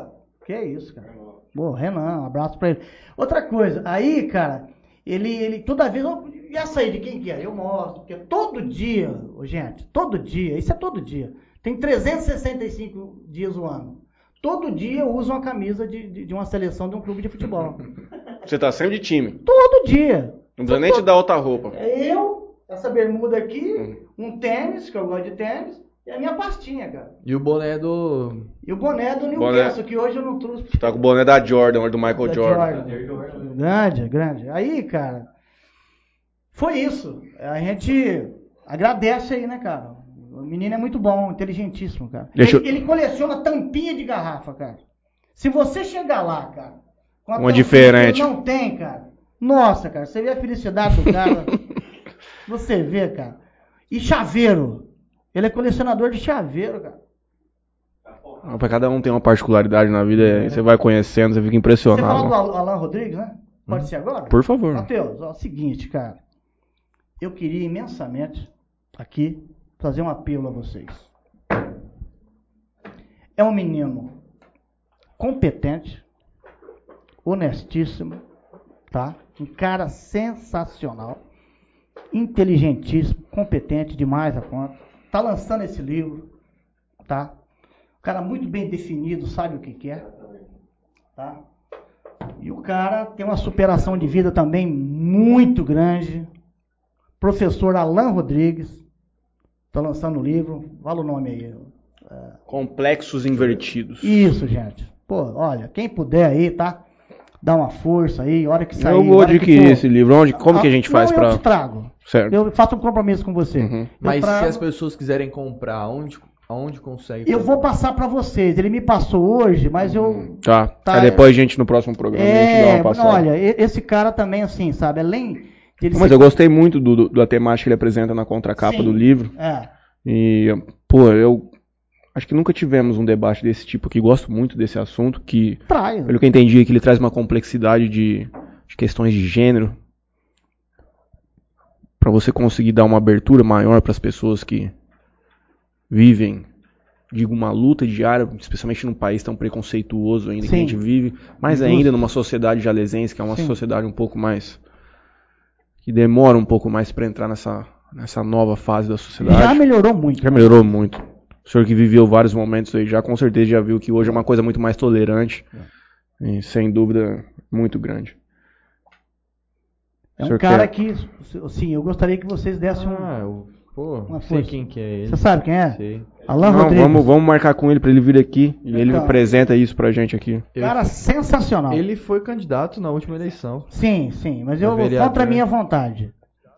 que é isso, cara. Pô, Renan, um abraço pra ele. Outra coisa, aí, cara, ele, ele toda vez. "Ô, E essa aí de quem que é? Eu mostro. Porque todo dia, gente, todo dia, isso é todo dia. Tem 365 dias o ano. Todo dia eu uso uma camisa de, de, de uma seleção de um clube de futebol. Você tá sempre de time. Todo dia. Não precisa nem te dar outra roupa. É eu, essa bermuda aqui, um tênis, que eu gosto de tênis, e a minha pastinha, cara. E o boné do. E o boné do Boné. Newcastle, que hoje eu não trouxe. Tá com o boné da Jordan, do Michael Da Jordan. Grande, grande. Aí, cara, foi isso. A gente agradece aí, né, cara? O menino é muito bom, inteligentíssimo, cara. Deixa ele, eu- ele coleciona tampinha de garrafa, cara. Se você chegar lá, cara, com a Uma diferente. não tem, cara. Nossa, cara, você vê a felicidade do cara. você vê, cara. E chaveiro. Ele é colecionador de chaveiro, cara. Pra cada um tem uma particularidade na vida, e você vai conhecendo, você fica Você impressionado. fala do Al- Alan Rodrigues, né? Pode ser agora? Por favor. Matheus, ó, é o seguinte, cara. Eu queria imensamente aqui fazer um apelo a vocês. É um menino competente, honestíssimo, tá? Um cara sensacional, inteligentíssimo, competente demais a conta. Tá lançando esse livro, tá? Um cara muito bem definido, sabe o que quer, tá? E o cara tem uma superação de vida também muito grande. Professor Alan Rodrigues. Está lançando o livro. Fala o nome aí. Complexos invertidos. Isso, gente. Pô, olha, quem puder aí, tá? Dá uma força aí, hora que sair. eu vou adquirir esse livro. Onde, como que a gente Ah, faz não, pra. Eu te trago. Certo. Eu faço um compromisso com você. Uhum. Mas trago- se as pessoas quiserem comprar, aonde, aonde consegue? Eu vou passar para vocês. Ele me passou hoje, mas eu Tá. Tá, Aí depois a gente no próximo programa a gente dá É, uma passada. olha, esse cara também, assim, sabe, além Mas eu gostei muito do, do- da temática que ele apresenta na contracapa Sim. do livro. É, E, pô, eu acho que nunca tivemos um debate desse tipo aqui. Gosto muito desse assunto, que, traz. pelo que eu entendi, é que ele traz uma complexidade de, de questões de gênero. Pra você conseguir dar uma abertura maior para as pessoas que vivem, digo, uma luta diária, especialmente num país tão preconceituoso ainda que Sim. a gente vive, Justo. ainda numa sociedade jalesense, que é uma Sim. sociedade um pouco mais. Que demora um pouco mais para entrar nessa, nessa nova fase da sociedade. Já melhorou muito. Já melhorou muito. O senhor que viveu vários momentos aí já com certeza já viu que hoje é uma coisa muito mais tolerante. E sem dúvida, muito grande. É um cara quer- que, sim, eu gostaria que vocês dessem um. Ah, eu, pô, Uma sei força. quem que é ele. Você sabe quem é? Sei. Alan Não, Rodrigues. vamos, vamos marcar com ele para ele vir aqui e ele Então. apresenta isso pra gente aqui. Eu- Cara sensacional. Ele foi candidato na última eleição. Sim, sim, mas É eu vereador. contra a minha vontade.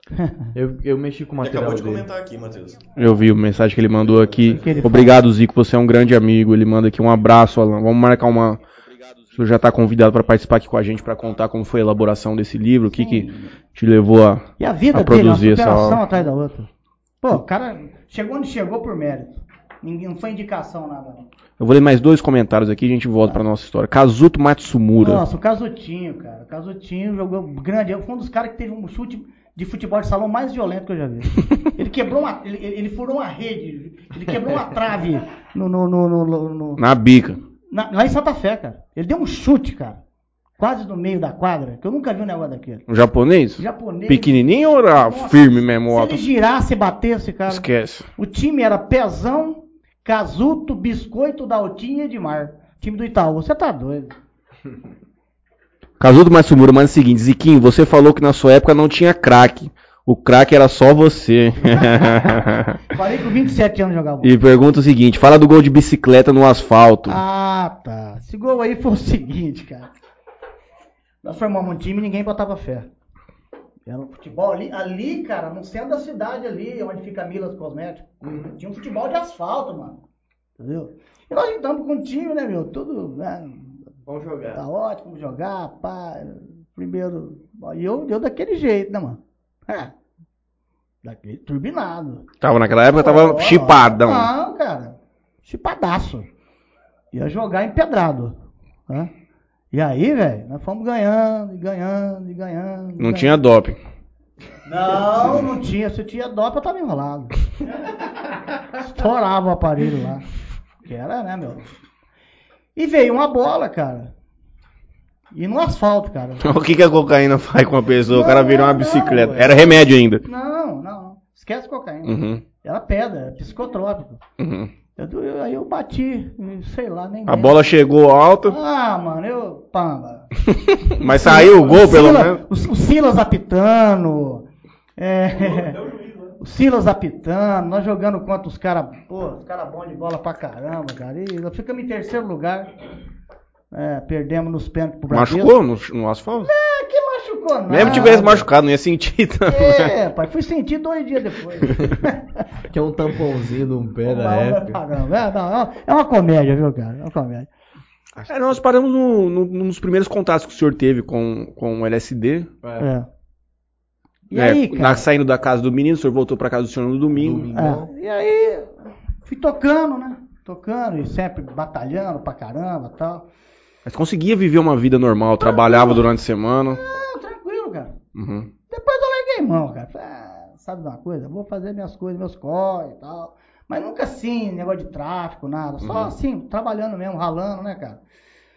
Eu, eu mexi com o Ele acabou material de dele. comentar aqui, Matheus. Eu vi a mensagem que ele mandou aqui. que ele Obrigado, Zico, você é um grande amigo. Ele manda aqui um abraço, Alan. Vamos marcar uma. O senhor já está convidado para participar aqui com a gente para contar como foi a elaboração desse livro, o que, que te levou a. E a vida A dele, uma produzir essa superação obra. atrás da outra. Pô, o cara chegou onde chegou por mérito. Ninguém, não foi indicação nada. não. Eu vou ler mais dois comentários aqui e a gente volta para nossa história. Kazuto Matsumura. Nossa, o Casutinho, cara. O Casutinho jogou grande. Foi um dos caras que teve um chute de futebol de salão mais violento que eu já vi. Ele quebrou uma. Ele, ele- furou uma rede, ele quebrou uma trave no, no- no- no- no- no- Na bica. na- lá em Santa Fé, cara. Ele deu um chute, cara. Quase no meio da quadra, que eu nunca vi um negócio daquele. Um japonês? Japonês. Pequenininho ou era Nossa, firme mesmo? Se ele girasse e batesse, cara. Esquece. O time era Pezão, Casuto, Biscoito, Daltinho e Edmar. Time do Itaú. Você tá doido. Casudo Matsumura manda o seguinte, Ziquinho, você falou que na sua época não tinha craque. O craque era só você. Falei com 27 anos jogar bola. e pergunta o seguinte, fala do gol de bicicleta no asfalto. Ah, tá. Esse gol aí foi o seguinte, cara. Nós formamos um time e ninguém botava fé. Era um futebol ali, ali, cara, no centro da cidade ali, onde fica a Milas Cosméticos. Tinha um futebol de asfalto, mano. Entendeu? E nós entramos com um time, né, meu? Tudo, né? Vamos jogar. Tá ótimo, vamos jogar, pá. Primeiro. E eu deu daquele jeito, né, mano? É. Daquele turbinado. Tava naquela época, tava Ó, chipadão. Não, cara. Chipadaço. Ia jogar empedrado. Né? E aí, velho, nós fomos ganhando, e ganhando, e ganhando. Não ganhando. tinha doping. Não, não tinha. Se tinha dop, eu tava enrolado. Estourava o aparelho lá. Que era, né, meu? E veio uma bola, cara. E no asfalto, cara. O que, que a cocaína faz com a pessoa? o cara Não, vira uma não, bicicleta. ué. Era remédio ainda. Não, não. Esquece cocaína. Uhum, Era pedra, era psicotrópico. uhum. Eu- eu- aí eu bati, sei lá, nem A lembro. bola chegou alta, Ah, mano, eu. Pamba. mas saiu o gol pelo Silas- menos. O, o Silas apitando. É, o Silas apitando, nós jogando contra os caras. Pô, os caras bons de bola pra caramba, cara. E nós ficamos em terceiro lugar. É, perdemos nos pênaltis pro Brasil. Machucou no, no asfalto? É, que machucou, não. Mesmo tivesse machucado, não ia sentir tanto. É, pai, fui sentir dois dias depois. Que é um tamponzinho de um pé da época. É, não, é uma- é uma comédia, viu, cara? É uma comédia. É, nós paramos no- no- nos primeiros contatos que o senhor teve com, com o LSD. É. É. E É, aí, na- cara? saindo da casa do menino, o senhor voltou pra casa do senhor no domingo. Domingo. É, e aí, fui tocando, né? Tocando e sempre batalhando pra caramba e tal. Mas conseguia viver uma vida normal, trabalhava durante a semana. Não, tranquilo, cara. Uhum. Depois eu larguei mão, cara. Ah, sabe de uma coisa? Vou fazer minhas coisas, meus corre e tal. Mas nunca assim, negócio de tráfico, nada. Só Uhum. assim, trabalhando mesmo, ralando, né, cara?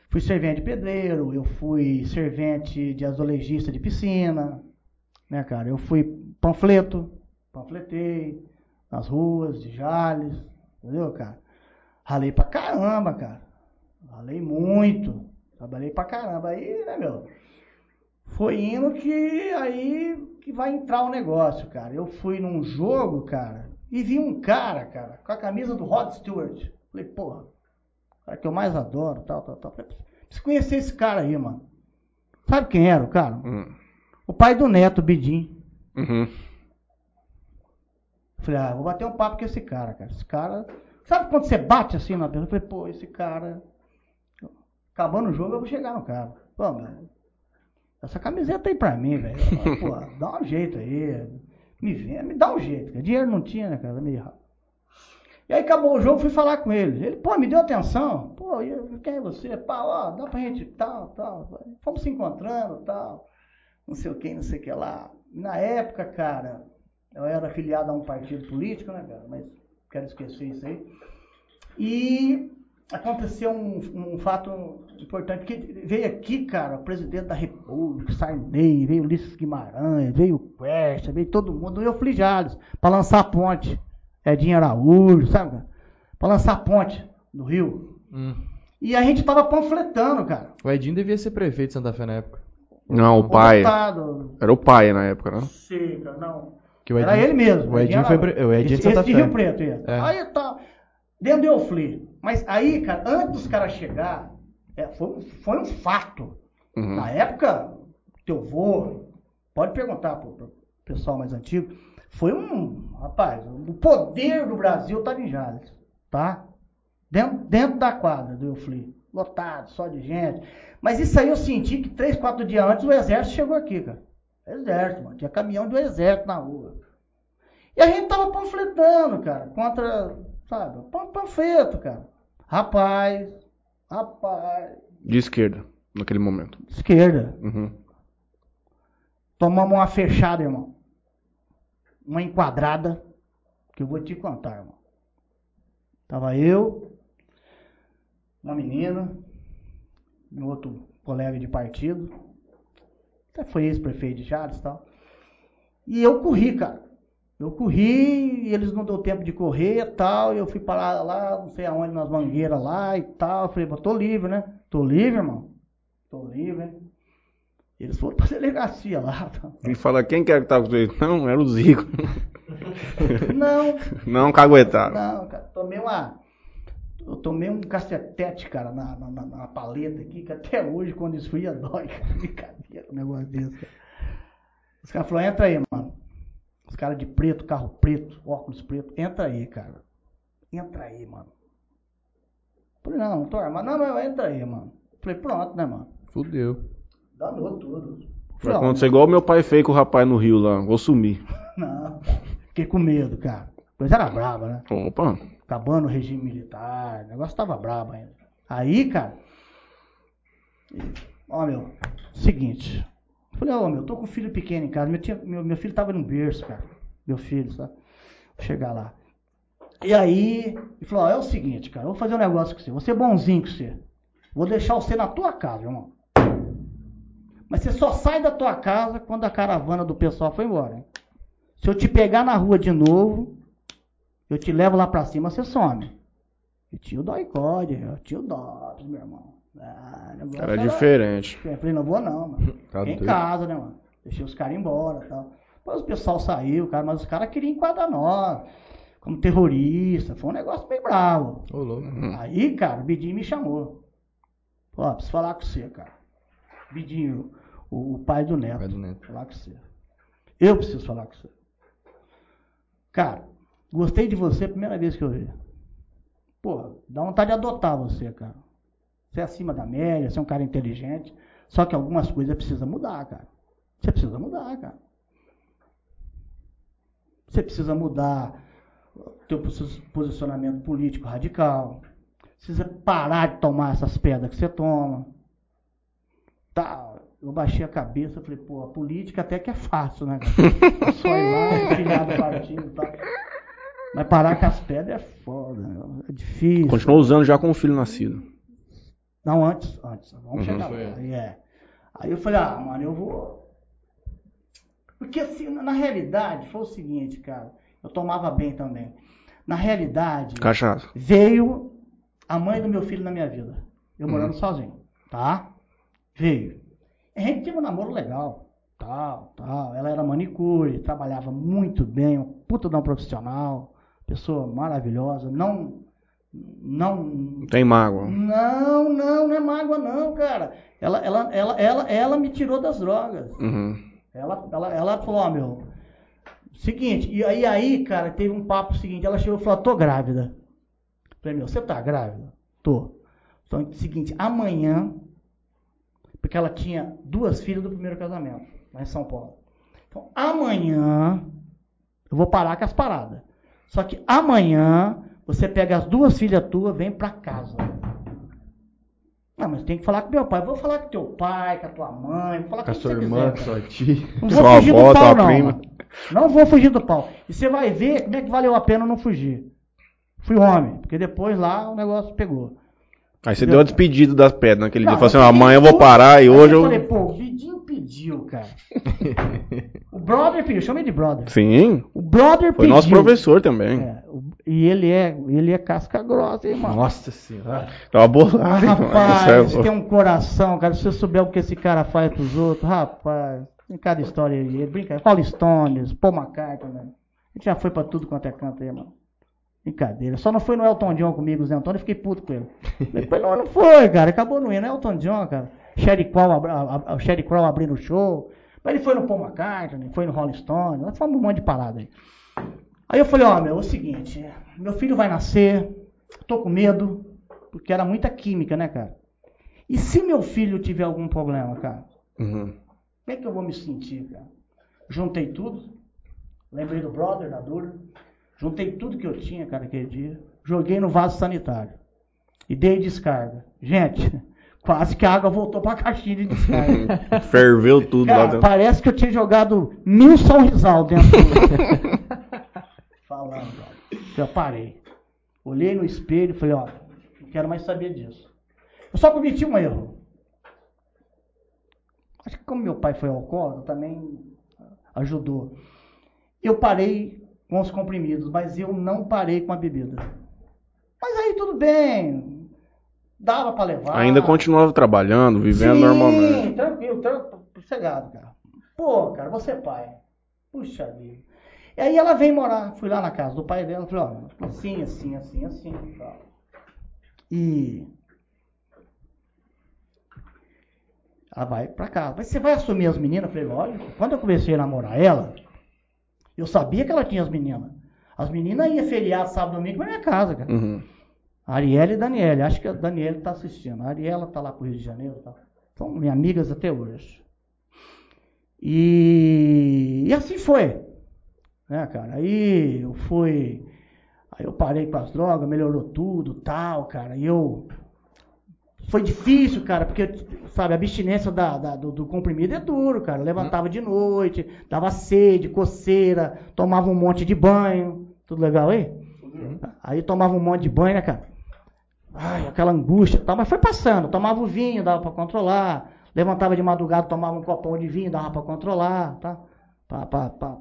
Fui servente de pedreiro, eu fui servente de azulejista de piscina, né, cara? Eu fui panfleto, panfletei nas ruas de Jales, entendeu, cara? Ralei pra caramba, cara. Ralei muito. Trabalhei pra caramba. Aí, né, meu? Foi indo que aí que vai entrar o negócio, cara. Eu fui num jogo, cara, e vi um cara, cara, com a camisa do Rod Stewart. Falei, porra, cara que eu mais adoro, tal, tal, tal. Falei, preciso conhecer esse cara aí, mano. Sabe quem era o cara? Uhum. O pai do Neto, Bidim. Uhum. Falei, ah, vou bater um papo com esse cara, cara. Esse cara. Sabe quando você bate assim na pessoa? Falei, pô, esse cara. Acabando o jogo, eu vou chegar no cara. Pô, mano, essa camiseta aí pra mim, velho. Pô, dá um jeito aí. Me vê, me dá um jeito. cara. Dinheiro não tinha, né, cara? Meio rápido. E aí acabou o jogo, fui falar com ele. Ele, pô, me deu atenção. Pô, eu- quem é você? Pá, ó, dá pra gente tal, tal. Fomos se encontrando, tal. Não sei o que, não sei o que lá. Na época, cara, eu era afiliado a um partido político, né, cara? Mas quero esquecer isso aí. E aconteceu um, um fato importante, que veio aqui, cara, o presidente da República, Sarney, veio Ulisses Guimarães, veio o Quercia, veio todo mundo, veio o Flijales, para lançar a ponte. Edinho Araújo, sabe? cara? Para lançar a ponte no Rio. Hum. E a gente tava panfletando, cara. O Edinho devia ser prefeito de Santa Fé na época. Não, o pai. deputado. Era o pai na época, né? Sei, cara, não. Que o Era ele mesmo. O Edinho foi pre- o Edinho de esse, Santa esse de Fé. Rio Preto, isso. É. Aí tá. Dentro do Eufli. Mas aí, cara, antes dos caras chegar, é, foi, foi um fato. Uhum. Na época, teu vô, pode perguntar pro, pessoal mais antigo, foi um, rapaz, o poder do Brasil estava em Jales, tá? Dentro, dentro da quadra do Eufli, lotado, só de gente. Mas isso aí eu senti que três, quatro dias antes o exército chegou aqui, cara. Exército, mano. Tinha caminhão do exército na rua. E a gente tava panfletando, cara, contra, sabe, pan- panfleto, cara. Rapaz, rapaz, De esquerda, naquele momento. esquerda. Uhum. Tomamos uma fechada, irmão. uma enquadrada que eu vou te contar, irmão. Tava eu, uma menina, um outro colega de partido, até foi ex-prefeito de Jales e tal. E eu corri, cara. Eu corri e eles não deu tempo de correr e tal. E eu fui parar lá, não sei aonde, nas mangueiras lá e tal. Eu falei, "Pô, tô livre, né? Tô livre, irmão. Tô livre, hein? Eles foram pra delegacia lá. Ele fala, quem que era que tava com ele? Não, era o Zico. Não, Não caguetaram. não, cara. Tomei uma. Eu tomei um cacetete, cara, na, na, na- paleta aqui, que até hoje, quando esfria, dói, cara. Brincadeira, um negócio desse, cara. Os caras falaram, entra aí, mano. Os caras de preto, carro preto, óculos preto, entra aí, cara. Entra aí, mano. Falei, não, não tô armado. Não, não, entra aí, mano. Falei, pronto, né, mano? Fudeu. Danou tudo. Vai acontecer igual meu pai fez com o rapaz no Rio lá. Vou sumir. Não, cara. Fiquei com medo, cara. Coisa era brava, né? Opa. acabando o regime militar, o negócio tava brabo ainda. Aí, cara, ó, meu, seguinte, falei, ó, meu, tô com um filho pequeno em casa, meu, meu, meu filho tava no berço, cara, meu filho, sabe? Vou chegar lá. E aí, ele falou, ó, é o seguinte, cara, eu vou fazer um negócio com você, vou ser bonzinho com você, vou deixar você na tua casa, irmão. Mas você só sai da tua casa quando a caravana do pessoal foi embora, hein? Se eu te pegar na rua de novo, eu te levo lá pra cima, você some. E tinha o Doicode, eu tinha o Dobbs, meu irmão. Ah, Era diferente. Eu falei, não vou não, mano. Tá Fiquei em casa, né, mano? Deixei os caras embora e tal. Depois o pessoal saiu, cara, mas os caras queriam enquadrar nós como terrorista. Foi um negócio bem bravo. Ô, louco. Aí, cara, o Bidinho me chamou. Pô, preciso falar com você, cara. Bidinho, o, o pai do Neto. Pai do Neto. Falar com você. Eu preciso falar com você. Cara, gostei de você a primeira vez que eu vi. Pô, dá vontade de adotar você, cara. Você é acima da média, você é um cara inteligente. Só que algumas coisas precisa mudar, cara. Você precisa mudar, cara. Você precisa mudar o teu posi- posicionamento político radical. Precisa parar de tomar essas pedras que você toma. Tá, eu baixei a cabeça, falei, pô, a política até que é fácil, né, cara? É só ir lá, filiar do partido e tal. Mas parar com as pedras é foda, né? é difícil. Continuou usando já com o filho nascido. Não, antes, antes. Vamos Uhum. chegar lá. Aí, é. Aí eu falei, ah, mano, eu vou. Porque assim, na realidade, foi o seguinte, cara. Eu tomava bem também. Na realidade, Cachaça. veio a mãe do meu filho na minha vida. Eu Uhum. morando sozinho, tá? Veio. A gente teve um namoro legal, tal, tal. Ela era manicure, trabalhava muito bem, um puta de um profissional, pessoa maravilhosa. Não, não tem mágoa. não, não, não é mágoa não, cara. Ela, ela, ela, ela, ela me tirou das drogas. Uhum. Ela, ela, ela falou, ó, meu, seguinte, e aí, aí, cara, teve um papo seguinte, ela chegou e falou, tô grávida. Falei, meu, você tá grávida? Tô. Então, seguinte, amanhã, porque ela tinha duas filhas do primeiro casamento, lá em São Paulo. Então, amanhã, eu vou parar com as paradas. Só que amanhã, você pega as duas filhas tuas, vem pra casa. Não, mas tem que falar com meu pai. Vou falar com teu pai, com a tua mãe, vou falar Com a sua irmã, quiser, com sua tia. Não Sua vou fugir avó, do pau, tua não. prima. Não vou fugir do pau. E você vai ver como é que valeu a pena não fugir. Fui homem, porque depois lá o negócio pegou. Aí você deu a despedida das pedras naquele Não, dia. Falou assim, amanhã eu vou parar e hoje eu eu... falei, pô, o Vidinho pediu, cara. o brother pediu, eu chamei de brother. Sim, O brother foi pediu. nosso professor também. É, e ele é, ele é casca grossa, hein, mano. Nossa senhora. Tava bolado. Rapaz, Você é- tem um coração, cara. Se você souber o que esse cara faz pros outros, rapaz, tem cada história aí. Ele brinca, Rolling Stones, Paul McCartney, né? A gente já foi pra tudo quanto é canto aí, mano. Brincadeira. Só não foi no Elton John comigo, o Zé Antônio, eu fiquei puto com ele. Depois não, não foi, cara. Acabou no ir, não é Elton John, cara. Sherry Crow, a- a- o Sherry Crow abrindo o show. Mas ele foi no Paul McCartney, foi no Rolling Stone, nós fomos um monte de parada aí. Aí eu falei, ó, meu, é o seguinte, meu filho vai nascer, tô com medo, porque era muita química, né, cara? E se meu filho tiver algum problema, cara? Uhum. Como é que eu vou me sentir, cara? Juntei tudo, lembrei do brother, da dura, juntei tudo que eu tinha, cara, aquele dia, joguei no vaso sanitário e dei descarga. Gente, Quase que a água voltou pra caixinha de descarga. Ferveu tudo lá Cara, dentro. parece que eu tinha jogado mil sorrisal dentro do... Eu parei. Olhei no espelho e falei, ó, não quero mais saber disso. Eu só cometi um erro. Acho que como meu pai foi alcoólatra, também ajudou. Eu parei com os comprimidos, mas eu não parei com a bebida. Mas aí tudo bem. Dava pra levar. Ainda continuava trabalhando, vivendo Sim, normalmente. tranquilo, tranquilo, sossegado, cara. Pô, cara, você é pai. Puxa vida. E aí ela vem morar, fui lá na casa do pai dela, falei, ó, assim, assim, assim, assim. E ela vai pra casa. Mas você vai assumir as meninas? Eu falei, lógico. Quando eu comecei a namorar ela, eu sabia que ela tinha as meninas. As meninas iam feriado, sábado, domingo pra minha casa, cara. Uhum. Ariela e Daniela. Acho que a Daniela está assistindo. A Ariela está lá pro Rio de Janeiro. Tá? São minhas amigas até hoje. E, e assim foi. Né, cara? Aí eu fui. Aí eu parei com as drogas, melhorou tudo, tal, cara. E eu. Foi difícil, cara, porque, sabe, a abstinência da, da- do, do comprimido é duro, cara. Levantava de noite, dava sede, coceira, tomava um monte de banho. Tudo legal aí? Aí tomava um monte de banho, né, cara? Ai, aquela angústia tal, mas foi passando. Tomava o vinho, dava pra controlar. Levantava de madrugada, tomava um copão de vinho, dava pra controlar, tá? Pra, pra, pra,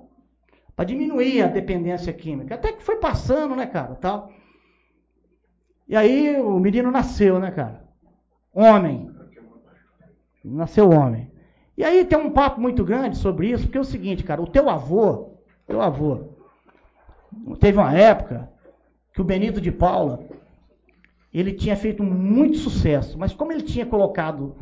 pra diminuir a dependência química. Até que foi passando, né, cara, tal. E aí o menino nasceu, né, cara? Homem. Nasceu homem. E aí tem um papo muito grande sobre isso, porque é o seguinte, cara, o teu avô, teu avô, teve uma época que o Benito de Paula, ele tinha feito muito sucesso, mas como ele tinha colocado,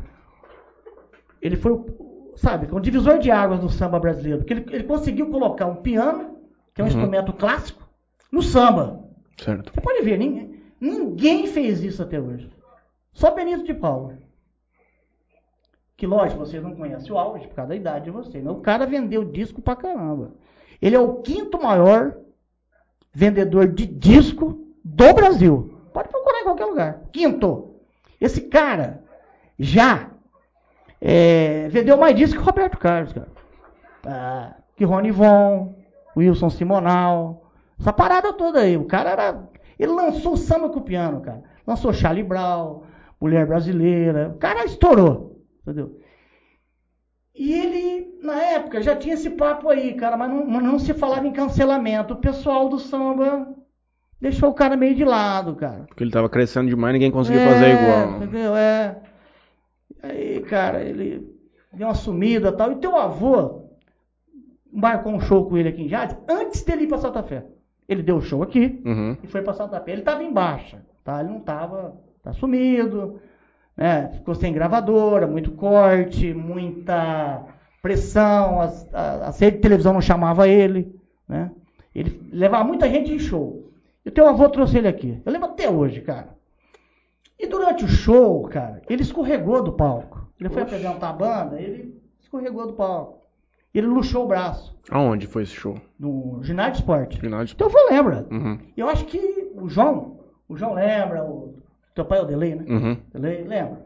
ele foi, o- sabe, o divisor de águas do samba brasileiro, porque ele, ele conseguiu colocar um piano, que é um Uhum. instrumento clássico, no samba. Certo. Você pode ver, ninguém, ninguém fez isso até hoje. Só Benito de Paula. Que lógico, vocês não conhecem o auge por causa da idade de vocês. Mas o cara vendeu disco pra caramba. Ele é o quinto maior vendedor de disco do Brasil. Pode procurar em qualquer lugar. Quinto. Esse cara já é, vendeu mais disco que Roberto Carlos, cara. Ah, que Rony Von, Wilson Simonal. Essa parada toda aí. O cara era. Ele lançou o samba com o piano, cara. Lançou Charlie Brown, Mulher Brasileira. O cara estourou. Entendeu? E ele, na época, já tinha esse papo aí, cara, mas não, não se falava em cancelamento. O pessoal do samba deixou o cara meio de lado, cara. Porque ele tava crescendo demais ninguém conseguia É, fazer igual. Entendeu? É. Aí, cara, ele deu uma sumida e tal. E teu avô marcou um show com ele aqui em Jades antes dele ir pra Santa Fé. Ele deu o show aqui Uhum. e foi pra Santa Fé. Ele tava em baixa, tá? Ele não tava, tá sumido, né? Ficou sem gravadora, muito corte, muita pressão, as- a, a rede de televisão não chamava ele, né? Ele levava muita gente em show. E teu avô trouxe ele aqui. Eu lembro até hoje, cara. E durante o show, cara, ele escorregou do palco. Ele foi apresentar a banda, ele escorregou do palco. Ele luxou o braço Aonde foi esse show? no ginásio de esporte. De... Teu avô lembra. Uhum. Eu acho que o João, o João lembra, o teu pai é o Delay, né? Uhum. Delay, lembra.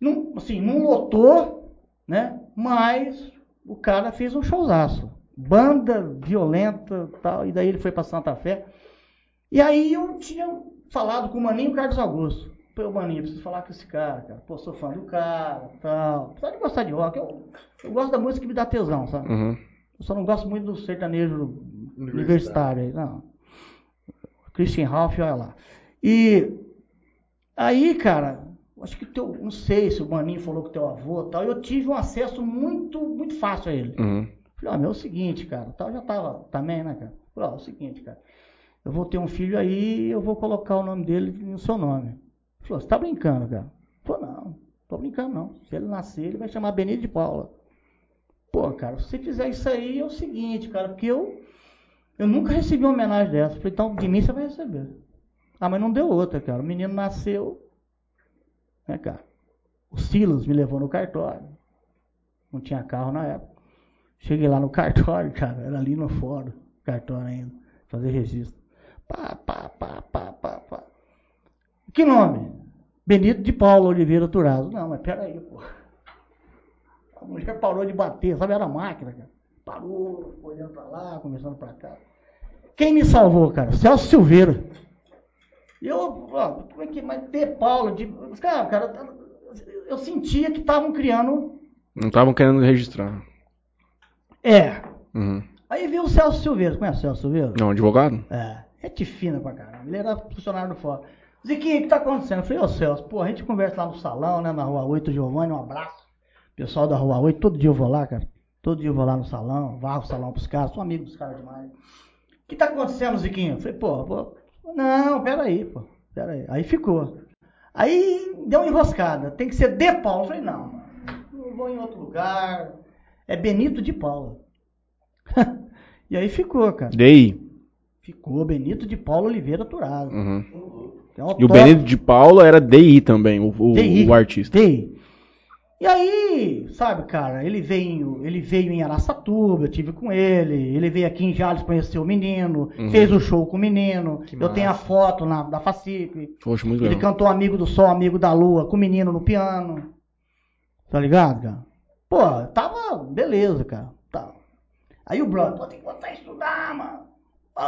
Não, assim, não lotou, né? Mas o cara fez um showzaço. Banda violenta tal. E daí ele foi pra Santa Fé. E aí eu tinha falado com o Maninho Carlos Augusto. Pô, Maninho, preciso falar com esse cara, cara. Pô, sou fã do cara, tal. Apesar de gostar de rock, eu, eu gosto da música que me dá tesão, sabe? Uhum. Eu só não gosto muito do sertanejo universitário aí, não. Christian Ralph, olha lá. E aí, cara, acho que teu, não sei se o Maninho falou com teu avô e tal, eu tive um acesso muito, muito fácil a ele. Uhum. Falei, ó, meu, é o seguinte, cara, tal, já tava também, né, cara? Falei, ó, é o seguinte, cara, eu vou ter um filho aí eu vou colocar o nome dele no seu nome. Ele Falou, você tá brincando, cara? Falei, não, tô brincando não. Se ele nascer, ele vai chamar Benito de Paula. Pô, cara, se você fizer isso aí, é o seguinte, cara, porque eu, eu nunca recebi uma homenagem dessa. Falei, então de mim você vai receber. Ah, mas não deu outra, cara. O menino nasceu, né, cara? O Silas me levou no cartório. Não tinha carro na época. Cheguei lá no cartório, cara, era ali no fórum, cartório ainda, fazer registro. Pá, pá, pá, pá, pá, pá. Que nome? Benito de Paulo Oliveira Turazo. Não, mas peraí, pô. A mulher parou de bater, sabe? Era máquina, cara. Parou, olhando pra lá, conversando pra cá. Quem me salvou, cara? Celso Silveira. Eu, ó, como é que. Mas de Paulo, de. Cara, cara, eu sentia que estavam criando. Não estavam querendo registrar. É. Uhum. Aí veio o Celso Silveira. Conhece o Celso Silveira? Não, advogado? É. É fina pra caramba. Ele era funcionário do fora. Ziquinho, o que tá acontecendo? Eu falei, ô Celso, pô, a gente conversa lá no salão, né, na rua 8, Giovanni, um abraço. Pessoal da rua 8, todo dia eu vou lá, cara. Todo dia eu vou lá no salão, varro o salão pros caras, sou amigo dos caras demais. O que tá acontecendo, Ziquinho? Eu falei, pô, pô, não, peraí, pô, peraí. Aí ficou. Aí deu uma enroscada, tem que ser de Paulo. Eu falei, não, não vou em outro lugar. É Benito de Paula. e aí ficou, cara. DI. Ficou Benito de Paulo Oliveira Turado. Uhum. É um E o top- Benito de Paula era DI também, o, o, DI. o artista. DI. E aí, sabe, cara, ele veio, ele veio em Araçatuba, eu tive com ele, ele veio aqui em Jales conhecer o menino, Uhum. fez o show com o menino, Que eu tenho a massa. foto na, da Facipe, Poxa, muito ele legal. cantou Amigo do Sol, Amigo da Lua, com o menino no piano, tá ligado, cara? Pô, tava, beleza, cara, tá. Aí o brother, pô, tem que voltar a estudar, mano, pô,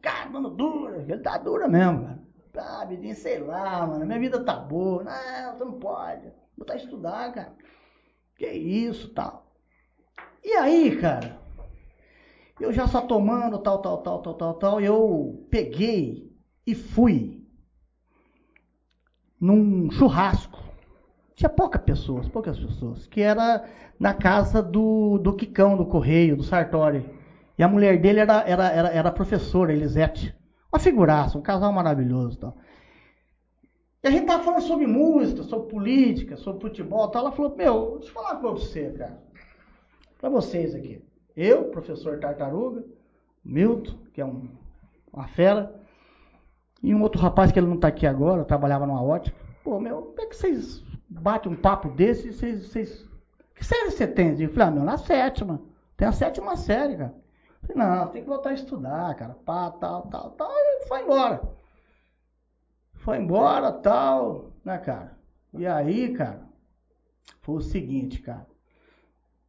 cara, mano, dura, ele tá dura mesmo, cara. Ah, Bidinho, sei lá, mano, minha vida tá boa, não, você não pode, botar a estudar, cara. Que isso, tal. E aí, cara, eu já só tomando, tal, tal, tal, tal, tal, tal, eu peguei e fui num churrasco. Tinha poucas pessoas, poucas pessoas, que era na casa do, do Quicão, do Correio, do Sartori. E a mulher dele era, era, era, era professora, Elisete. Uma figuraça, um casal maravilhoso. e. E a gente tava falando sobre música, sobre política, sobre futebol e. Ela falou, meu, deixa eu falar uma coisa pra você, cara. Pra vocês aqui. Eu, professor Tartaruga, Milton, que é um, uma fera, e um outro rapaz que ele não tá aqui agora, trabalhava numa ótica. Pô, meu, como é que vocês batem um papo desse vocês, vocês... Que série você tem? Eu falei, ah, meu, na sétima. Tem a sétima série, cara. Falei, não, tem que voltar a estudar, cara. Pá, tal, tal, tal. E foi embora. Foi embora, tal, né, cara? E aí, cara, foi o seguinte, cara.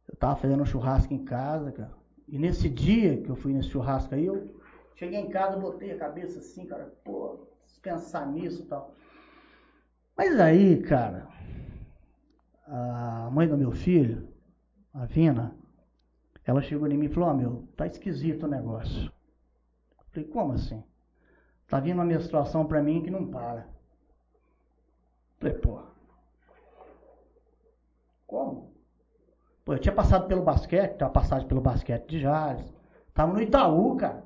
Eu tava fazendo um churrasco em casa, cara. E nesse dia que eu fui nesse churrasco aí, eu cheguei em casa, botei a cabeça assim, cara, pô, pensar nisso e tal. Mas aí, cara, a mãe do meu filho, a Vina, ela chegou em mim e falou, ó, meu, tá esquisito o negócio. Eu falei, como assim? Tá vindo uma menstruação pra mim que não para. Eu falei, pô. Como? Pô, eu tinha passado pelo basquete, tinha passagem pelo basquete de Jales. Tava no Itaú, cara.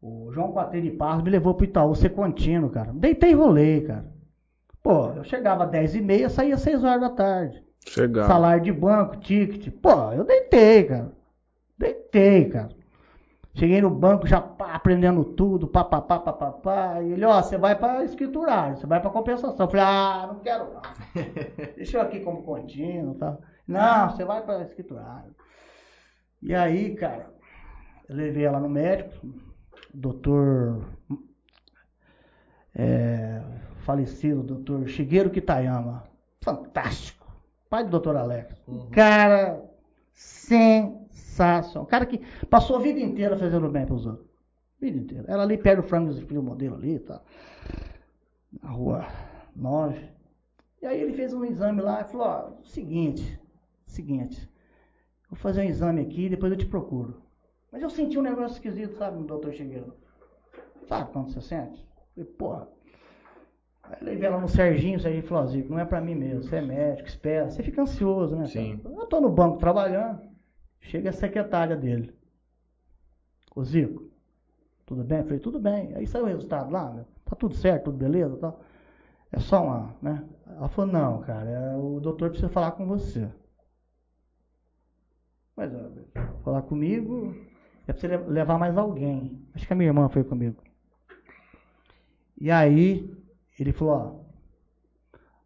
O João Quatreiro de Parros me levou pro Itaú ser contínuo, cara. Deitei e rolei, cara. Pô, eu chegava às 10 e meia, saía às 6 horas da tarde. Chegar. Salário de banco, ticket. Pô, eu deitei, cara. Deitei, cara. Cheguei no banco já pá, aprendendo tudo, pá, pá, pá, pá, pá, pá. E ele, ó, você vai pra escriturário, você vai pra compensação. Eu falei, ah, não quero não. Deixa eu aqui como contínuo, tá? Não, você vai pra escriturário. E aí, cara, eu levei ela no médico, doutor é, falecido, doutor Shigeru Kitayama. Fantástico. Pai do doutor Alex. Um cara sensacional. Um cara que passou a vida inteira fazendo bem para os outros. Vida inteira. Ela ali perto do Frango Filho Modelo ali, tá? Na rua 9. E aí ele fez um exame lá e falou, ó, seguinte, seguinte, vou fazer um exame aqui e depois eu te procuro. Mas eu senti um negócio esquisito, sabe, doutor Shigeru? Sabe quando você sente? Falei, porra. Aí levei ela no Serginho, o Serginho falou, Zico, não é pra mim mesmo, você é médico, espera. Você fica ansioso, né? Sim. cara? Eu tô no banco trabalhando, chega a secretária dele. Ô Zico, tudo bem? Eu falei, tudo bem. Aí saiu o resultado lá, meu. Tá tudo certo, tudo beleza e tal. É só uma, né? Ela falou, não, cara, é, o doutor precisa falar com você. Mas, ó, falar comigo, é pra você le- levar mais alguém. Acho que a minha irmã foi comigo. E aí, ele falou, ó,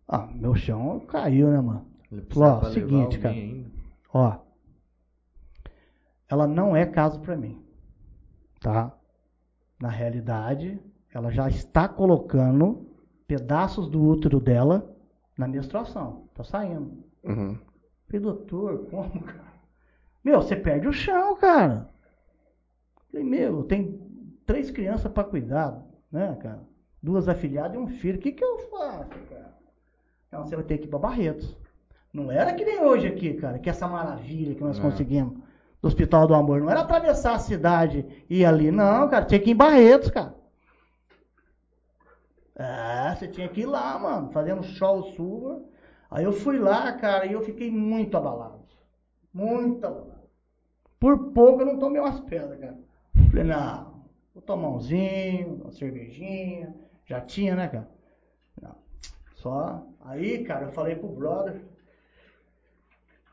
ah, meu chão caiu, né, mano? Ele Falou, ó, seguinte, cara. ainda. Ó, ela não é caso pra mim, tá? Na realidade, ela já está colocando pedaços do útero dela na menstruação. Tá saindo. Uhum. Falei, doutor, como, cara? Meu, você perde o chão, cara. Falei, meu, tem três crianças para cuidar, né, cara? Duas afilhadas e um filho. O que, que eu faço, cara? Então você vai ter que ir para Barretos. Não era que nem hoje aqui, cara, que essa maravilha que nós Não. conseguimos do Hospital do Amor. Não era atravessar a cidade e ir ali. Não, cara, tinha que ir em Barretos, cara. É, você tinha que ir lá, mano, fazendo show chuva. Aí eu fui lá, cara, e eu fiquei muito abalado. Muito abalado. Por pouco eu não tomei umas pedras, cara. Falei, não, vou tomar um vinho, uma cervejinha. Já tinha, né, cara? Não. Só. Aí, cara, eu falei pro brother.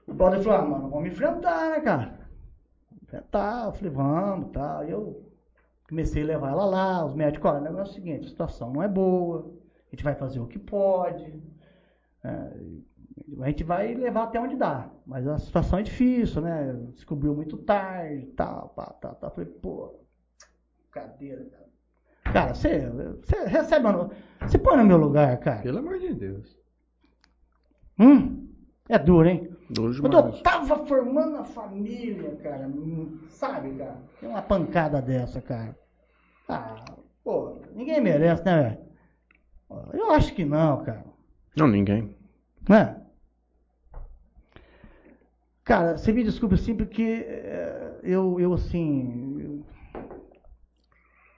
O brother falou, ah, mano, vamos enfrentar, né, cara? Enfrentar. Eu falei, vamos, tá. Aí eu comecei a levar ela lá, os médicos, olha, o negócio é o seguinte, a situação não é boa, a gente vai fazer o que pode, é, a gente vai levar até onde dá, mas a situação é difícil, né? Descobriu muito tarde, tal, pá, tá, tá. Falei, pô, cadeira, cara. Cara, você, você recebe, mano, você põe no meu lugar, cara. Pelo amor de Deus. Hum, é duro, hein? Duro Quando demais. eu tava formando a família, cara, hum, sabe, cara? Tem uma pancada dessa, cara. Ah, pô, ninguém merece, né, velho? Eu acho que não, cara. Não, ninguém. Né? Cara, você me desculpe assim, porque eh, eu, eu assim.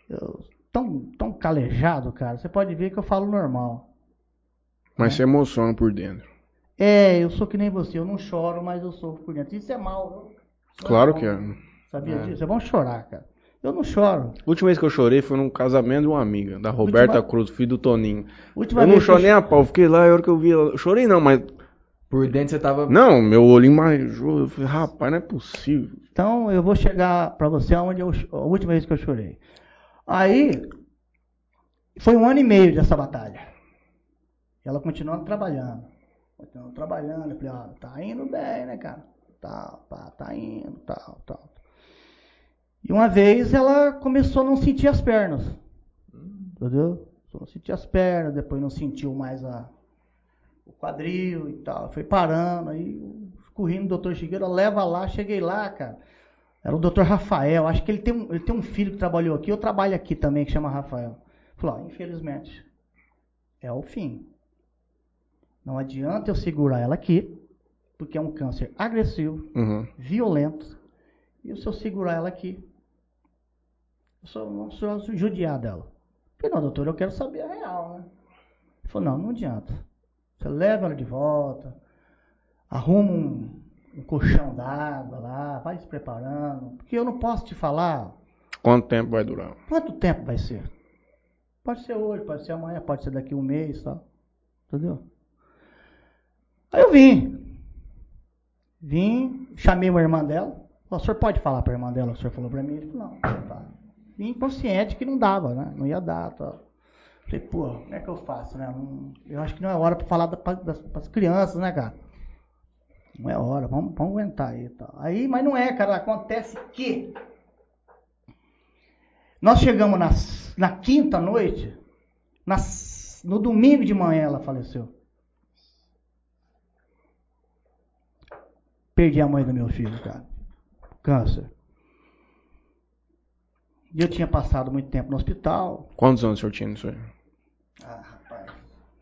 Eu, eu- tão, tão calejado, cara. Você pode ver que eu falo normal. Mas se emociona por dentro. É, eu sou que nem você, eu não choro, mas eu sofro por dentro. Isso é mal? Isso Claro bom. que é. Sabia É. disso? É bom chorar, cara. Eu não choro. A última vez que eu chorei foi num casamento de uma amiga, da Roberta Última- Cruz, filho do Toninho. Última eu não chorei nem a pau, eu fiquei lá, a hora que eu vi ela. Eu chorei não, mas. Por dentro você tava. Não, meu olhinho marejou. Eu falei, rapaz, não é possível. Então eu vou chegar pra você aonde eu, a última vez que eu chorei. Aí foi um ano e meio dessa batalha. Ela continuando trabalhando. Continuando trabalhando. Eu falei, ó, tá indo bem, né, cara? Tá, tá indo, tal, tal. E uma vez ela começou a não sentir as pernas. Entendeu? A não sentir as pernas, depois não sentiu mais a, o quadril e tal. Foi parando, aí corri no doutor Chigueira, leva lá, cheguei lá, cara. Era o doutor Rafael, acho que ele tem, um, ele tem um filho que trabalhou aqui, eu trabalho aqui também, que chama Rafael. Falou, infelizmente, é o fim. Não adianta eu segurar ela aqui, porque é um câncer agressivo, Uhum. violento, e se eu segurar ela aqui, eu só não sou judiar dela. Falei, não, doutor, eu quero saber a real, né? Ele falou, não, não adianta. Você leva ela de volta, arruma um, um colchão d'água lá, vai se preparando, porque eu não posso te falar Quanto tempo vai durar? quanto tempo vai ser. Pode ser hoje, pode ser amanhã, pode ser daqui um mês, tal. Entendeu? Aí eu vim. Vim, chamei uma irmã dela. O senhor pode falar para a irmã dela? O senhor falou para mim? Ele falou, não, tá. Vim consciente que não dava, né? Não ia dar, tal. Falei, pô, como é que eu faço, né? Eu acho que não é hora para falar para as crianças, né, cara? Não é hora, vamos, vamos aguentar aí, tal. Aí, mas não é, cara. Acontece que nós chegamos na, na quinta noite, na, no domingo de manhã ela faleceu. Perdi a mãe do meu filho, cara. Câncer. E eu tinha passado muito tempo no hospital. Quantos anos o senhor tinha nisso aí? Ah, rapaz.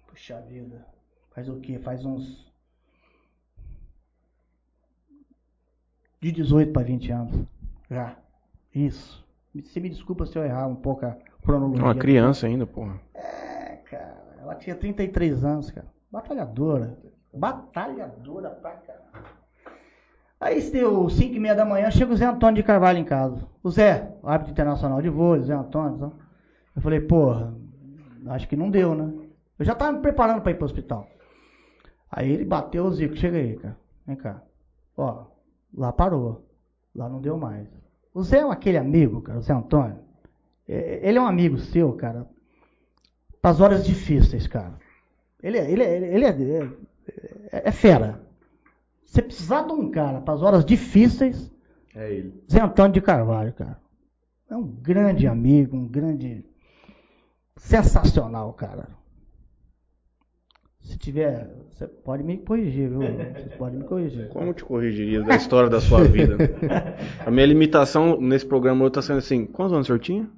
Puxa vida. Faz o quê? Faz uns. De 18 para 20 anos. Já. Isso. Você me desculpa se eu errar um pouco a cronologia. Uma criança ainda, porra. É, cara. Ela tinha 33 anos, cara. Batalhadora. Batalhadora pra caralho. Aí deu 5 e meia da manhã, chega o Zé Antônio de Carvalho em casa. O Zé, o árbitro internacional de vôlei, Zé Antônio. tá? Eu falei, porra, acho que não deu, né? Eu já tava me preparando pra ir pro hospital. Aí ele bateu o Zico, chega aí, cara. Vem cá. Ó, lá parou. Lá não deu mais. O Zé é aquele amigo, cara, o Zé Antônio. É, Ele é um amigo seu, cara, para as horas difíceis, cara. Ele, é- ele, é- ele, é, é, é fera. Você precisar de um cara para as horas difíceis, É ele. Zé Antônio de Carvalho, cara. É um grande amigo, um grande. Sensacional, cara. Se tiver, você pode me corrigir, viu? Você pode me corrigir. Como te corrigiria da história da sua vida? A minha limitação nesse programa está sendo assim: quantos anos o senhor tinha?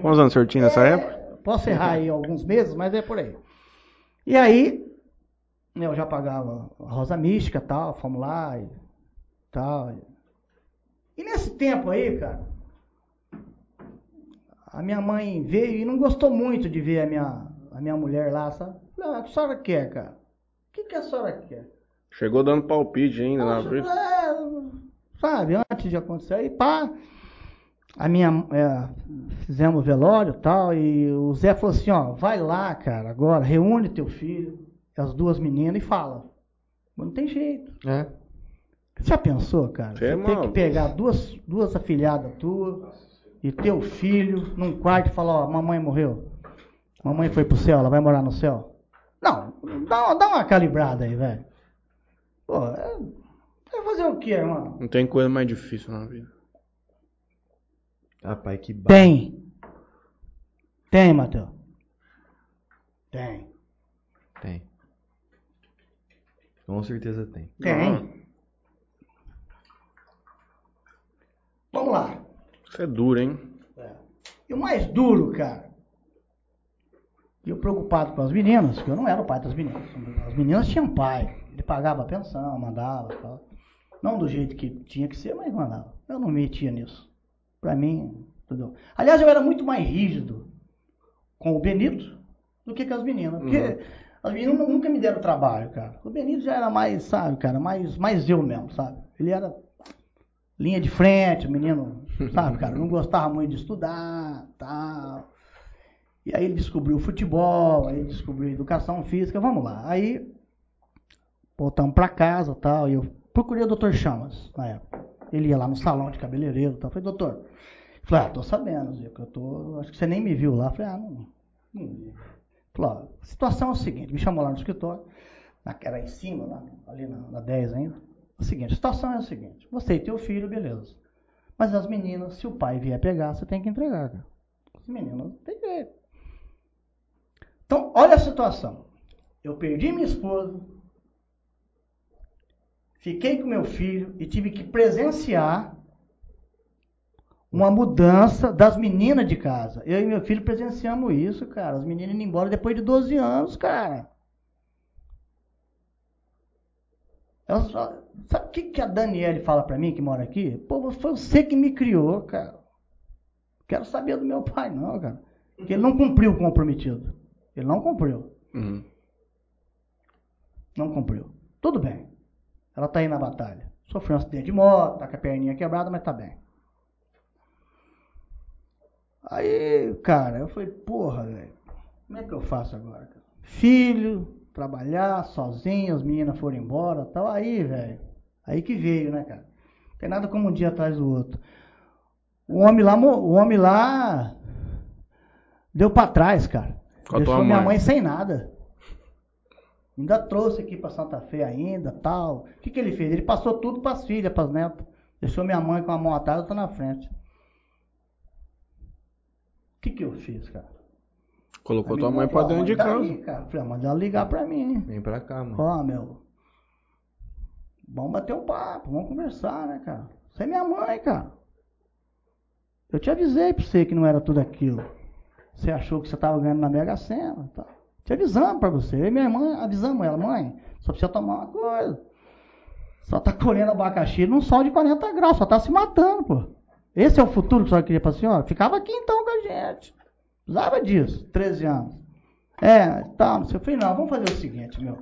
Quantos anos o senhor tinha nessa época? Posso errar aí alguns meses, mas é por aí. E aí, eu já pagava a Rosa Mística tal, fomos lá e tal. E nesse tempo aí, cara, a minha mãe veio e não gostou muito de ver a minha, a minha mulher lá, sabe? Ah, o que a senhora quer, cara? O que, que a senhora quer? Chegou dando palpite ainda na frente. É, sabe, antes de acontecer. Aí, pá, a minha, é, fizemos velório e tal, e o Zé falou assim, ó, vai lá, cara, agora, reúne teu filho, as duas meninas e fala. Mas não tem jeito. É. Você já pensou, cara? Você é tem que pegar duas, duas afilhadas tuas e teu filho num quarto e falar, ó, mamãe morreu. Mamãe foi pro céu, ela vai morar no céu. Não, dá, uma- dá uma calibrada aí, velho. Pô, é, vai fazer o quê, irmão? Não tem coisa mais difícil na vida. Rapaz, que barra. Tem. Tem, Matheus. Tem. Tem. Com certeza tem. Tem. Vamos lá. Isso é duro, hein? E o mais duro, cara. E eu preocupado com as meninas, que eu não era o pai das meninas. As meninas tinham pai. Ele pagava a pensão, mandava tal. Não do jeito que tinha que ser, mas mandava. Eu não me metia nisso. Pra mim, tudo. Aliás, eu era muito mais rígido com o Benito do que com as meninas. Porque as meninas nu- nunca me deram trabalho, cara. O Benito já era mais, sabe, cara, mais, mais eu mesmo, sabe? Ele era linha de frente, o menino, sabe, cara, não gostava muito de estudar, tal. E aí ele descobriu o futebol, aí ele descobriu educação física, vamos lá. Aí voltamos pra casa, tal, e eu procurei o Dr. Chamas na época. Ele ia lá no salão de cabeleireiro, tal. Falei, doutor, falou, ah, tô sabendo, Zico, eu tô, acho que você nem me viu lá. Falei, ah, não, não vi. Falou, ó, a situação é o seguinte, me chamou lá no escritório, na, era em cima, lá, ali na, na 10 ainda. O seguinte, a situação é o seguinte, você e teu filho, beleza. Mas as meninas, se o pai vier pegar, você tem que entregar, cara. As meninas, não tem jeito. Então, olha a situação. Eu perdi minha esposa, fiquei com meu filho e tive que presenciar uma mudança das meninas de casa. Eu e meu filho presenciamos isso, cara. As meninas indo embora depois de 12 anos, cara. Elas sabe o que, que a Daniele fala pra mim, que mora aqui? Pô, foi você que me criou, cara. Quero saber do meu pai, não, cara. Porque ele não cumpriu o comprometido. Ele não cumpriu. Uhum. Não cumpriu. Tudo bem. Ela tá aí na batalha. Sofreu um acidente de moto, tá com a perninha quebrada, mas tá bem. Aí, cara, eu falei, porra, velho, como é que eu faço agora? cara? Filho, trabalhar sozinho, as meninas foram embora tal. Aí, velho, aí que veio, né, cara? Tem nada como um dia atrás do outro. O homem lá, o homem lá deu pra trás, cara. Com a Deixou tua minha mãe. mãe sem nada. Ainda trouxe aqui pra Santa Fé ainda, tal. O que, que ele fez? Ele passou tudo pras filhas, pras netas. Deixou minha mãe com a mão atrás, eu tô na frente. O que, que eu fiz, cara? Colocou tua mãe pra falou, dentro de "Manda casa. aí, cara. Falei, "Ah, manda ela ligar pra mim. Vem pra cá, mano. Ó, meu. Vamos bater um papo, vamos conversar, né, cara? Você é minha mãe, cara. Eu te avisei pra você que não era tudo aquilo. Você achou que você tava ganhando na Mega Sena. Tá? Te avisamos pra você. Eu e minha mãe avisamos ela, mãe, só precisa tomar uma coisa. Só tá colhendo abacaxi num sol de 40 graus, só tá se matando, pô. Esse é o futuro que a senhora queria pra senhora? Ficava aqui então com a gente. Precisava disso, 13 anos. É, tá, não sei. Eu falei, não, vamos fazer o seguinte, meu.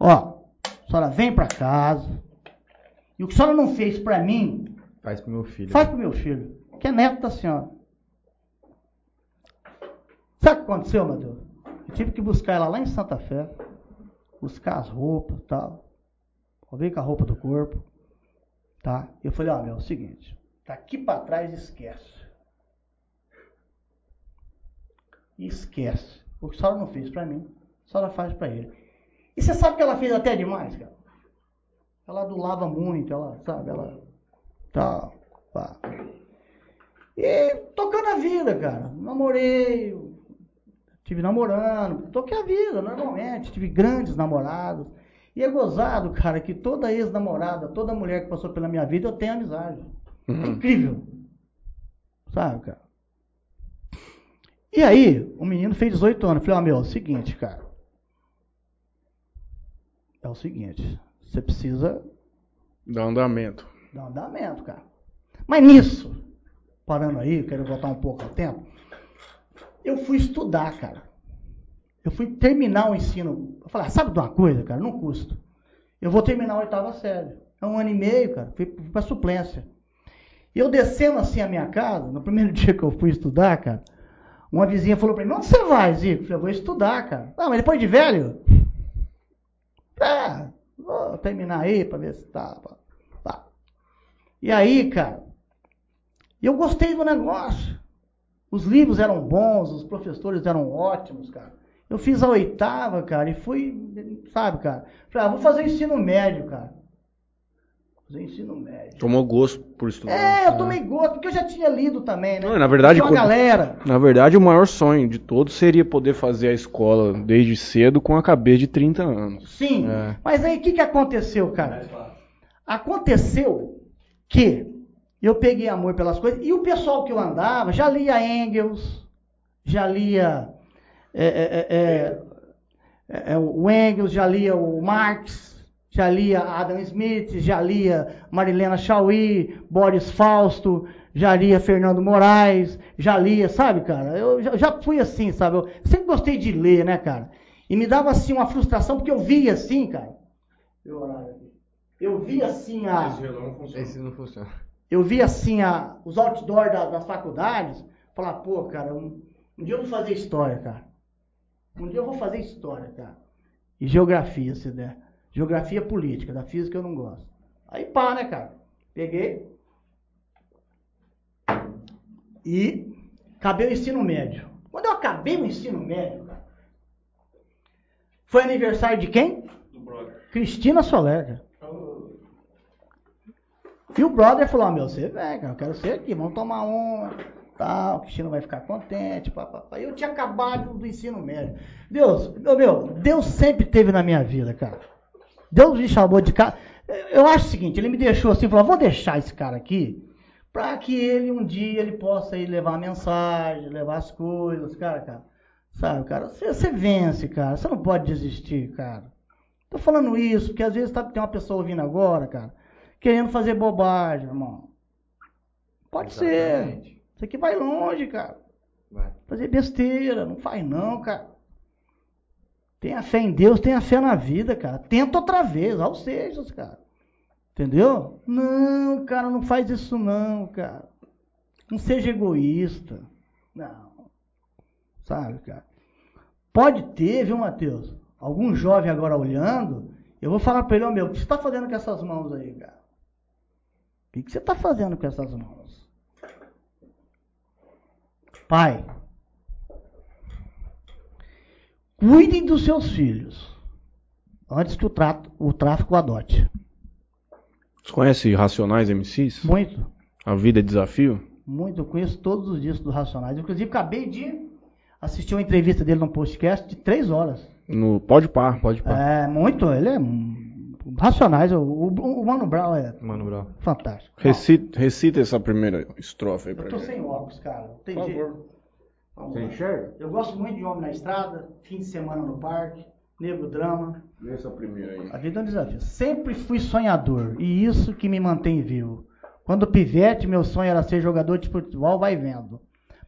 Ó, a senhora vem pra casa. E o que a senhora não fez pra mim, Faz pro meu filho. faz pro meu filho, que é neto da senhora. Sabe o que aconteceu, meu Deus? Eu tive que buscar ela lá em Santa Fé, buscar as roupas e tal. Veio com a roupa do corpo, tá? Eu falei, ó, meu, é o seguinte, daqui pra trás esquece. Esquece. O que a senhora não fez pra mim, a senhora faz pra ele. E você sabe que ela fez até demais, cara? Ela adulava muito, ela, sabe, ela. Tá, pá. E tocando a vida, cara. Namorei, Tive namorando, toquei a vida, normalmente. Tive grandes namorados. E é gozado, cara, que toda ex-namorada, toda mulher que passou pela minha vida, eu tenho amizade. É Uhum. incrível. Sabe, cara? E aí, o menino fez 18 anos. Eu falei, ó, meu, é o seguinte, cara. É o seguinte, você precisa Dá andamento. dar andamento, cara. Mas nisso, parando aí, quero voltar um pouco ao tempo, eu fui estudar, cara. Eu fui terminar o ensino. Eu falei, ah, sabe de uma coisa, cara? Não custa. Eu vou terminar a oitava série. É um ano e meio, cara. Fui pra suplência. E eu descendo assim a minha casa, no primeiro dia que eu fui estudar, cara, uma vizinha falou pra mim, onde você vai, Zico? Eu falei, eu vou estudar, cara. Ah, mas depois de velho? É, vou terminar aí pra ver se tá. tá. E aí, cara, eu gostei do negócio. Os livros eram bons, os professores eram ótimos, cara. Eu fiz a oitava, cara, e fui, sabe, cara. Falei, ah, vou fazer ensino médio, cara. Fazer ensino médio. Tomou gosto por estudar. É, eu tomei gosto, porque eu já tinha lido também, né? Não, na verdade, quando- galera. Na verdade, o maior sonho de todos seria poder fazer a escola desde cedo com a cabeça de 30 anos. Sim. É. Mas aí o que, que aconteceu, cara? Aconteceu que eu peguei amor pelas coisas e o pessoal que eu andava já lia Engels, já lia é, é, é, é, é, o Engels, já lia o Marx, já lia Adam Smith, já lia Marilena Chauí, Boris Fausto, já lia Fernando Moraes, já lia, sabe, cara? Eu já, já fui assim, sabe? Eu sempre gostei de ler, né, cara? E me dava assim uma frustração porque eu via assim, cara. Aqui. Eu via assim a Esse não funciona. Eu vi assim a, os outdoors da- das faculdades, falar, pô, cara, um, um dia eu vou fazer história, cara. Um dia eu vou fazer história, cara. E geografia, se der. Geografia política, da física eu não gosto. Aí pá, né, cara? Peguei. E acabei o ensino médio. Quando eu acabei o ensino médio, cara, foi aniversário de quem? Cristina Soler, cara. E o brother falou, ah, meu, você vem, cara, eu quero ser aqui, vamos tomar uma, tal, o Cristina vai ficar contente, papapá. Eu tinha acabado do ensino médio. Deus, meu, meu, Deus sempre teve na minha vida, cara. Deus me chamou de cara. Eu acho o seguinte, ele me deixou assim, falou, vou deixar esse cara aqui, para que ele um dia ele possa ir levar a mensagem, levar as coisas, cara, cara. Sabe, cara, você vence, cara, você não pode desistir, cara. Tô falando isso, porque às vezes tá, tem uma pessoa ouvindo agora, cara, querendo fazer bobagem, irmão. Pode ser. Exatamente. Isso aqui vai longe, cara. Vai. Fazer besteira, não faz não, cara. Tenha fé em Deus, tenha fé na vida, cara. Tenta outra vez, aos sejos, cara. Entendeu? Não, cara, não faz isso não, cara. Não seja egoísta. Não. Sabe, cara? Pode ter, viu, Matheus? Algum jovem agora olhando, eu vou falar pra ele, ô meu, o que você tá fazendo com essas mãos aí, cara? O que você tá fazendo com essas mãos? Pai, cuidem dos seus filhos antes que o, trato, o tráfico o adote. Você conhece Racionais MCs? Muito, A Vida é Desafio? muito. Eu conheço todos os discos do Racionais. Inclusive, acabei de assistir uma entrevista dele num podcast de três horas. No Pode Par. Pode pôr. É, muito. Ele é. Racionais. O, o, o Mano Brown é Mano, Brau. fantástico. Recita, recita essa primeira estrofe aí pra Eu tô gente. sem óculos, cara. Tem Por jeito. favor. Vamos Você lá. enxerga? Eu gosto muito de Homem na Estrada, fim de semana no parque, Nego Drama. Lê essa primeira aí. A vida é um desafio. Sempre fui sonhador e isso que me mantém vivo. Quando pivete, meu sonho era ser jogador de futebol, vai vendo.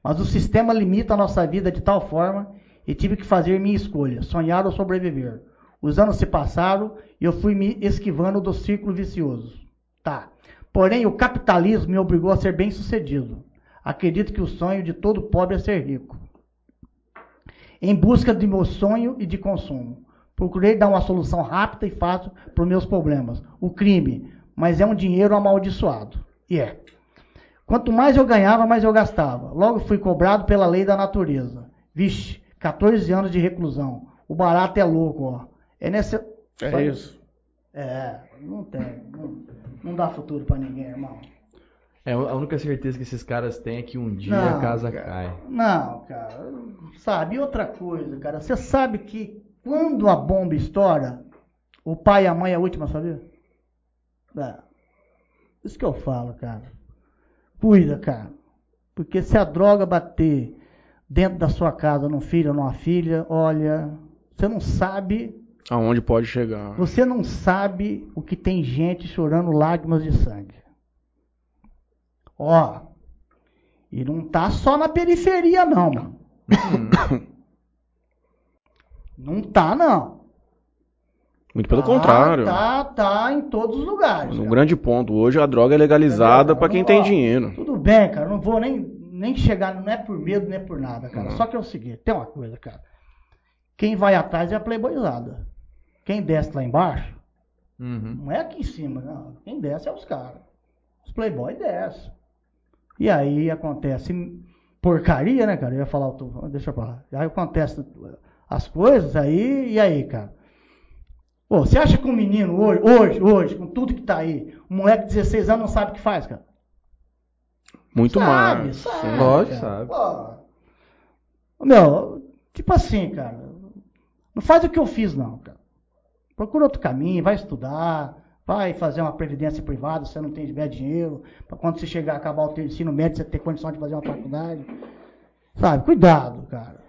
Mas o sistema limita a nossa vida de tal forma e tive que fazer minha escolha, sonhar ou sobreviver. Os anos se passaram e eu fui me esquivando do círculo vicioso. Tá. Porém, o capitalismo me obrigou a ser bem sucedido. Acredito que o sonho de todo pobre é ser rico em busca de meu sonho e de consumo. Procurei dar uma solução rápida e fácil para os meus problemas. O crime, mas é um dinheiro amaldiçoado. E é. Quanto mais eu ganhava, mais eu gastava. Logo fui cobrado pela lei da natureza. Vixe, 14 anos de reclusão. O barato é louco, ó. É nesse. É isso. É, não tem. Não, não dá futuro para ninguém, irmão. É, a única certeza que esses caras têm é que um dia Não, a casa cara. cai. Não, cara. Sabe, e outra coisa, cara. Você sabe que quando a bomba estoura, o pai e a mãe é a última a saber? É. Isso que eu falo, cara. Cuida, cara. Porque se a droga bater dentro da sua casa, num filho ou numa filha, olha, você não sabe, Aonde pode chegar? você não sabe o que tem gente chorando lágrimas de sangue. Ó, e não tá só na periferia não, mano. Não tá não. Muito pelo Tá, contrário. Tá, tá em todos os lugares. Um grande ponto. Hoje a droga é legalizada cara? quem Não, tem ó, dinheiro. Tudo bem, cara. Não vou nem, nem chegar, não é por medo, nem por nada, cara. Uhum. Só que é o seguinte, tem uma coisa, cara. Quem vai atrás é a playboyzada. Quem desce lá embaixo, Uhum. não é aqui em cima, não. Quem desce é os caras. Os playboy descem. E aí acontece porcaria, né, cara? Eu ia falar, o tu- deixa pra lá. Aí acontece as coisas, aí, e aí, cara? Pô, você acha que um menino hoje, hoje, hoje, com tudo que tá aí, um moleque de 16 anos não sabe o que faz, cara? Muito Sabe, mais. sabe. Sim. Lógico, sabe. Pô, meu, tipo assim, cara. Não faz o que eu fiz, não. Procura outro caminho, vai estudar, vai fazer uma previdência privada, se você não tem tiver dinheiro, para quando você chegar a acabar o teu ensino médio, você ter condição de fazer uma faculdade. Sabe, cuidado, cara.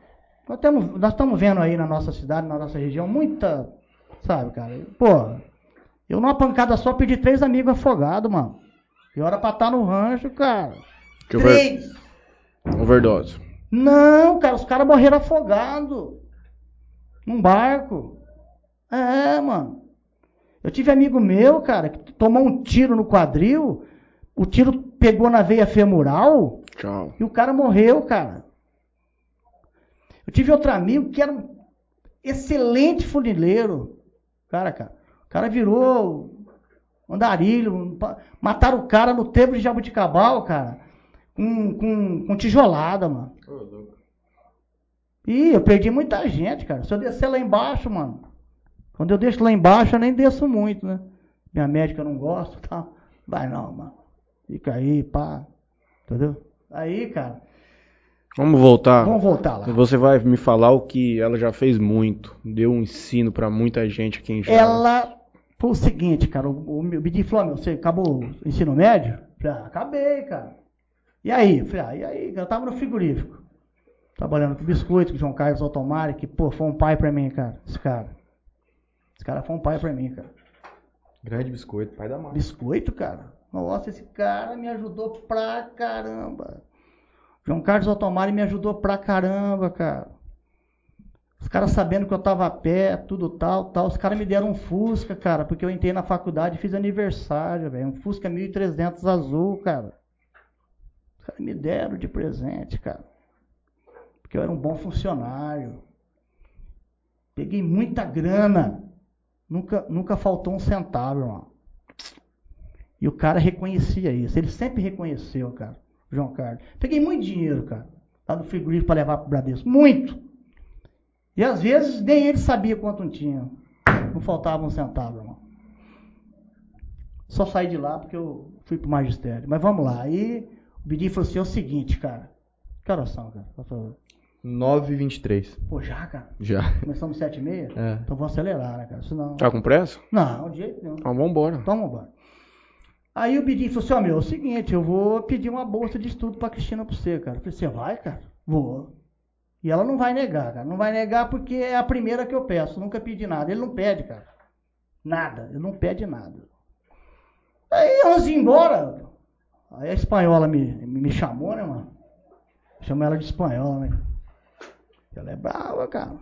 Nós estamos, nós estamos vendo aí na nossa cidade, na nossa região, muita. Sabe, cara? Pô, eu numa pancada só perdi três amigos afogados, mano. E hora pra estar no rancho, cara. Que over- Três! Overdose. Não, cara, os caras morreram afogados. Num barco. É, mano. Eu tive amigo meu, cara, que tomou um tiro no quadril, o tiro pegou na veia femoral Tchau. e o cara morreu, cara. Eu tive outro amigo que era um excelente funileiro. Cara, cara. O cara virou andarilho. Mataram o cara no tempo de Jabuticabal, cara. Com, com, com tijolada, mano. Ih, eu perdi muita gente, cara. Se eu descer lá embaixo, mano. Quando eu deixo lá embaixo, eu nem desço muito, né? Minha médica não gosta e tal. Vai não, mano. Fica aí, pá. Entendeu? Aí, cara. Vamos voltar. Vamos voltar lá. Você vai me falar o que ela já fez muito. Deu um ensino pra muita gente aqui em Jales. Ela foi o seguinte, cara. O, o meu Bidi falou: meu, você acabou o ensino médio? Falei, ah, acabei, cara. E aí? Falei, ah, e aí? Eu tava no frigorífico. Trabalhando com biscoito, com o João Carlos Altomari, que, pô, foi um pai pra mim, cara. Esse cara. Esse cara foi um pai pra mim, cara. Grande biscoito, pai da mãe. Biscoito, cara. Nossa, esse cara me ajudou pra caramba. João Carlos Altomari me ajudou pra caramba, cara. Os caras sabendo que eu tava a pé, tudo tal, tal. Os caras me deram um Fusca, cara, porque eu entrei na faculdade e fiz aniversário, velho. Um Fusca 1300 azul, cara. Os caras me deram de presente, cara. Porque eu era um bom funcionário. Peguei muita grana. Nunca, nunca faltou um centavo, irmão. E o cara reconhecia isso. Ele sempre reconheceu, cara. o João Carlos. Peguei muito dinheiro, cara. Lá no frigorífico para levar pro Bradesco. Muito. E às vezes nem ele sabia quanto tinha. Não faltava um centavo, irmão. Só saí de lá porque eu fui pro magistério. Mas vamos lá. Aí o Bidi falou assim: é o seguinte, cara. Que horas são, cara? Por favor. 9h23. Pô, já, cara. Já. Começamos sete e meia? É. Então vou acelerar, né, cara? Senão. Tá com pressa? Não, de jeito nenhum. Então vambora. Então vamos embora. Aí o Bidinho falou assim, ó meu, é o seguinte, eu vou pedir uma bolsa de estudo pra Cristina pra você, cara. Eu falei, você vai, cara? Vou. E ela não vai negar, cara. Não vai negar porque é a primeira que eu peço. Nunca pedi nada. Ele não pede, cara. Nada. Ele não pede nada. Aí, de ir embora, aí a espanhola me, me chamou, né, mano? Chama ela de espanhola, né? Ela é brava, cara.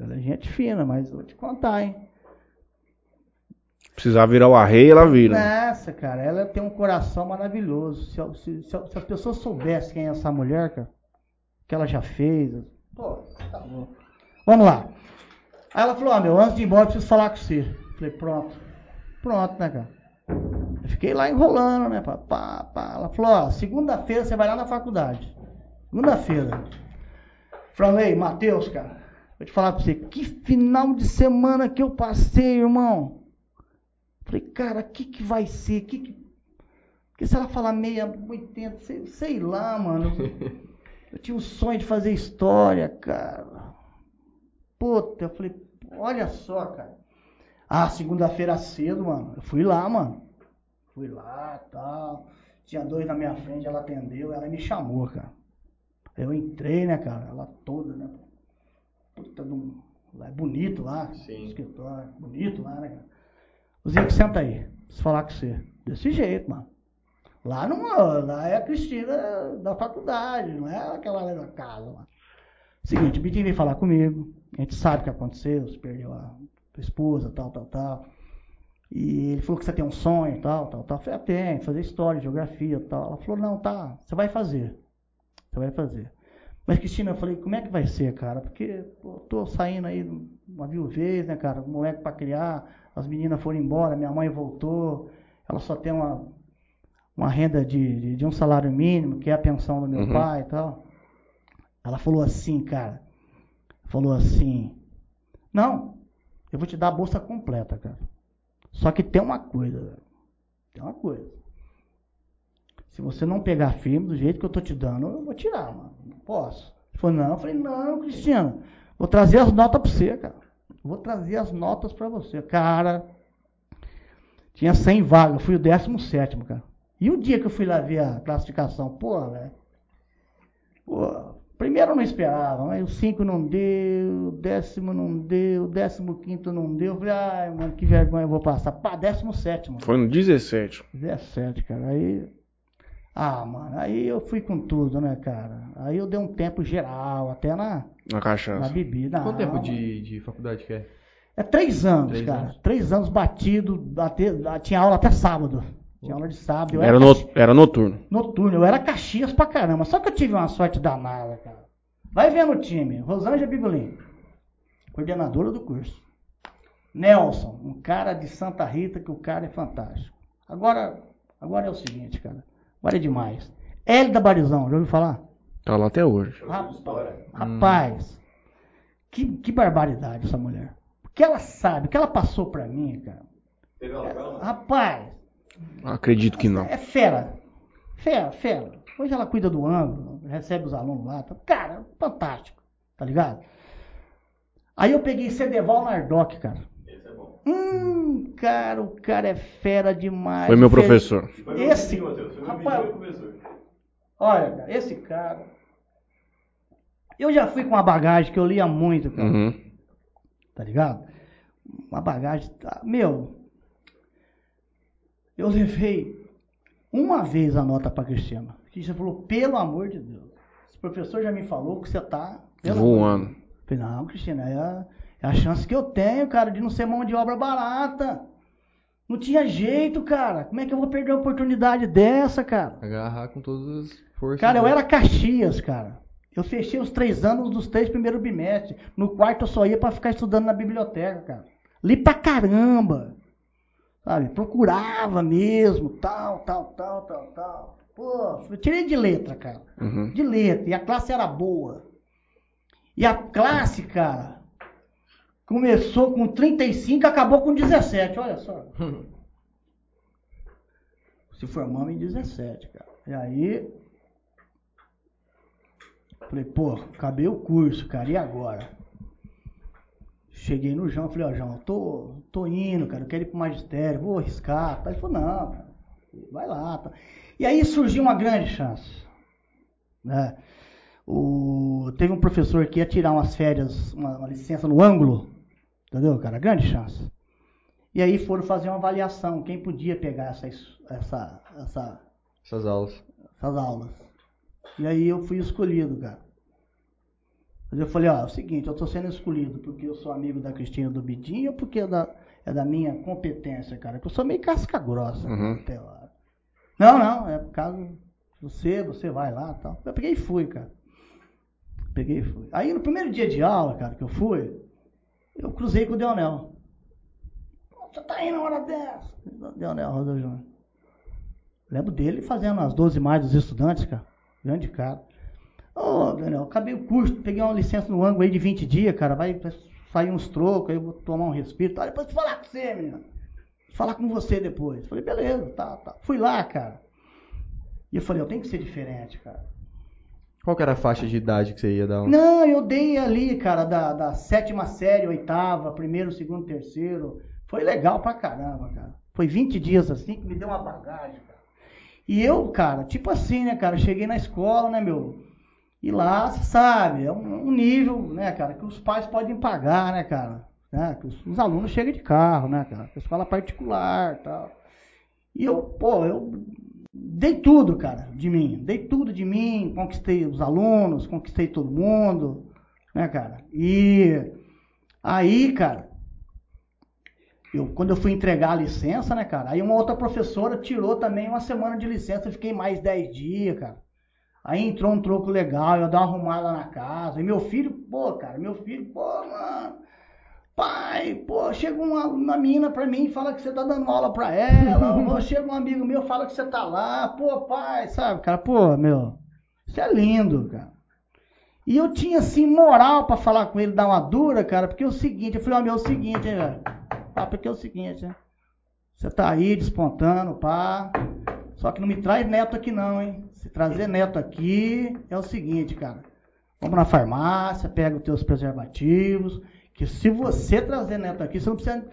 Ela é gente fina, mas vou te contar, hein? Precisar virar o arreio, ela vira. Nossa, cara, ela tem um coração maravilhoso. Se, se- se- se as pessoas soubessem quem é essa mulher, cara, que ela já fez. Pô, tá bom. Vamos lá. Aí ela falou, ó, meu, antes de ir embora, eu preciso falar com você. Falei, pronto. Pronto, né, cara? Eu fiquei lá enrolando, né? Pá, pá, pá. Ela falou, ó, segunda-feira você vai lá na faculdade. Segunda-feira. Falei, Matheus, cara, vou te falar pra você, que final de semana que eu passei, irmão. Falei, cara, o que, que vai ser? Que que... Porque se ela falar meia, 80, sei, sei lá, mano. Eu tinha um sonho de fazer história, cara. Puta, eu falei, olha só, cara. Ah, segunda-feira cedo, mano. Eu fui lá, mano. Fui lá, tal. Tinha dois na minha frente, ela atendeu, ela me chamou, cara. Eu entrei, né, cara? Ela toda, né? Puta de um. Lá é bonito lá, Sim. escritório, bonito lá, né, cara? O Zico, senta aí, preciso falar com você. Desse jeito, mano. Lá não, lá é a Cristina da faculdade, não é aquela lá da casa, mano. Seguinte, o Bitinho veio falar comigo, a gente sabe o que aconteceu, você perdeu a tua esposa, tal, tal, tal. E ele falou que você tem um sonho, tal, tal, tal. Eu falei, ah, tem, fazer história, geografia, tal. Ela falou, não, tá, você vai fazer. Você vai fazer. Mas, Cristina, eu falei, como é que vai ser, cara? Porque pô, tô saindo aí uma viuvez, né, cara? Um moleque para criar, as meninas foram embora, minha mãe voltou, ela só tem uma, uma renda de, de, de um salário mínimo, que é a pensão do meu Uhum. pai e tal. Ela falou assim, cara. Falou assim, não, eu vou te dar a bolsa completa, cara. Só que tem uma coisa, velho. Tem uma coisa. Se você não pegar firme do jeito que eu tô te dando, eu vou tirar, mano. Não posso. Ele falou, não. Eu falei, não, Cristiano. Vou trazer as notas pra você, cara. Vou trazer as notas pra você. Cara, tinha 100 vagas. Eu fui o 17, cara. E o dia que eu fui lá ver a classificação? Pô, velho. Pô, primeiro eu não esperava, mas o 5 não deu, o décimo não deu, o décimo quinto não deu. Eu falei, ai, mano, que vergonha eu vou passar. Pá, 17, mano. Foi no 17. 17, cara. Aí. Ah, mano, aí eu fui com tudo, né, cara? Aí eu dei um tempo geral, até na, Na na cachaça. bebida. Quanto tempo de, de faculdade que é? É três anos, Três cara. anos. Três anos batido, até, tinha aula até sábado. Tinha aula de sábado. Era, era, no, caxi- era noturno. noturno, eu era Caxias pra caramba. Só que eu tive uma sorte danada, cara. Vai vendo o time. Rosângela Bigolim, coordenadora do curso. Nelson, um cara de Santa Rita, que o cara é fantástico. Agora, agora é o seguinte, cara. É demais. Hélida Barizão, já ouviu falar? Tá lá até hoje. Rapaz, rapaz, que, que barbaridade essa mulher. O que ela sabe, o que ela passou pra mim, cara. É, rapaz, Acredito que não. é fera. Fera, fera. Hoje ela cuida do ângulo, recebe os alunos lá. tá- Cara, fantástico. Tá ligado? Aí eu peguei Cedeval Nardoc, cara. Hum, cara, o cara é fera demais. Foi meu professor. Esse, rapaz, olha, cara, esse cara. Eu já fui com uma bagagem que eu lia muito, cara. Uhum. Tá ligado? Uma bagagem. tá- Meu, eu levei uma vez a nota pra Cristina. Cristina falou, pelo amor de Deus. Esse professor já me falou que você tá. Voando. Deus." Eu Falei, não, Cristina, é é a chance que eu tenho, cara, de não ser mão de obra barata. Não tinha jeito, cara. Como é que eu vou perder uma oportunidade dessa, cara? Agarrar com todas as forças. Cara, eu era Caxias, cara. Eu fechei os três anos dos três primeiros bimestres. No quarto eu só ia pra ficar estudando na biblioteca, cara. Li pra caramba. Sabe? Procurava mesmo, tal, tal, tal, tal, tal. Pô, eu tirei de letra, cara. Uhum. De letra. E a classe era boa. E a classe, cara, começou com 35 e acabou com 17, olha só. Se formamos em 17, cara. E aí. Falei, pô, acabei o curso, cara, e agora? Cheguei no João, falei, ó, João, tô, tô indo, cara, eu quero ir pro magistério, vou arriscar. Ele falou, não, cara, vai lá. Tá. E aí surgiu uma grande chance. Né? O, teve um professor que ia tirar umas férias, uma, uma licença no ângulo, entendeu, cara? Grande chance. E aí foram fazer uma avaliação, quem podia pegar essa, essa, essa, Essas aulas. essas aulas. E aí eu fui escolhido, cara. Mas eu falei, ó, é o seguinte, eu tô sendo escolhido porque eu sou amigo da Cristina do Bidinho ou porque é da, é da minha competência, cara? Que eu sou meio casca grossa Uhum. até lá. Não, não, é por causa você, você vai lá e tal. Eu peguei e fui, cara. Peguei e fui. Aí no primeiro dia de aula, cara, que eu fui, eu cruzei com o Deonel. Você tá indo na hora dessa? Deonel Rosa Júnior. Lembro dele fazendo as 12 mais dos estudantes, cara. Grande cara. Ô, Daniel, acabei o curso, peguei uma licença no ângulo aí de 20 dias, cara. Vai sair uns trocos, aí eu vou tomar um respiro. Tá? Depois falar com você, menino. Vou falar com você depois. Falei, beleza, tá, tá. Fui lá, cara. E eu falei, eu tenho que ser diferente, cara. Qual que era a faixa de idade que você ia dar um... Não, eu dei ali, cara, da, da sétima série, oitava, primeiro, segundo, terceiro. Foi legal pra caramba, cara. Foi 20 dias assim que me deu uma bagagem, cara. E eu, cara, tipo assim, né, cara, cheguei na escola, né, meu? E lá, você sabe, é um, um nível, né, cara, que os pais podem pagar, né, cara? Né, que os, os alunos chegam de carro, né, cara? Escola particular tal. E eu, pô, eu dei tudo, cara, de mim. Dei tudo de mim, conquistei os alunos, conquistei todo mundo, né, cara? E aí, cara, eu, quando eu fui entregar a licença, né, cara? Aí uma outra professora tirou também uma semana de licença, eu fiquei mais 10 dias, cara. Aí entrou um troco legal, eu dei uma arrumada na casa. E meu filho, pô, cara, meu filho, pô, mano, Pai, pô, chega uma, uma menina pra mim e fala que você tá dando aula pra ela. ou chega um amigo meu e fala que você tá lá. Pô, pai, sabe, cara? Pô, meu, isso é lindo, cara. E eu tinha, assim, moral pra falar com ele, dar uma dura, cara, porque é o seguinte, eu falei, ó, meu, é o seguinte, hein, velho. Ah, porque é o seguinte, hein. Você tá aí despontando, pá. Só que não me traz neto aqui não, hein. Se trazer neto aqui, é o seguinte, cara. Vamos na farmácia, pega os teus preservativos que se você trazer neto aqui, você não precisa.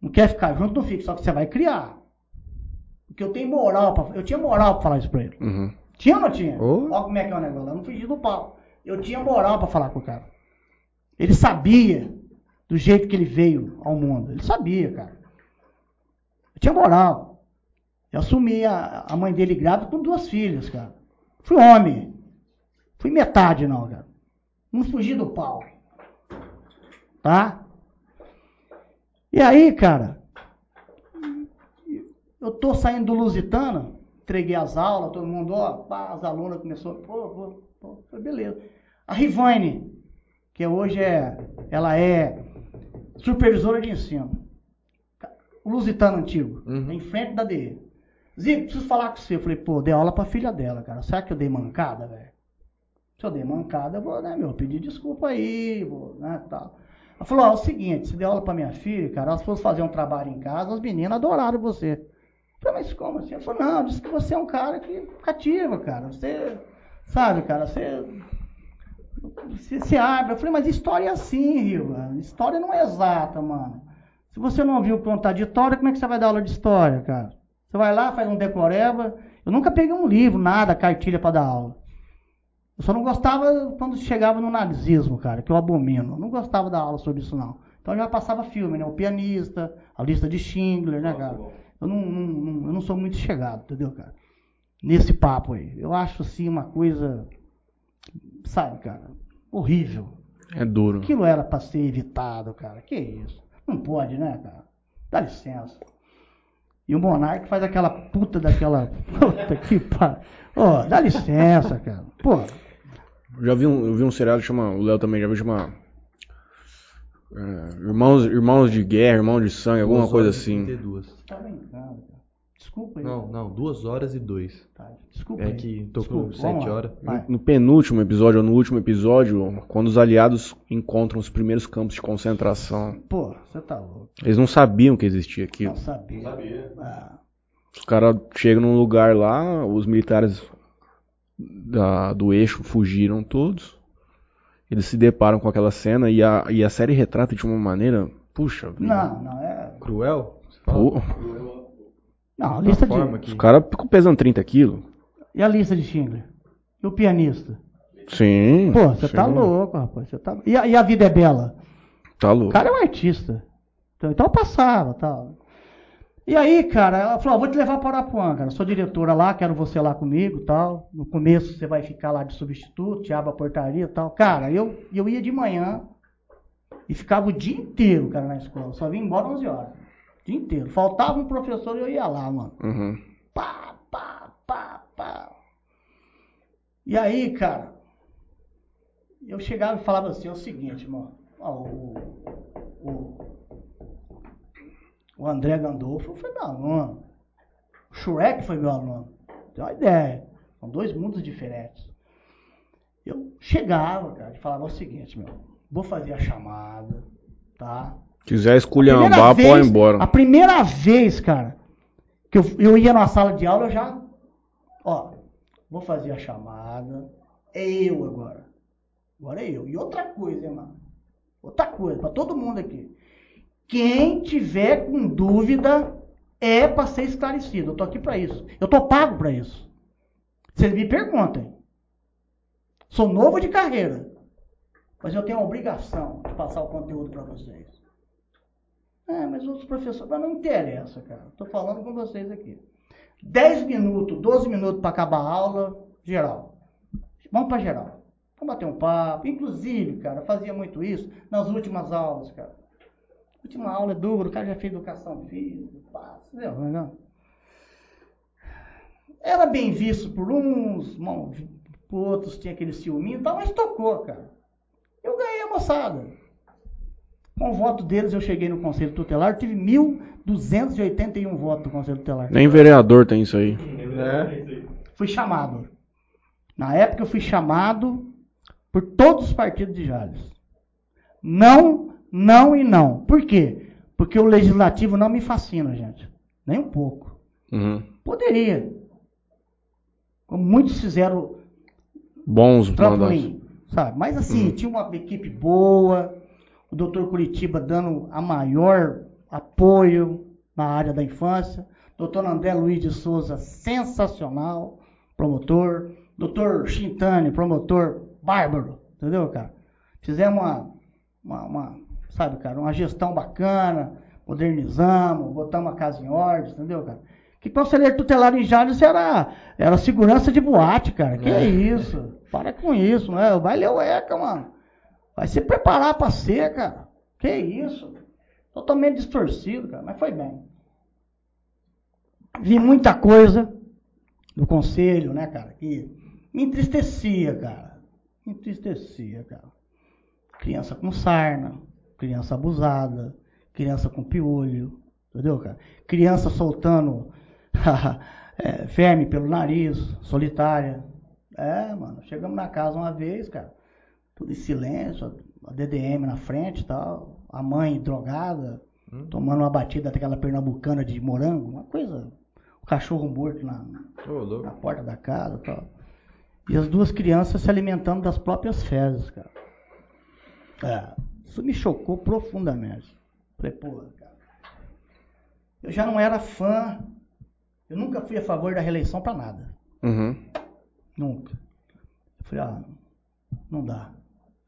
Não quer ficar junto, não fica, só que você vai criar. Porque eu tenho moral para Eu tinha moral para falar isso pra ele. Uhum. Tinha ou não tinha? Oh. Olha como é que é o negócio. Eu não fingi do pau. Eu tinha moral para falar com o cara. Ele sabia do jeito que ele veio ao mundo. Ele sabia, cara. Eu tinha moral. Eu assumi a, a mãe dele grávida com duas filhas, cara. Fui homem. Fui metade, não, cara. Não fugi do pau. Tá? E aí, cara, eu tô saindo do Lusitana, entreguei as aulas, todo mundo, ó, pá, as alunas começou, pô, pô, pô, foi beleza. A Rivane, que hoje é, ela é supervisora de ensino. O Lusitano antigo, Uhum. em frente da DE. Zico, preciso falar com você. Eu falei, pô, dei aula pra filha dela, cara. Será que eu dei mancada, velho? Se eu dei mancada, eu vou, né, meu, pedir desculpa aí, vou, né, tal. Ela falou, ó, é o seguinte, você deu aula pra minha filha, cara, elas foram fazer um trabalho em casa, as meninas adoraram você. Eu falei, mas como assim? Ela falou, não, disse que você é um cara que cativa, cara. Você, sabe, cara, você se, se abre. Eu falei, mas história é assim, Riva. História não é exata, mano. Se você não de história, como é que você vai dar aula de história, cara? Você vai lá, faz um decoreba. Eu nunca peguei um livro, nada, cartilha para dar aula. Eu só não gostava quando chegava no nazismo, cara, que eu abomino. Eu não gostava da aula sobre isso, não. Então eu já passava filme, né? O pianista, a lista de Schindler, né, cara? Eu não, não, não- eu não sou muito chegado, entendeu, cara? Nesse papo aí. Eu acho, assim, uma coisa, sabe, cara, horrível. É duro. Aquilo era para ser evitado, cara. Que isso? Não pode, né, cara? Dá licença. E o Monark faz aquela puta daquela. Puta que pariu. Ô, dá licença, cara. Pô, já vi um, eu vi um seriado que chama. O Léo também já viu chama. é, irmãos, irmãos de guerra, irmãos de sangue, alguma Duas coisa horas e assim. 32. tá brincando, cara. Desculpa aí. Não, não, 2 horas e 2. Tá, desculpa É aí. que tô Desculpa, com vamos 7 lá. horas. Vai. No penúltimo episódio, ou no último episódio, quando os aliados encontram os primeiros campos de concentração, Pô, você tá louco. eles não sabiam que existia aquilo. Não sabia. Ah, Os caras chegam num lugar lá, os militares da- do eixo fugiram todos. Eles se deparam com aquela cena e a, e a série retrata de uma maneira. Puxa, não, não, é. Cruel? Pô, Não, a lista de. que... os caras ficam pesando 30 quilos. E a lista de Schindler? E o pianista? Sim. Pô, você tá louco, rapaz. Você tá... e, a, e a vida é bela? Tá O louco. cara é um artista. Então, então eu passava, tal. E aí, cara, ela falou, vou te levar para Arapuã, cara. Sou diretora lá, quero você lá comigo, tal. No começo você vai ficar lá de substituto, te abre a portaria, tal. Cara, eu eu ia de manhã e ficava o dia inteiro, cara, na escola. Só vim embora 11 horas. O dia inteiro. Faltava um professor e eu ia lá, mano. Uhum. Pá, pá, pá, pá. E aí, cara, eu chegava e falava assim, é o seguinte, irmão. Ó, o, o, o André Gandolfo foi meu aluno. O Shrek foi meu aluno. Tem uma ideia. São dois mundos diferentes. Eu chegava, cara, e falava o seguinte, meu. Vou fazer a chamada, tá? Quiser esculhambar, pode ir embora. A primeira vez, cara, que eu, eu ia na sala de aula, eu já. Ó, vou fazer a chamada. É eu agora. Agora é eu. E outra coisa, irmão. Outra coisa, para todo mundo aqui. Quem tiver com dúvida é para ser esclarecido. Eu tô aqui para isso. Eu tô pago para isso. Vocês me perguntem. Sou novo de carreira. Mas eu tenho a obrigação de passar o conteúdo para vocês. É, mas outros professores. Mas não interessa, cara. Estou falando com vocês aqui. 10 minutos, 12 minutos para acabar a aula, geral. Vamos para geral. Vamos bater um papo. Inclusive, cara, fazia muito isso nas últimas aulas, cara. Última aula é duro, o cara já fez educação física, entendeu? Era bem visto por uns, por outros tinha aquele ciúminho e tal, mas tocou, cara. Eu ganhei a moçada. Com o voto deles, eu cheguei no Conselho Tutelar, tive 1.281 votos do Conselho Tutelar. Nem vereador tem isso aí. É. Fui chamado. Na época, eu fui chamado por todos os partidos de Jales. Não, não e não. Por quê? Porque o legislativo não me fascina, gente. Nem um pouco. Uhum. Poderia. Como muitos fizeram Bons trampolim, sabe? Mas assim, Uhum. tinha uma equipe boa, o doutor Curitiba dando a maior apoio na área da infância, doutor André Luiz de Souza, sensacional, promotor, doutor Chintani, promotor bárbaro, entendeu, cara? Fizemos uma, uma, uma, sabe, cara, uma gestão bacana, modernizamos, botamos a casa em ordem, entendeu, cara? Que conselheiro tutelar em Jales era, era segurança de boate, cara. Que é isso? Para com isso, não é? Vai ler o ECA, mano. Vai se preparar para ser, cara. Que isso? Totalmente distorcido, cara. Mas foi bem. Vi muita coisa do conselho, né, cara? Que me entristecia, cara. Me entristecia, cara. Criança com sarna, criança abusada, criança com piolho, entendeu, cara? Criança soltando é, verme pelo nariz, solitária. É, mano, chegamos na casa uma vez, cara, tudo em silêncio, a DDM na frente e tal, a mãe drogada, tomando uma batida daquela pernambucana de morango, uma coisa, o cachorro morto na, louco. na porta da casa e tal. E as duas crianças se alimentando das próprias fezes, cara. É, isso me chocou profundamente. Falei, pô, cara. Eu já não era fã, eu nunca fui a favor da reeleição para nada. Uhum. Nunca. Eu falei, ah, não dá.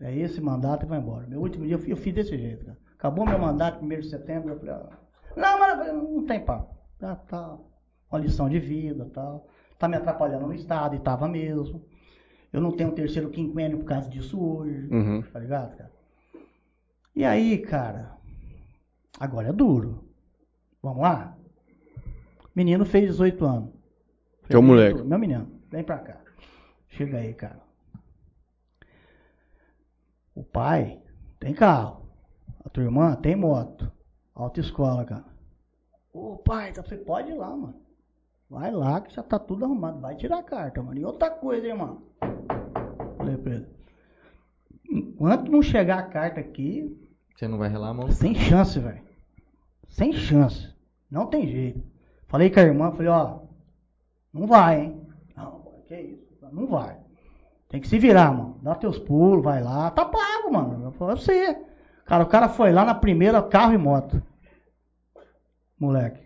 É esse mandato e vai embora. Meu último dia eu, fui- eu fiz desse jeito, cara. Acabou meu mandato, 1 de setembro, eu falei, ah, não, mas não tem papo. Tá, tá. Uma lição de vida tal. Tá me atrapalhando no Estado, e tava mesmo. Eu não tenho um terceiro quinquênio por causa disso hoje. Uhum. Tá ligado, cara? E aí, cara, agora é duro. Vamos lá? Menino fez 18 anos. Teu Fez moleque. 18, Meu menino, vem pra cá. Chega aí, cara. O pai tem carro. A tua irmã tem moto. Autoescola, cara. Ô pai, tá- você pode ir lá, mano. Vai lá que já tá tudo arrumado. Vai tirar a carta, mano. E outra coisa, hein, mano. Falei pra ele. Enquanto não chegar a carta aqui, Você não vai relar a mão? sem chance, velho. Sem chance. Não tem jeito. Falei com a irmã, falei, ó, não vai, hein? Não, que isso? Não vai. Tem que se virar, mano. Dá teus pulos, vai lá. Tá pago, mano. Eu falei, você. Cara, o cara foi lá na primeira carro e moto. Moleque.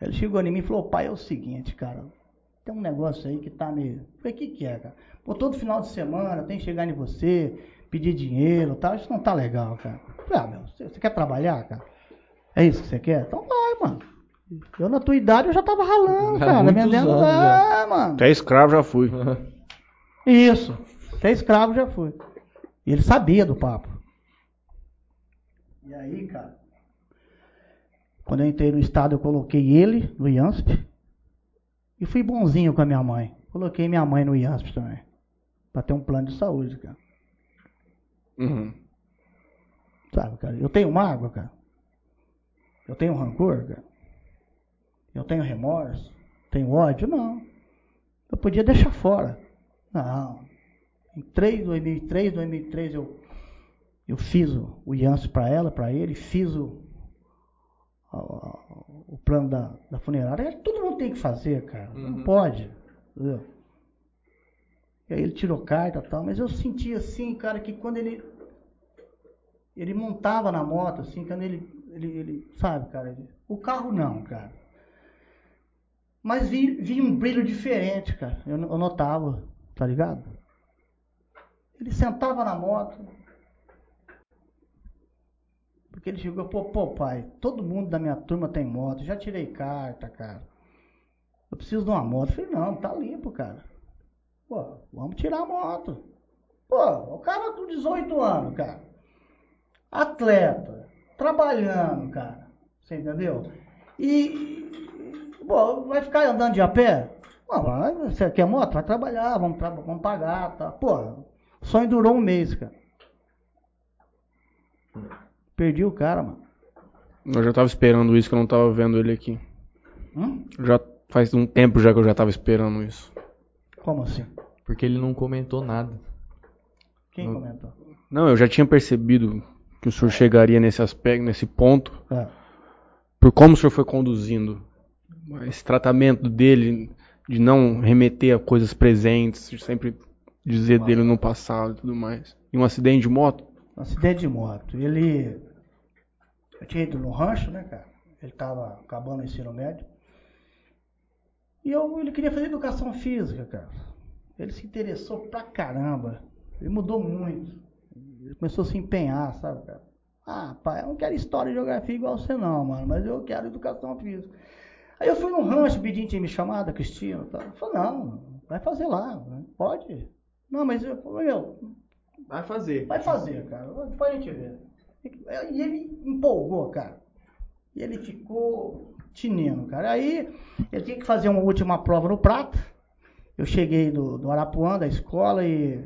Ele chegou em mim e falou, pai, é o seguinte, cara. Tem um negócio aí que tá meio. Falei, o que que é, cara? Pô, todo final de semana tem que chegar em você, pedir dinheiro e tal. Isso não tá legal, cara. Falei, ah, meu, você, quer trabalhar, cara? É isso que você quer? Então vai, mano. Eu na tua idade eu já tava ralando, Há cara, vendendo. anos já. É, mano. Até escravo já fui. Isso. Até escravo já fui. E ele sabia do papo. E aí, cara, quando eu entrei no estado, eu coloquei ele no IANSP. E fui bonzinho com a minha mãe. Coloquei minha mãe no IANSP também. Pra ter um plano de saúde, cara. Uhum. Sabe, cara? Eu tenho mágoa, cara. Eu tenho rancor, cara. Eu tenho remorso. Tenho ódio? Não. Eu podia deixar fora. Não. Em 3, 2003, 2003 eu, eu fiz o, o Janssen para ela, para ele, fiz o, a- o plano da, da funerária. Todo mundo tem que fazer, cara. Não Uhum. pode. Entendeu? E aí ele tirou carta tal, mas eu senti assim, cara, que quando ele ele montava na moto, assim, quando ele, ele, ele sabe, cara, ele- o carro não, cara. Mas vi, vi um brilho diferente, cara. Eu, eu notava, tá ligado? Ele sentava na moto. Porque ele chegou, pô, pô, pai, todo mundo da minha turma tem moto, já tirei carta, cara. Eu preciso de uma moto. Eu falei, não, tá limpo, cara. Pô, vamos tirar a moto. Pô, o cara com 18 anos, cara. Atleta, trabalhando, cara. Você entendeu? E, pô, vai ficar andando de a pé? Não, vai, você quer moto? Vai trabalhar, vamos, tra- vamos pagar, tá? Pô, o sonho durou um mês, cara. Perdi o cara, mano. Eu já tava esperando isso, que eu não tava vendo ele aqui. Hum? Já faz um tempo já que eu já tava esperando isso. Como assim? Porque ele não comentou nada. Quem Não. comentou? Não, eu já tinha percebido que o senhor chegaria nesse aspecto, nesse ponto, É. por como o senhor foi conduzindo esse tratamento dele de não remeter a coisas presentes, de sempre dizer dele no passado e tudo mais. E um acidente de moto? Um acidente de moto. Ele. Eu tinha ido no rancho, né, cara? Ele tava acabando o ensino médio. E eu, ele queria fazer educação física, cara. Ele se interessou pra caramba. Ele mudou muito. Ele começou a se empenhar, sabe, cara? Ah, pai, eu não quero história e geografia igual você não, mano, mas eu quero educação física. Aí eu fui no rancho, Bidinho tinha me chamado, a Cristina, tal. Ele falou, não, vai fazer lá, pode. Não, mas eu falei, meu, Vai fazer. Vai fazer, cara. Depois a gente vê. E ele empolgou, cara. E ele ficou tinindo, cara. Aí ele tinha que fazer uma última prova no prato. Eu cheguei do, do Arapuã, da escola, e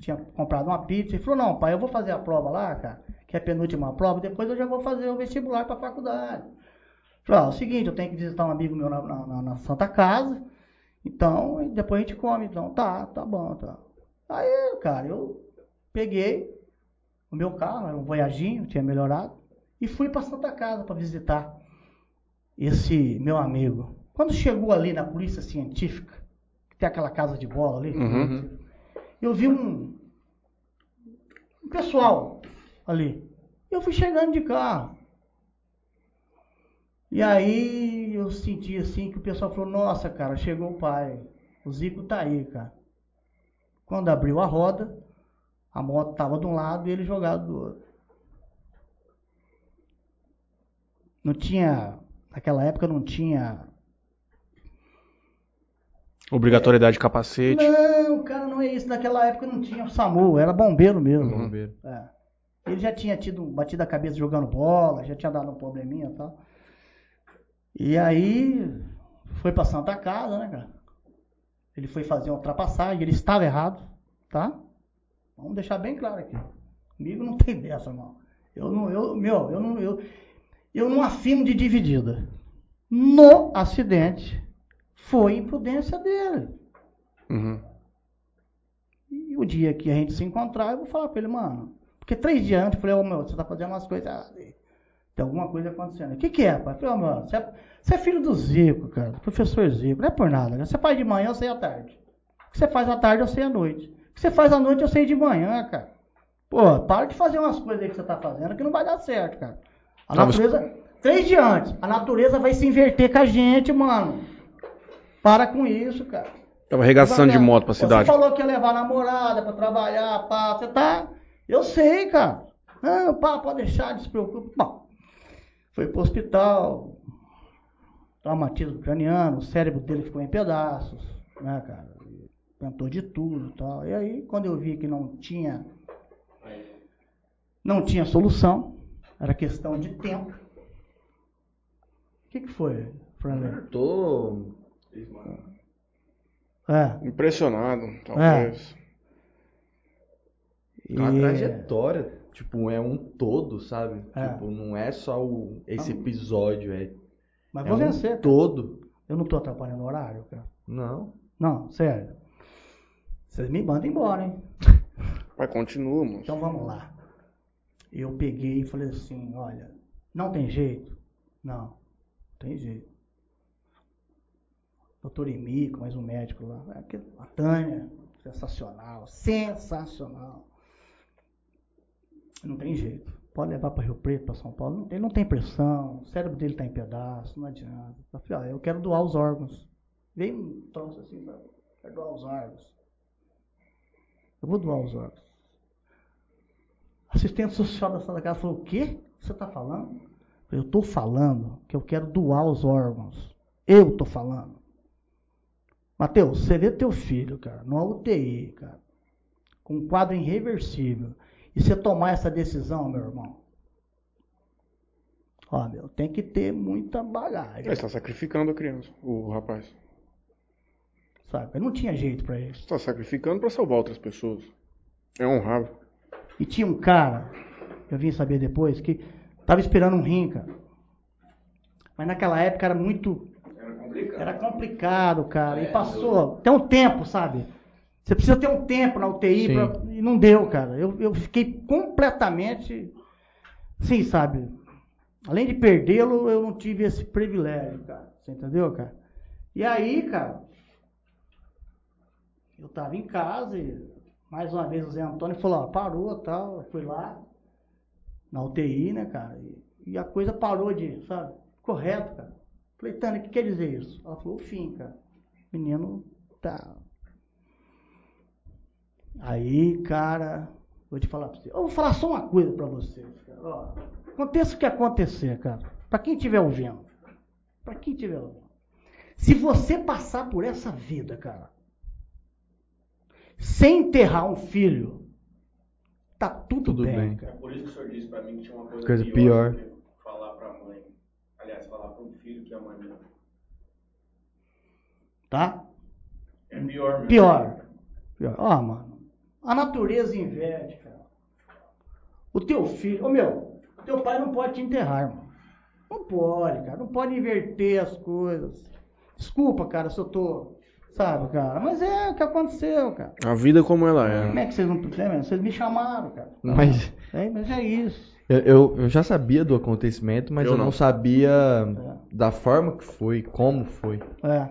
tinha comprado uma pizza. Ele falou, não, pai, eu vou fazer a prova lá, cara, que é a penúltima prova, depois eu já vou fazer o vestibular para a faculdade. Falei, ó, é o seguinte, eu tenho que visitar um amigo meu na, na- na- Santa Casa, então e depois a gente come. Então, tá, tá bom, tá. Aí, cara, eu peguei o meu carro, era um Voyaginho, tinha melhorado, e fui para Santa Casa para visitar esse meu amigo. Quando chegou ali na polícia científica, que tem aquela casa de bola ali, Uhum. eu vi um, um pessoal ali. Eu fui chegando de carro. E aí eu senti assim que o pessoal falou, nossa, cara, chegou o pai. O Zico tá aí, cara. Quando abriu a roda, a moto tava de um lado e ele jogado do outro. Não tinha, naquela época não tinha. Obrigatoriedade de capacete. Não, cara, não é isso. Naquela época não tinha o SAMU, era bombeiro mesmo. Bombeiro. É. Ele já tinha tido batido a cabeça jogando bola, já tinha dado um probleminha e tal. E aí foi pra Santa Casa, né, cara? Ele foi fazer uma ultrapassagem, ele estava errado, tá? Vamos deixar bem claro aqui. Comigo não tem dessa, irmão. Eu não, eu, meu, eu não, eu, eu não afirmo de dividida. No acidente, foi imprudência dele. Uhum. E o dia que a gente se encontrar, eu vou falar pra ele, mano. Porque três dias antes eu falei, ô meu, você tá fazendo umas coisas. Tem alguma coisa acontecendo. O que, que é, pai? Eu falei, ô meu, você é, você é filho do Zico, cara, professor Zico. Não é por nada, né? Você faz de manhã, eu sei à tarde. O que você faz à tarde, eu sei à noite. O que você faz à noite, eu sei de manhã, cara. Pô, para de fazer umas coisas aí que você tá fazendo que não vai dar certo, cara. A natureza. Três dias antes, a natureza vai se inverter com a gente, mano. Para com isso, cara. Tava arregaçando de moto pra cidade. Você falou que ia levar a namorada pra trabalhar, pá. Você tá. Eu sei, cara. Não, pá, pode deixar, não se preocupe. Bom, foi pro hospital. Traumatismo craniano, o cérebro dele ficou em pedaços, né, cara? Tentou de tudo e tal. E aí, quando eu vi que não tinha. Não tinha solução, era questão de tempo. O que, que foi, Franley? Tô. É. Impressionado, talvez. É uma e- trajetória. Tipo, é um todo, sabe? É. Tipo, não é só o, esse Não. episódio, é, Mas é vou um vencer. todo. Eu não tô atrapalhando o horário, cara. Não. Não, sério. Vocês me mandam embora, hein? Mas continua, moço. Então vamos lá. Eu peguei e falei assim, olha, não tem jeito? Não, tem jeito. doutor Emico, mais um médico lá. É A Tânia, sensacional, sensacional. Não tem jeito. Pode levar para Rio Preto, para São Paulo. Ele não tem pressão, o cérebro dele está em pedaço, não adianta. Eu falei, ó, eu quero doar os órgãos. Veio um troço assim, quero doar os órgãos. Eu vou doar os órgãos. Assistente social da Santa Casa falou, o quê? Você está falando? Eu estou falando que eu quero doar os órgãos. Eu estou falando. Mateus, você vê teu filho, cara, no UTI, cara, com um quadro irreversível, e você tomar essa decisão, meu irmão, ó, meu, tem que ter muita bagagem, Ele está sacrificando a criança, o rapaz. sabe? Não tinha jeito para isso. Está sacrificando para salvar outras pessoas. É honrável. E tinha um cara, eu vim saber depois, que tava esperando um rim, cara. Mas naquela época era muito. Era complicado, cara. E passou. Tem um tempo, sabe? Você precisa ter um tempo na UTI pra- e não deu, cara. Eu, eu fiquei completamente. Sim, sabe? Além de perdê-lo, eu não tive esse privilégio, cara. Você entendeu, cara? E aí, cara, eu tava em casa e mais uma vez o Zé Antônio falou, ó, parou tal, eu fui lá na UTI, né, cara? E, e a coisa parou de, sabe? Correto, cara. Falei, Tânia, o que quer dizer isso? Ela falou, o fim, cara. O menino tá. Aí, cara, vou te falar pra você. Eu vou falar só uma coisa pra vocês, cara. Ó, aconteça o que acontecer, cara. Pra quem estiver ouvindo. Pra quem estiver ouvindo. Se você passar por essa vida, cara, sem enterrar um filho, tá tudo, Tudo bem, bem. cara. Por isso que o senhor disse pra mim que tinha uma coisa, Coisa pior. que falar pra mãe. Aliás, falar pra um filho que a mãe não. Tá? É pior mesmo. Pior. Pior. Ó, mano. A natureza inverte, cara. O teu filho. Ô meu, teu pai não pode te enterrar, irmão. Não pode, cara. Não pode inverter as coisas. Desculpa, cara, se eu tô. Sabe, cara? Mas é o que aconteceu, cara. A vida como ela Como é. é que vocês não. é, Vocês me chamaram, cara. Mas É, mas é isso. eu, eu, eu já sabia do acontecimento, mas Eu eu, não. não. sabia É. da forma que foi, como foi. É.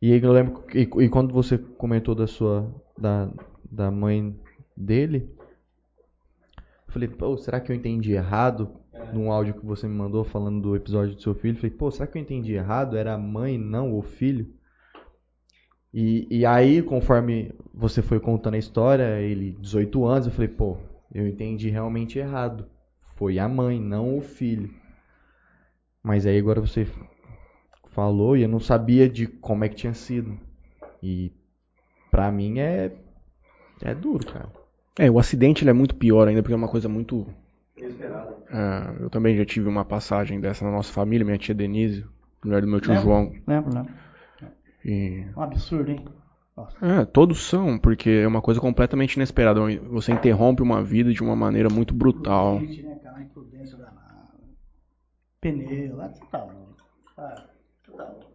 E aí eu lembro que e, quando você comentou da sua da, da mãe dele, eu falei, pô, será que eu entendi errado num áudio que você me mandou falando do episódio do seu filho? Eu falei, pô, será que eu entendi errado? Era a mãe, não o filho? E, e aí, conforme você foi contando a história, ele 18 anos, eu falei, pô, eu entendi realmente errado. Foi a mãe, não o filho. Mas aí agora você falou e eu não sabia de como é que tinha sido. E pra mim é é duro, cara. É, o acidente ele é muito pior ainda, porque é uma coisa muito. É, eu também já tive uma passagem dessa na nossa família, minha tia Denise, mulher do meu tio? João. Lembra, né? E Um absurdo, hein? Nossa. É, todos são, porque é uma coisa completamente inesperada. Você interrompe uma vida de uma maneira muito brutal. Imprudente, né, cara? Imprudência danada. Pneu, lá você tá louco. Ah, tá louco.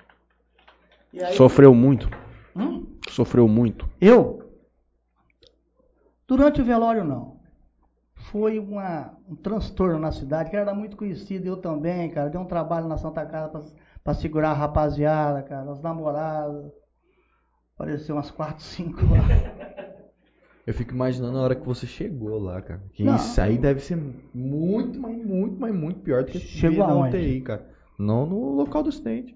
Aí, Sofreu muito. Hum? Sofreu muito. Eu? Durante o velório, não. Foi uma, um transtorno na cidade, que era muito conhecido, eu também, cara. Deu um trabalho na Santa Casa pra, pra segurar a rapaziada, cara, as namoradas. Apareceu umas quatro, cinco lá. Eu fico imaginando a hora que você chegou lá, cara. Que Não. isso aí deve ser muito, mas muito, mas muito pior do que Chegou na aonde? UTI, cara. Não no local do acidente.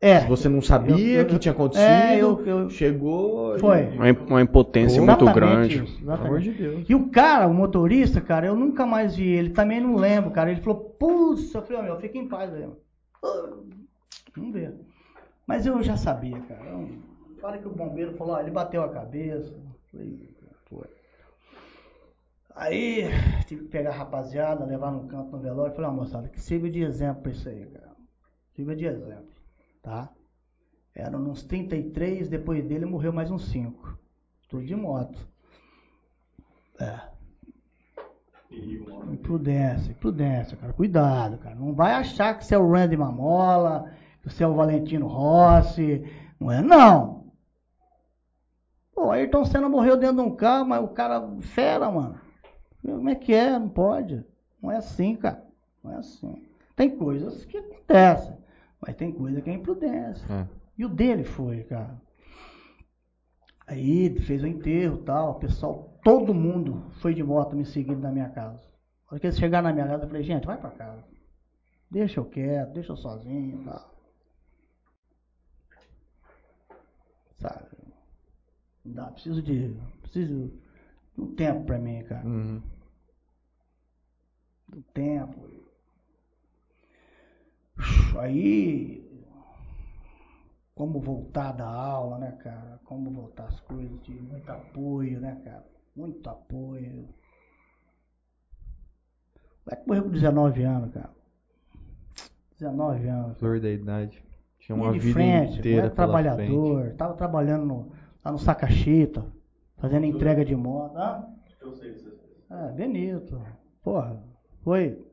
É. Se você não sabia eu- que tinha acontecido, É, eu- eu- chegou. e- Foi. Uma, im- uma impotência Exatamente muito grande. isso, Pelo amor exatamente. de Deus. E o cara, o motorista, cara, eu nunca mais vi ele. Também não lembro, cara. Ele falou, putz, eu falei, meu, fica em paz aí. Mano." Ah, Vamos ver. Mas eu já sabia, cara. Na que o bombeiro falou, ó, ele bateu a cabeça. Falei. Aí, tive que pegar a rapaziada, levar no canto no velório. Falei, ó, moçada, que sirva de exemplo pra isso aí, cara. Sirva de exemplo, tá? Eram uns 33, depois dele morreu mais uns 5. Tudo de moto. É. Imprudência, imprudência, cara. Cuidado, cara. Não vai achar que você é o Randy Mamola, que você é o Valentino Rossi. Não é, não. Pô, Ayrton Senna morreu dentro de um carro, mas o cara fera, mano. Como é que é? Não pode. Não é assim, cara. Não é assim. Tem coisas que acontecem. Mas tem coisa que é imprudência. É. E o dele foi, cara. Aí fez o enterro tal, o pessoal, todo mundo foi de moto me seguindo na minha casa. Quando eles chegaram na minha casa, eu falei, gente, vai pra casa. Deixa eu quieto, deixa eu sozinho tal. Sabe? Não dá, preciso de. Preciso de um tempo pra mim, cara. Uhum. Do tempo. Aí como voltar da aula, né, cara? Como voltar as coisas, de muito apoio, né, cara? Muito apoio. Vai morrer com 19 anos, cara. 19 anos. Flor da idade. Tinha uma vida frente, inteira trabalhador. Frente. Tava trabalhando no, lá no Sacachita, fazendo entrega de moto. Ah? Eu sei disso. É, Benito. Porra, foi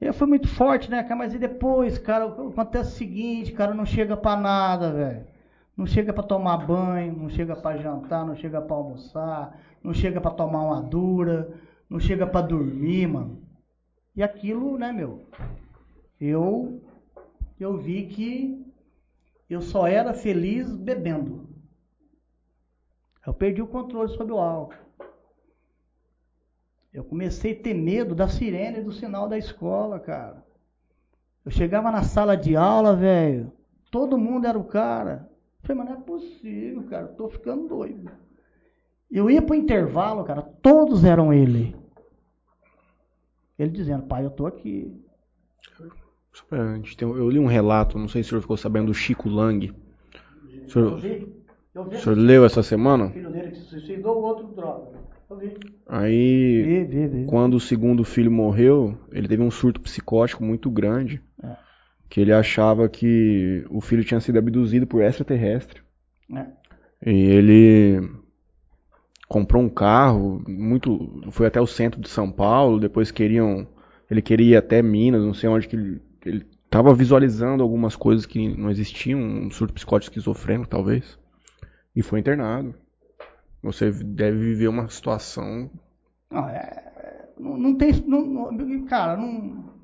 ele foi muito forte, né, cara? Mas e depois, cara, acontece o seguinte, cara, não chega pra nada, velho. Não chega pra tomar banho, não chega pra jantar, não chega pra almoçar, não chega pra tomar uma dura, não chega pra dormir, mano. E aquilo, né, meu? Eu eu vi que eu só era feliz bebendo. Eu perdi o controle sobre o álcool. Eu comecei a ter medo da sirene do sinal da escola, cara. Eu chegava na sala de aula, velho, todo mundo era o cara. Eu falei, mas não é possível, cara, eu tô ficando doido. Eu ia pro intervalo, cara, todos eram ele. Ele dizendo, pai, eu tô aqui. Eu li um relato, não sei se o senhor ficou sabendo, do Chico Lang. O senhor, o senhor leu essa semana? O filho dele que se suicidou, o outro droga. Aí, vi, vi, vi. quando o segundo filho morreu, ele teve um surto psicótico muito grande. É. Que ele achava que o filho tinha sido abduzido por extraterrestre. É. E ele comprou um carro, muito, foi até o centro de São Paulo, depois queriam, ele queria ir até Minas, não sei onde que ele, ele estava visualizando algumas coisas que não existiam, um surto psicótico esquizofrênico talvez, e foi internado. Você deve viver uma situação. Não, é, não, não tem. Não, cara, não,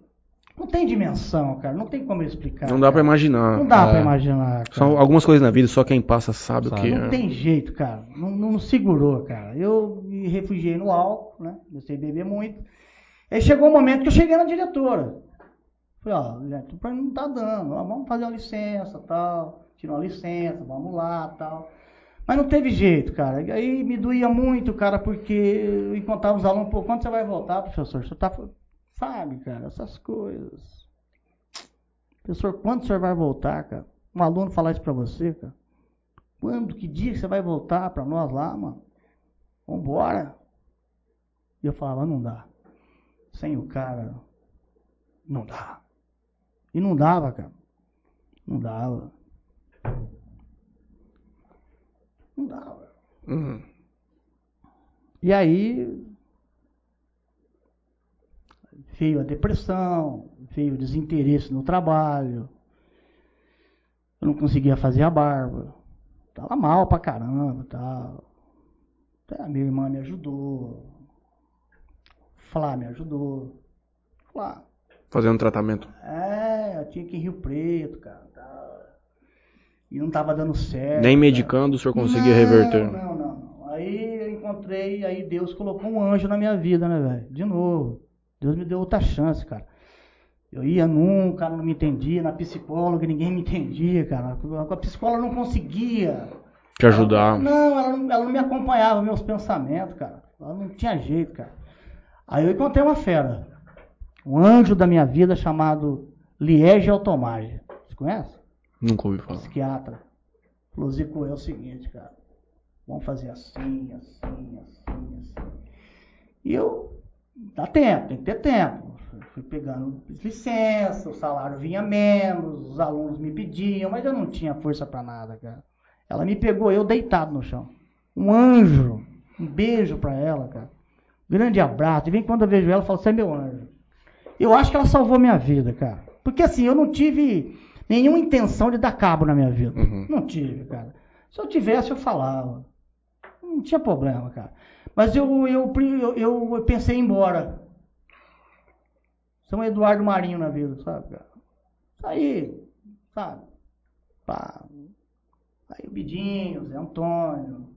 não tem dimensão, cara. Não tem como explicar. Não dá para imaginar. Não dá é. para imaginar. Cara. São algumas coisas na vida, só quem passa sabe, sabe. o que Não é. tem jeito, cara. Não, não segurou, cara. Eu me refugiei no álcool, né? Comecei a beber muito. Aí chegou um momento que eu cheguei na diretora. Falei, ó, gente, não tá dando. Ó, vamos fazer uma licença, tal. Tirar uma licença, vamos lá, tal. Mas não teve jeito, cara. Aí me doía muito, cara, porque eu encontrava os alunos, pô, quando você vai voltar, professor? Você tá. Sabe, cara, essas coisas. Professor, quando o senhor vai voltar, cara? Um aluno falar isso pra você, cara. Quando, que dia que você vai voltar pra nós lá, mano? Vambora. E eu falava, não dá. Sem o cara, não dá. E não dava, cara. Não dava. Não dava. Uhum. E aí veio a depressão, veio o desinteresse no trabalho. Eu não conseguia fazer a barba. Tava mal pra caramba, tal. Até a minha irmã me ajudou. Flá me ajudou. Flá. Fazendo tratamento. É, eu tinha que ir em Rio Preto, cara e não estava dando certo. Nem medicando o senhor conseguia não, reverter? Não, não, não. Aí eu encontrei, aí Deus colocou um anjo na minha vida, né, velho? De novo. Deus me deu outra chance, cara. Eu ia num, o cara não me entendia, na psicóloga ninguém me entendia, cara. A psicóloga não conseguia. Te ajudar. Ela, não, ela não, ela não me acompanhava, meus pensamentos, cara. Ela não tinha jeito, cara. Aí eu encontrei uma fera. Um anjo da minha vida chamado Liege Automage. Você conhece? Nunca ouvi falar. Psiquiatra. Falou, Zico, é o seguinte, cara. Vamos fazer assim, assim, assim, assim. E eu, dá tempo, tem que ter tempo. Fui pegando licença, o salário vinha menos, os alunos me pediam, mas eu não tinha força para nada, cara. Ela me pegou, eu deitado no chão. Um anjo. Um beijo para ela, cara. Grande abraço. E vem quando eu vejo ela, eu falo, você é meu anjo. Eu acho que ela salvou minha vida, cara. Porque assim, eu não tive nenhuma intenção de dar cabo na minha vida. Uhum. Não tive, cara. Se eu tivesse, eu falava. Não tinha problema, cara. Mas eu, eu, eu, pensei em ir embora. São Eduardo Marinho na vida, sabe, cara? Saí. sabe? Pá. Aí o Bidinho, Zé Antônio,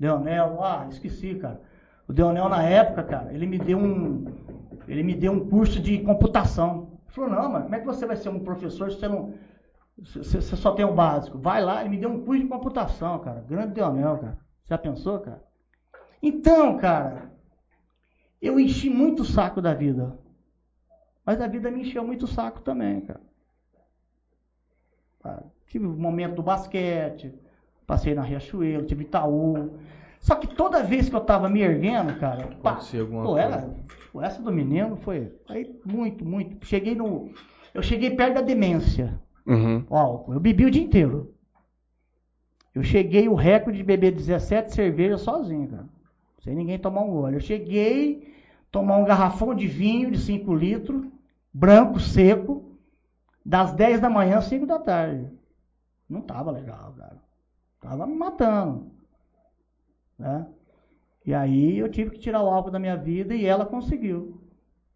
Leonel, ah, esqueci, cara. O Leonel na época, cara, ele me deu um, ele me deu um curso de computação. Ele falou, não, mas como é que você vai ser um professor se você não, você só tem o básico? Vai lá, ele me deu um curso de computação, cara. Grande Leonel, cara. Já pensou, cara? Então, cara, eu enchi muito o saco da vida. Mas a vida me encheu muito o saco também, cara. Ah, tive o momento do basquete, passei na Riachuelo, tive Itaú. Só que toda vez que eu tava me erguendo, cara, pá, pô, era, essa do menino foi aí muito, muito. Cheguei no, eu cheguei perto da demência. Uhum. Ó, eu bebi o dia inteiro. Eu cheguei o recorde de beber 17 cervejas sozinho, cara. Sem ninguém tomar um gole. Eu cheguei tomar um garrafão de vinho de 5 litros, branco, seco, das 10 da manhã às 5 da tarde. Não tava legal, cara. Tava me matando. Né? E aí eu tive que tirar o álcool da minha vida e ela conseguiu.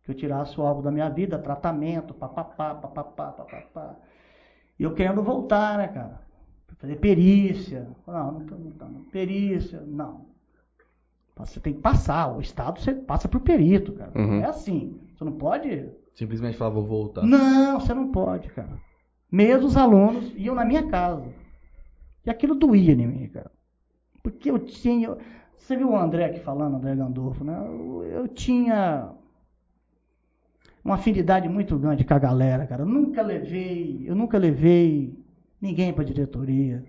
Que eu tirasse o álcool da minha vida, tratamento, papapá, papapá, papapá. E eu querendo voltar, né, cara? Fazer perícia. Não, não não tô, perícia, não. Você tem que passar. O Estado você passa por perito, cara. Uhum. É assim. Você não pode. Simplesmente falar, vou voltar. Não, você não pode, cara. Mesmo os alunos iam na minha casa. E aquilo doía em mim, cara. Porque eu tinha. Você viu o André aqui falando, André Gandolfo, né? Eu, eu tinha uma afinidade muito grande com a galera, cara. Eu nunca levei, eu nunca levei ninguém para diretoria,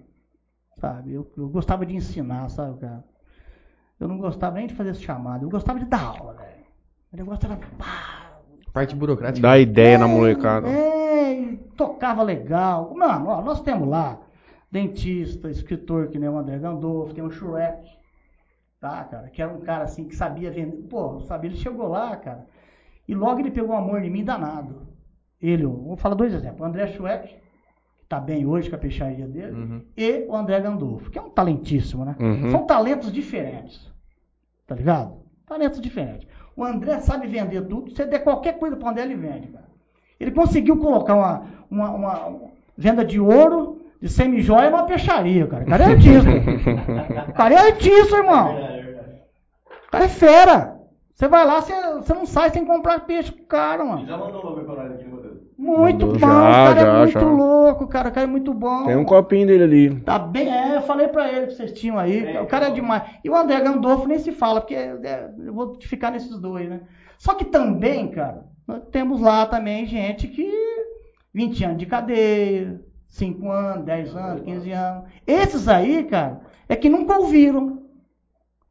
sabe? Eu, eu, gostava de ensinar, sabe, cara? Eu não gostava nem de fazer esse chamado, eu gostava de dar aula, velho. O negócio era pá, Parte burocrática. Dá ideia é, na molecada. É, tocava legal. Mano, ó, nós temos lá dentista, escritor que nem o André Gandolfo, tem o Shrek, tá, cara? Que era um cara assim que sabia vender. Pô, sabia, ele chegou lá, cara, e logo ele pegou um amor em mim danado. Ele, vou falar dois exemplos. O André Schweck, que tá bem hoje com a peixaria dele, Uhum. e o André Gandolfo, que é um talentíssimo, né? Uhum. São talentos diferentes. Tá ligado? Talentos diferentes. O André sabe vender tudo. Se der qualquer coisa para André, ele vende, cara. Ele conseguiu colocar uma, uma, uma- uma venda de ouro, de semi-joia numa peixaria, cara. O cara é artista. o cara é artista, irmão. O cara é fera. Você vai lá, você, você não sai sem comprar peixe com o cara, mano. Já mandou logo pra nós? Muito Mandou. bom, Já, o cara já, é muito já. louco, cara. O cara é muito bom. Tem um copinho dele ali. Tá bem, é, eu falei pra ele que vocês tinham aí. É, o cara é então. demais. E o André Gandolfo nem se fala, porque é, eu vou ficar nesses dois, né? Só que também, cara, nós temos lá também gente que 20 anos de cadeia, 5 anos, 10 anos, 15 anos. Esses aí, cara, é que nunca ouviram.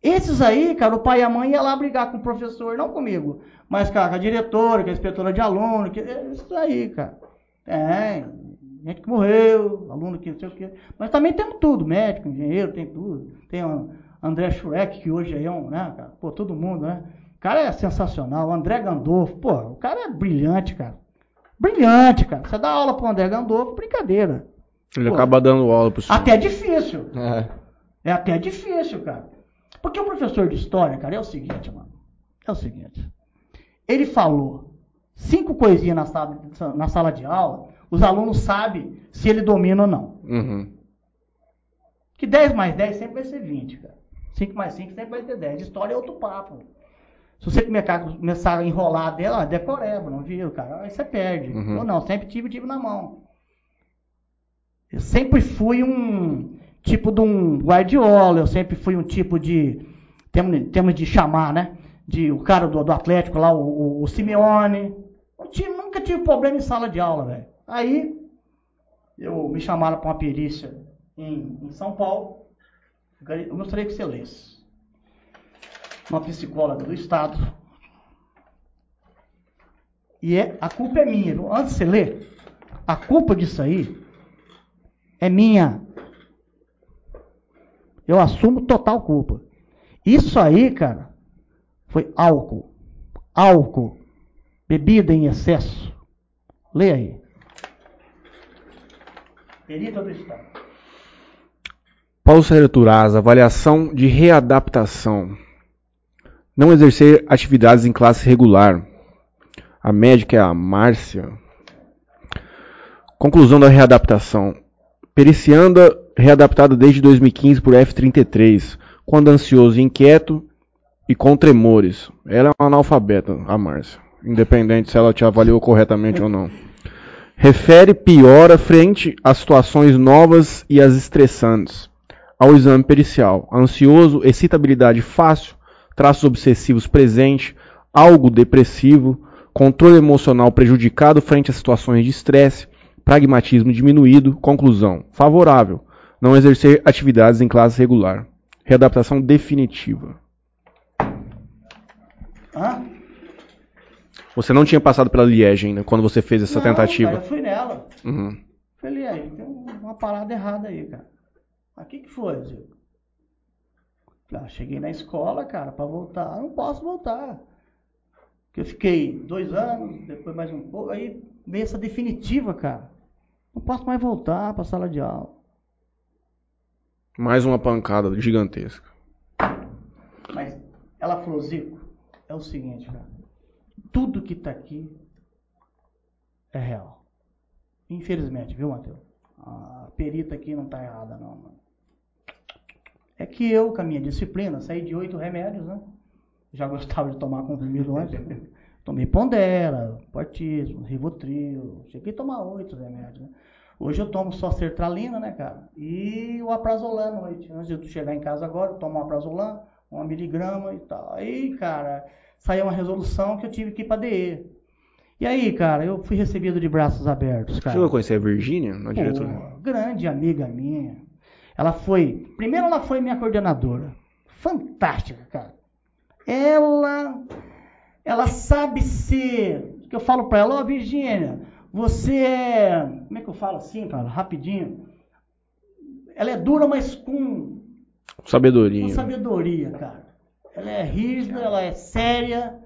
Esses aí, cara, o pai e a mãe ia lá brigar com o professor, não comigo, mas cara, com a diretora, com a inspetora de aluno, que, é isso aí, cara. É, gente que morreu, aluno que não sei o quê. Mas também temos tudo, médico, engenheiro, tem tudo. Tem o André Schurek, que hoje é um, né, cara? Pô, todo mundo, né? O cara é sensacional. O André Gandolfo, pô, o cara é brilhante, cara. Brilhante, cara. Você dá aula pro André Gandolfo, brincadeira. Ele Pô. acaba dando aula pro senhor. Até é difícil. É. É até difícil, cara. Porque o professor de história, cara, é o seguinte, mano. É o seguinte. Ele falou cinco coisinhas na sala, na sala de aula, os alunos sabem se ele domina ou não. Uhum. Que 10 mais 10 sempre vai ser 20, cara. 5 mais 5 sempre vai ter 10. História é outro papo. Se você começar, começar a enrolar dela, ah, decoreba, não viu, cara? Aí você perde. Uhum. Ou não, sempre tive, tive na mão. Eu sempre fui um tipo de um guardiola, eu sempre fui um tipo de. Temos, temos de chamar, né? De o cara do, do Atlético lá, o, o, o Simeone. Eu nunca tive problema em sala de aula, velho. Aí, eu me chamaram para uma perícia em, em São Paulo. Eu gostaria que você lesse. Uma psicóloga do Estado. E é, a culpa é minha. Antes de você ler, a culpa disso aí é minha. Eu assumo total culpa. Isso aí, cara, foi álcool. Álcool. Bebida em excesso. Lê aí. Perita do Estado. Paulo Sérgio Turaz, avaliação de readaptação. Não exercer atividades em classe regular. A médica é a Márcia. Conclusão da readaptação. Pericianda readaptada desde 2015 por F33, quando ansioso e inquieto e com tremores. Ela é uma analfabeta, a Márcia. Independente se ela te avaliou corretamente ou não. Refere piora frente a situações novas e as estressantes. Ao exame pericial. Ansioso, excitabilidade fácil, traços obsessivos presente, algo depressivo, controle emocional prejudicado frente a situações de estresse, pragmatismo diminuído, conclusão favorável, não exercer atividades em classe regular. Readaptação definitiva. Hã? Você não tinha passado pela Liege ainda, quando você fez essa Não, tentativa. Cara, eu fui nela. Uhum. Falei, aí, tem uma parada errada aí, cara. O que, que foi, Zico? Ah, cheguei na escola, cara, pra voltar. Não posso voltar. Porque eu fiquei dois anos, depois mais um pouco, aí veio essa definitiva, cara. Não posso mais voltar pra sala de aula. Mais uma pancada gigantesca. Mas ela falou, Zico, é o seguinte, cara. Tudo que tá aqui é real. Infelizmente, viu, Matheus? A perita aqui não tá errada, não, mano. É que eu, com a minha disciplina, saí de oito remédios, né? Já gostava de tomar comprimido antes. né? Tomei Pondera, Portismo, Rivotril. Cheguei a tomar oito remédios, né? Hoje eu tomo só sertralina, né, cara? E o noite. Antes de eu chegar em casa agora, eu tomo um aprazolam, uma miligrama e tal. Aí, cara, saiu uma resolução que eu tive que ir pra DE. E aí, cara, eu fui recebido de braços abertos, cara. Chegou a conhecer a Virgínia, na Pô, diretora? grande amiga minha. Ela foi. Primeiro, ela foi minha coordenadora. Fantástica, cara. Ela. Ela sabe ser. Que eu falo pra ela, ó, Virgínia, você é. Como é que eu falo assim, cara? Rapidinho. Ela é dura, mas com, com Sabedoria. sabedoria, cara. Ela é rígida, ela é séria,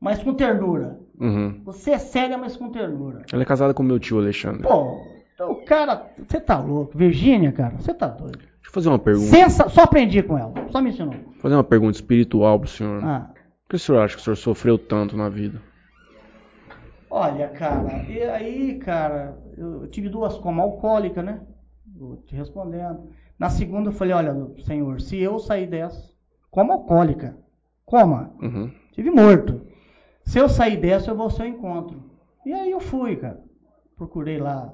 mas com ternura. Uhum. Você é séria, mas com ternura. Ela é casada com meu tio Alexandre. Pô, então, cara, você tá louco. Virgínia, cara, você tá doido. Deixa eu fazer uma pergunta. Sensa... Só aprendi com ela, só me ensinou. Fazer uma pergunta espiritual pro senhor. Ah, Por que o senhor acha que o senhor sofreu tanto na vida? Olha, cara, e aí, cara, eu tive duas comas alcoólicas, né? Vou te respondendo. Na segunda eu falei, olha, senhor, se eu sair dessa, coma alcoólica, coma, Uhum. tive morto. Se eu sair dessa, eu vou ao seu encontro. E aí eu fui, cara. Procurei lá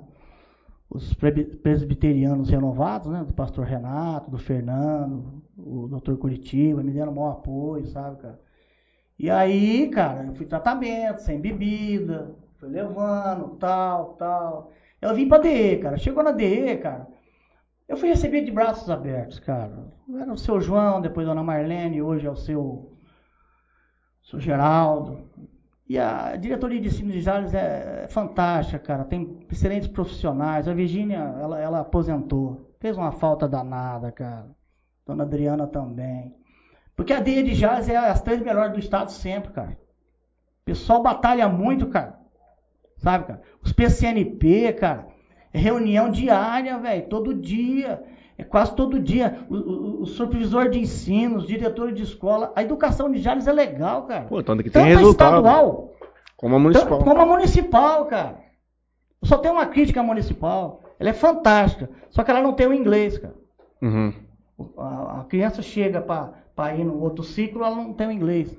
os presbiterianos renovados, né? Do pastor Renato, do Fernando, o doutor Curitiba, me deram o maior apoio, sabe, cara? E aí, cara, eu fui tratamento, sem bebida, fui levando, tal, tal. Eu vim pra DE, cara. Chegou na DE, cara. Eu fui recebido de braços abertos, cara. Era o seu João, depois a dona Marlene, hoje é o seu, seu Geraldo. E a diretoria de ensino de Jales é fantástica, cara. Tem excelentes profissionais. A Virgínia, ela, ela aposentou. Fez uma falta danada, cara. Dona Adriana também. Porque a DEA de Jales é as três melhores do estado sempre, cara. O pessoal batalha muito, cara. Sabe, cara? Os PCNP, cara. É reunião diária, velho. Todo dia. É quase todo dia. O, o- o supervisor de ensino, os diretores de escola. A educação de Jales é legal, cara. Pô, tanto que tem Tanto a resultado. estadual, Como a municipal. como a municipal, cara. Eu só tenho uma crítica à municipal. Ela é fantástica. Só que ela não tem o inglês, cara. Uhum. A, a criança chega para ir no outro ciclo, ela não tem o inglês.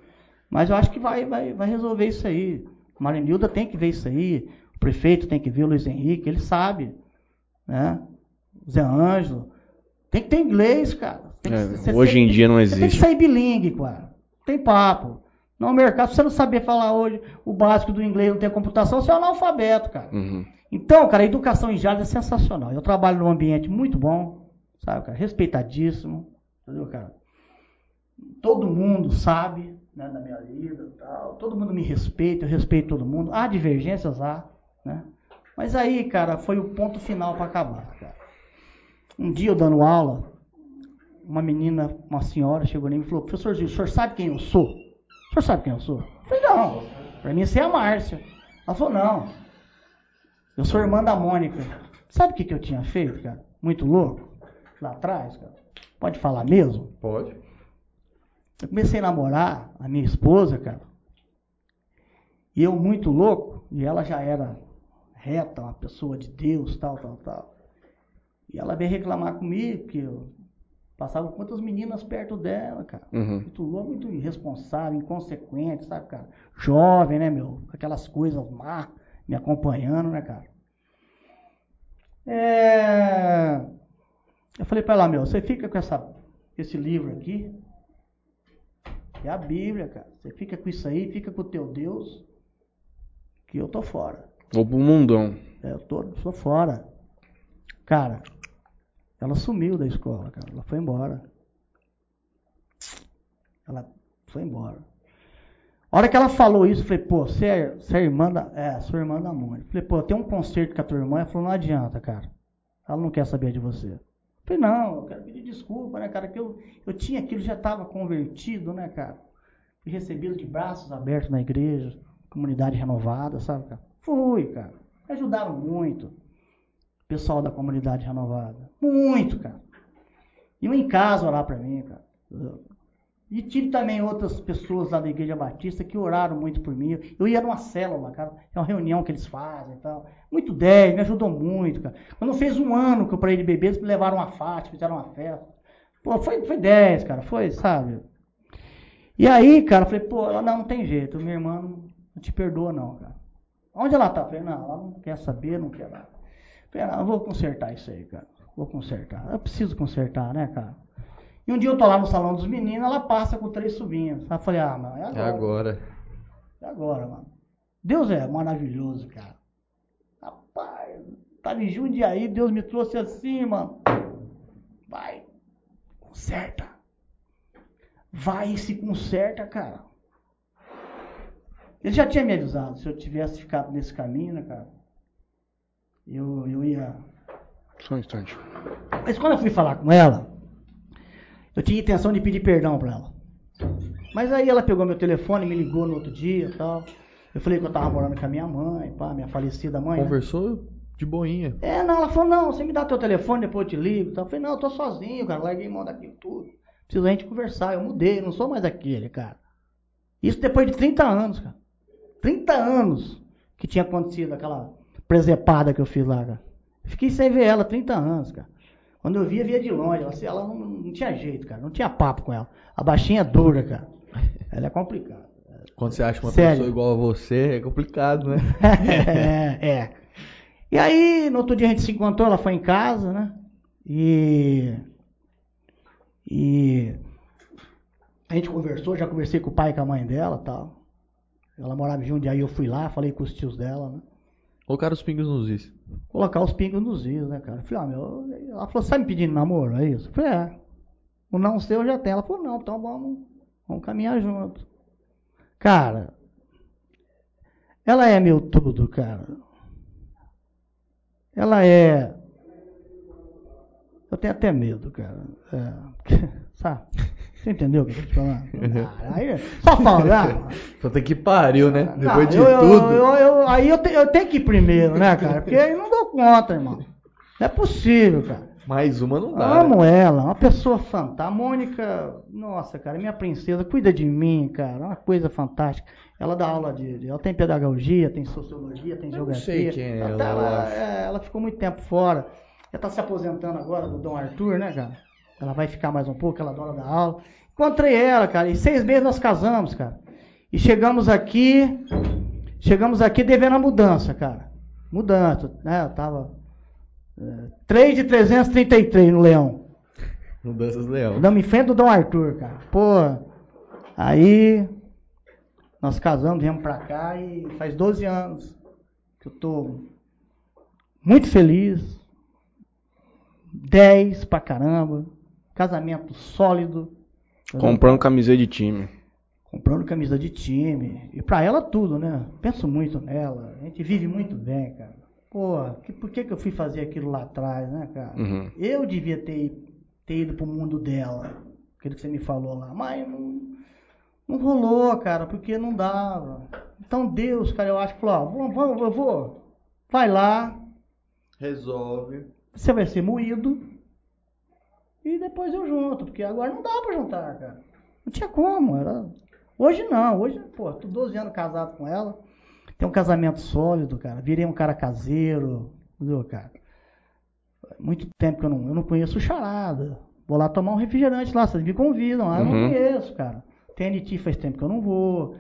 Mas eu acho que vai, vai, vai resolver isso aí. Marinilda tem que ver isso aí. O prefeito tem que ver o Luiz Henrique, ele sabe. Né? O Zé Ângelo. Tem que ter inglês, cara. Que- É, você- hoje você em dia não Você tem que existe. sair bilingue, cara. Tem papo. No mercado, se você não saber falar hoje o básico do inglês, não tem computação, você é analfabeto, cara. Uhum. Então, cara, a educação em Jales é sensacional. Eu trabalho num ambiente muito bom, sabe, cara? Respeitadíssimo, entendeu, cara? Todo mundo sabe, né, da minha vida tal. Todo mundo me respeita, eu respeito todo mundo. Há divergências, há, né? Mas aí, cara, foi o ponto final para acabar, cara. Um dia eu dando aula, uma menina, uma senhora chegou em mim e falou: Professor o senhor sabe quem eu sou? O senhor sabe quem eu sou? Eu falei: Não, para mim você é a Márcia. Ela falou: Não, eu sou irmã da Mônica. Sabe o que, que eu tinha feito, cara? Muito louco? Lá atrás, cara. Pode falar mesmo? Pode. Eu comecei a namorar a minha esposa, cara. E eu muito louco, e ela já era reta, uma pessoa de Deus, tal, tal, tal. E ela veio reclamar comigo que eu passava quantas meninas perto dela, cara. Uhum. Muito louco, muito irresponsável, inconsequente, sabe, cara? Jovem, né, meu? Aquelas coisas má me acompanhando, né, cara? É... Eu falei pra ela, meu, você fica com essa, esse livro aqui, é a Bíblia, cara. Você fica com isso aí, fica com o teu Deus, que eu tô fora. Vou pro mundão. É, eu tô, sou fora. Cara, ela sumiu da escola, cara. Ela foi embora. Ela foi embora. A hora que ela falou isso, eu falei, pô, você é, você é irmã da. É, sou irmã da Mônica. Falei, pô, tem um concerto com a tua irmã. Ela falou, não adianta, cara. Ela não quer saber de você. Falei, não, eu quero pedir desculpa, né, cara? Que eu, eu tinha aquilo, já estava convertido, né, cara? Fui recebido de braços abertos na igreja, comunidade renovada, sabe, cara? Fui, cara. Me ajudaram muito. Pessoal da comunidade renovada. Muito, cara. Iam em casa orar pra mim, cara. E tive também outras pessoas lá da Igreja Batista que oraram muito por mim. Eu ia numa célula, cara. É uma reunião que eles fazem e tal. Muito 10, me ajudou muito, cara. Quando fez um ano que eu parei de beber, eles me levaram uma fátima, fizeram uma festa. Pô, foi, foi 10, cara. Foi, sabe? E aí, cara, eu falei, pô, não, não tem jeito. Minha irmã não, não te perdoa, não, cara. Onde ela tá? Eu falei, não, ela não quer saber, não quer nada. Eu falei, não, eu vou consertar isso aí, cara. Vou consertar. Eu preciso consertar, né, cara? E um dia eu tô lá no salão dos meninos, ela passa com três sobrinhos. Aí eu falei, ah, mano, é agora. É agora. É agora, mano. Deus é maravilhoso, cara. Rapaz, tava em Jundiaí, Deus me trouxe assim, mano. Vai, conserta. Vai e se conserta, cara. Ele já tinha me avisado, se eu tivesse ficado nesse caminho, né, cara? Eu, eu ia. Só um instante. Mas quando eu fui falar com ela, eu tinha intenção de pedir perdão pra ela. Mas aí ela pegou meu telefone, me ligou no outro dia e tal. Eu falei que eu tava morando com a minha mãe, pá, minha falecida mãe. né? Conversou de boinha. É, não, ela falou, não, você me dá teu telefone, depois eu te ligo. e tal. Eu falei, não, eu tô sozinho, cara, larguei mão daquilo tudo. Preciso a gente conversar, eu mudei, não sou mais aquele, cara. Isso depois de 30 anos, cara. 30 anos que tinha acontecido aquela presepada que eu fiz lá, cara. Fiquei sem ver ela 30 anos, cara. Quando eu via, via de longe. Ela, ela não, não tinha jeito, cara. Não tinha papo com ela. A baixinha é dura, cara. Ela é complicada. Quando você acha uma Sério. pessoa igual a você, é complicado, né? é, é. E aí, no outro dia a gente se encontrou, ela foi em casa, né? E. E. A gente conversou, já conversei com o pai e com a mãe dela tal. Ela morava em Jundiaí, eu fui lá, falei com os tios dela, né? Colocaram os pingos nos is. Colocar os pingos nos is, né, cara? Eu falei, ah, meu. Ela falou, você tá me pedindo namoro? É isso? Eu falei, é. O não seu já tem. Ela falou, não, então vamos, vamos caminhar junto. Cara, ela é meu tudo, cara. Ela é. Eu tenho até medo, cara. É, sabe? Você entendeu o que eu tô te falando? Ah, aí, só falar. Puta que pariu, né? Não, Depois de eu, tudo. eu- eu- aí eu, te- eu tenho que ir primeiro, né, cara? Porque aí não dou conta, irmão. Não é possível, cara. Mais uma não dá. né? amo ela, uma pessoa fantástica. A Mônica, nossa, cara, minha princesa, cuida de mim, cara. Uma coisa fantástica. Ela dá aula de. ela tem pedagogia, tem sociologia, tem Eu não geografia. sei quem é ela, ela, é, ela ficou muito tempo fora. Ela tá se aposentando agora do Dom Arthur, né, cara? Ela vai ficar mais um pouco, ela adora dar aula. Encontrei ela, cara, e seis meses nós casamos, cara. E chegamos aqui, chegamos aqui devendo a mudança, cara. Mudança, né? Eu tava. É, 3 de 333 no Leão. Mudanças leão. Andamos em frente do Dom Arthur, cara. Pô, aí nós casamos, viemos pra cá e faz 12 anos que eu tô muito feliz. 10 pra caramba. Casamento sólido. Comprando camiseta de time. Comprando camisa de time. E pra ela tudo, né? Penso muito nela. A gente vive muito bem, cara. Pô, que, por que, que eu fui fazer aquilo lá atrás, né, cara? Uhum. Eu devia ter, ter ido pro mundo dela. Aquilo que você me falou lá. Mas não, não rolou, cara, porque não dava. Então Deus, cara, eu acho que falou, ó, vamos, vamos, eu vou. Vai lá, Resolve. você vai ser moído. E depois eu junto, porque agora não dá pra juntar, cara. Não tinha como, era. Hoje não, hoje, pô, tô 12 anos casado com ela. Tenho um casamento sólido, cara. Virei um cara caseiro, entendeu, cara? Muito tempo que eu não, eu não conheço charada. Vou lá tomar um refrigerante lá, vocês me convidam. Ah, eu não Uhum. conheço, cara. TNT faz tempo que eu não vou.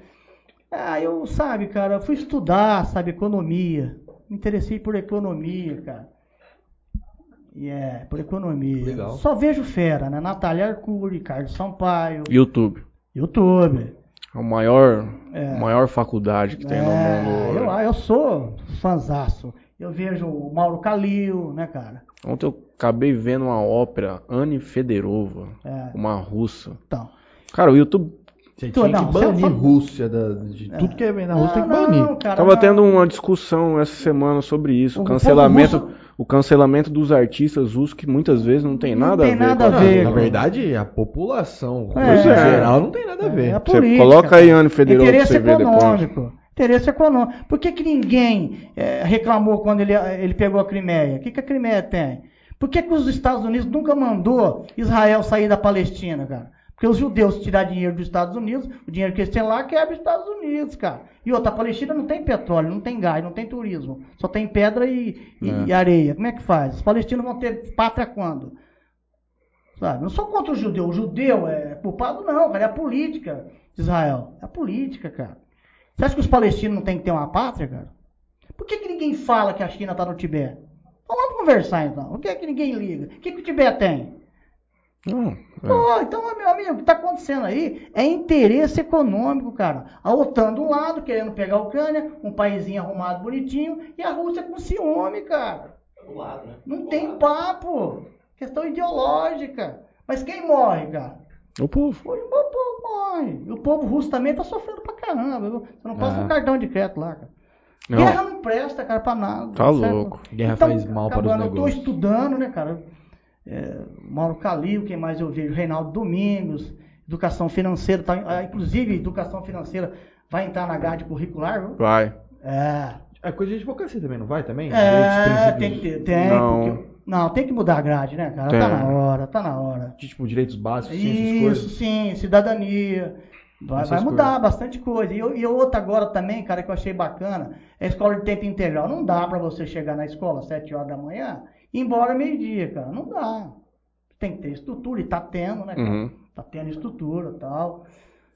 Ah, eu, sabe, cara, eu fui estudar, sabe, economia. Me interessei por economia, cara. E é, por economia. Legal. Só vejo fera, né? Natália Arcuri, Carlos Sampaio, YouTube. YouTube. É a maior, É. maior faculdade que tem no É, mundo. eu, eu sou fanzaço. Eu vejo o Mauro Calil, né, cara? Ontem eu acabei vendo uma ópera, Anne Federova, É, uma russa. então. Cara, o YouTube Você tinha não, que você banir fala- Rússia, da- de tudo que vem na Rússia tem que banir. não, cara, tava não. tendo uma discussão essa semana sobre isso, O cancelamento, povo o cancelamento dos artistas russos que muitas vezes não tem Não nada tem a ver nada com a ver, Na verdade, a população É. em É. geral não tem nada a ver. É a Você política, coloca aí Federova pra Interesse você ver depois. econômico. Interesse econômico. Por que, que ninguém eh, reclamou quando ele, ele pegou a Crimeia? O que, que a Crimeia tem? Por que, que os Estados Unidos nunca mandou Israel sair da Palestina, cara? Porque os judeus tirar dinheiro dos Estados Unidos, o dinheiro que eles têm lá quebra os Estados Unidos, cara. E outra, a Palestina não tem petróleo, não tem gás, não tem turismo. Só tem pedra e, É. e areia. Como é que faz? Os palestinos vão ter pátria quando? Sabe? Não sou contra o judeu. O judeu é culpado, não, cara. É a política de Israel. É a política, cara. Você acha que os palestinos não têm que ter uma pátria, cara? Por que, que ninguém fala que a China está no Tibete? Então vamos conversar, então. Por que, que ninguém liga? O que, que o Tibete tem? Não, é. Então, meu amigo, o que está acontecendo aí é interesse econômico, cara. A OTAN do lado, querendo pegar a Ucrânia, um paísinho arrumado, bonitinho, e a Rússia com ciúme, cara. Não tem papo. Questão ideológica. Mas quem morre, cara? o povo. Hoje o povo morre. E o povo russo também tá sofrendo pra caramba. viu? Você não passa Ah. um cartão de crédito lá, cara. Não, Guerra não presta, cara, pra nada. Tá certo? louco. Guerra Então, faz mal para os acabando, Eu tô negócios. estudando, né, cara? É, Mauro Calil, quem mais eu vejo? Reinaldo Domingos, educação financeira, tá, ah, inclusive educação financeira vai entrar na grade curricular, viu? vai. É. É coisa de advocacia também, não vai também? É, tem que ter, tem. Não. porque- não, tem que mudar a grade, né, cara? Tem. Tá na hora, tá na hora. de, tipo, direitos básicos, sim, essas Isso, coisas. sim, cidadania. Vai, vai mudar coisas. bastante coisa. E, e outra agora também, cara, que eu achei bacana, é a escola de tempo integral. Não dá pra você chegar na escola às 7 horas da manhã ir embora meio-dia, cara. Não dá. Tem que ter estrutura, e tá tendo, né, cara? Uhum. Tá tendo estrutura e tal.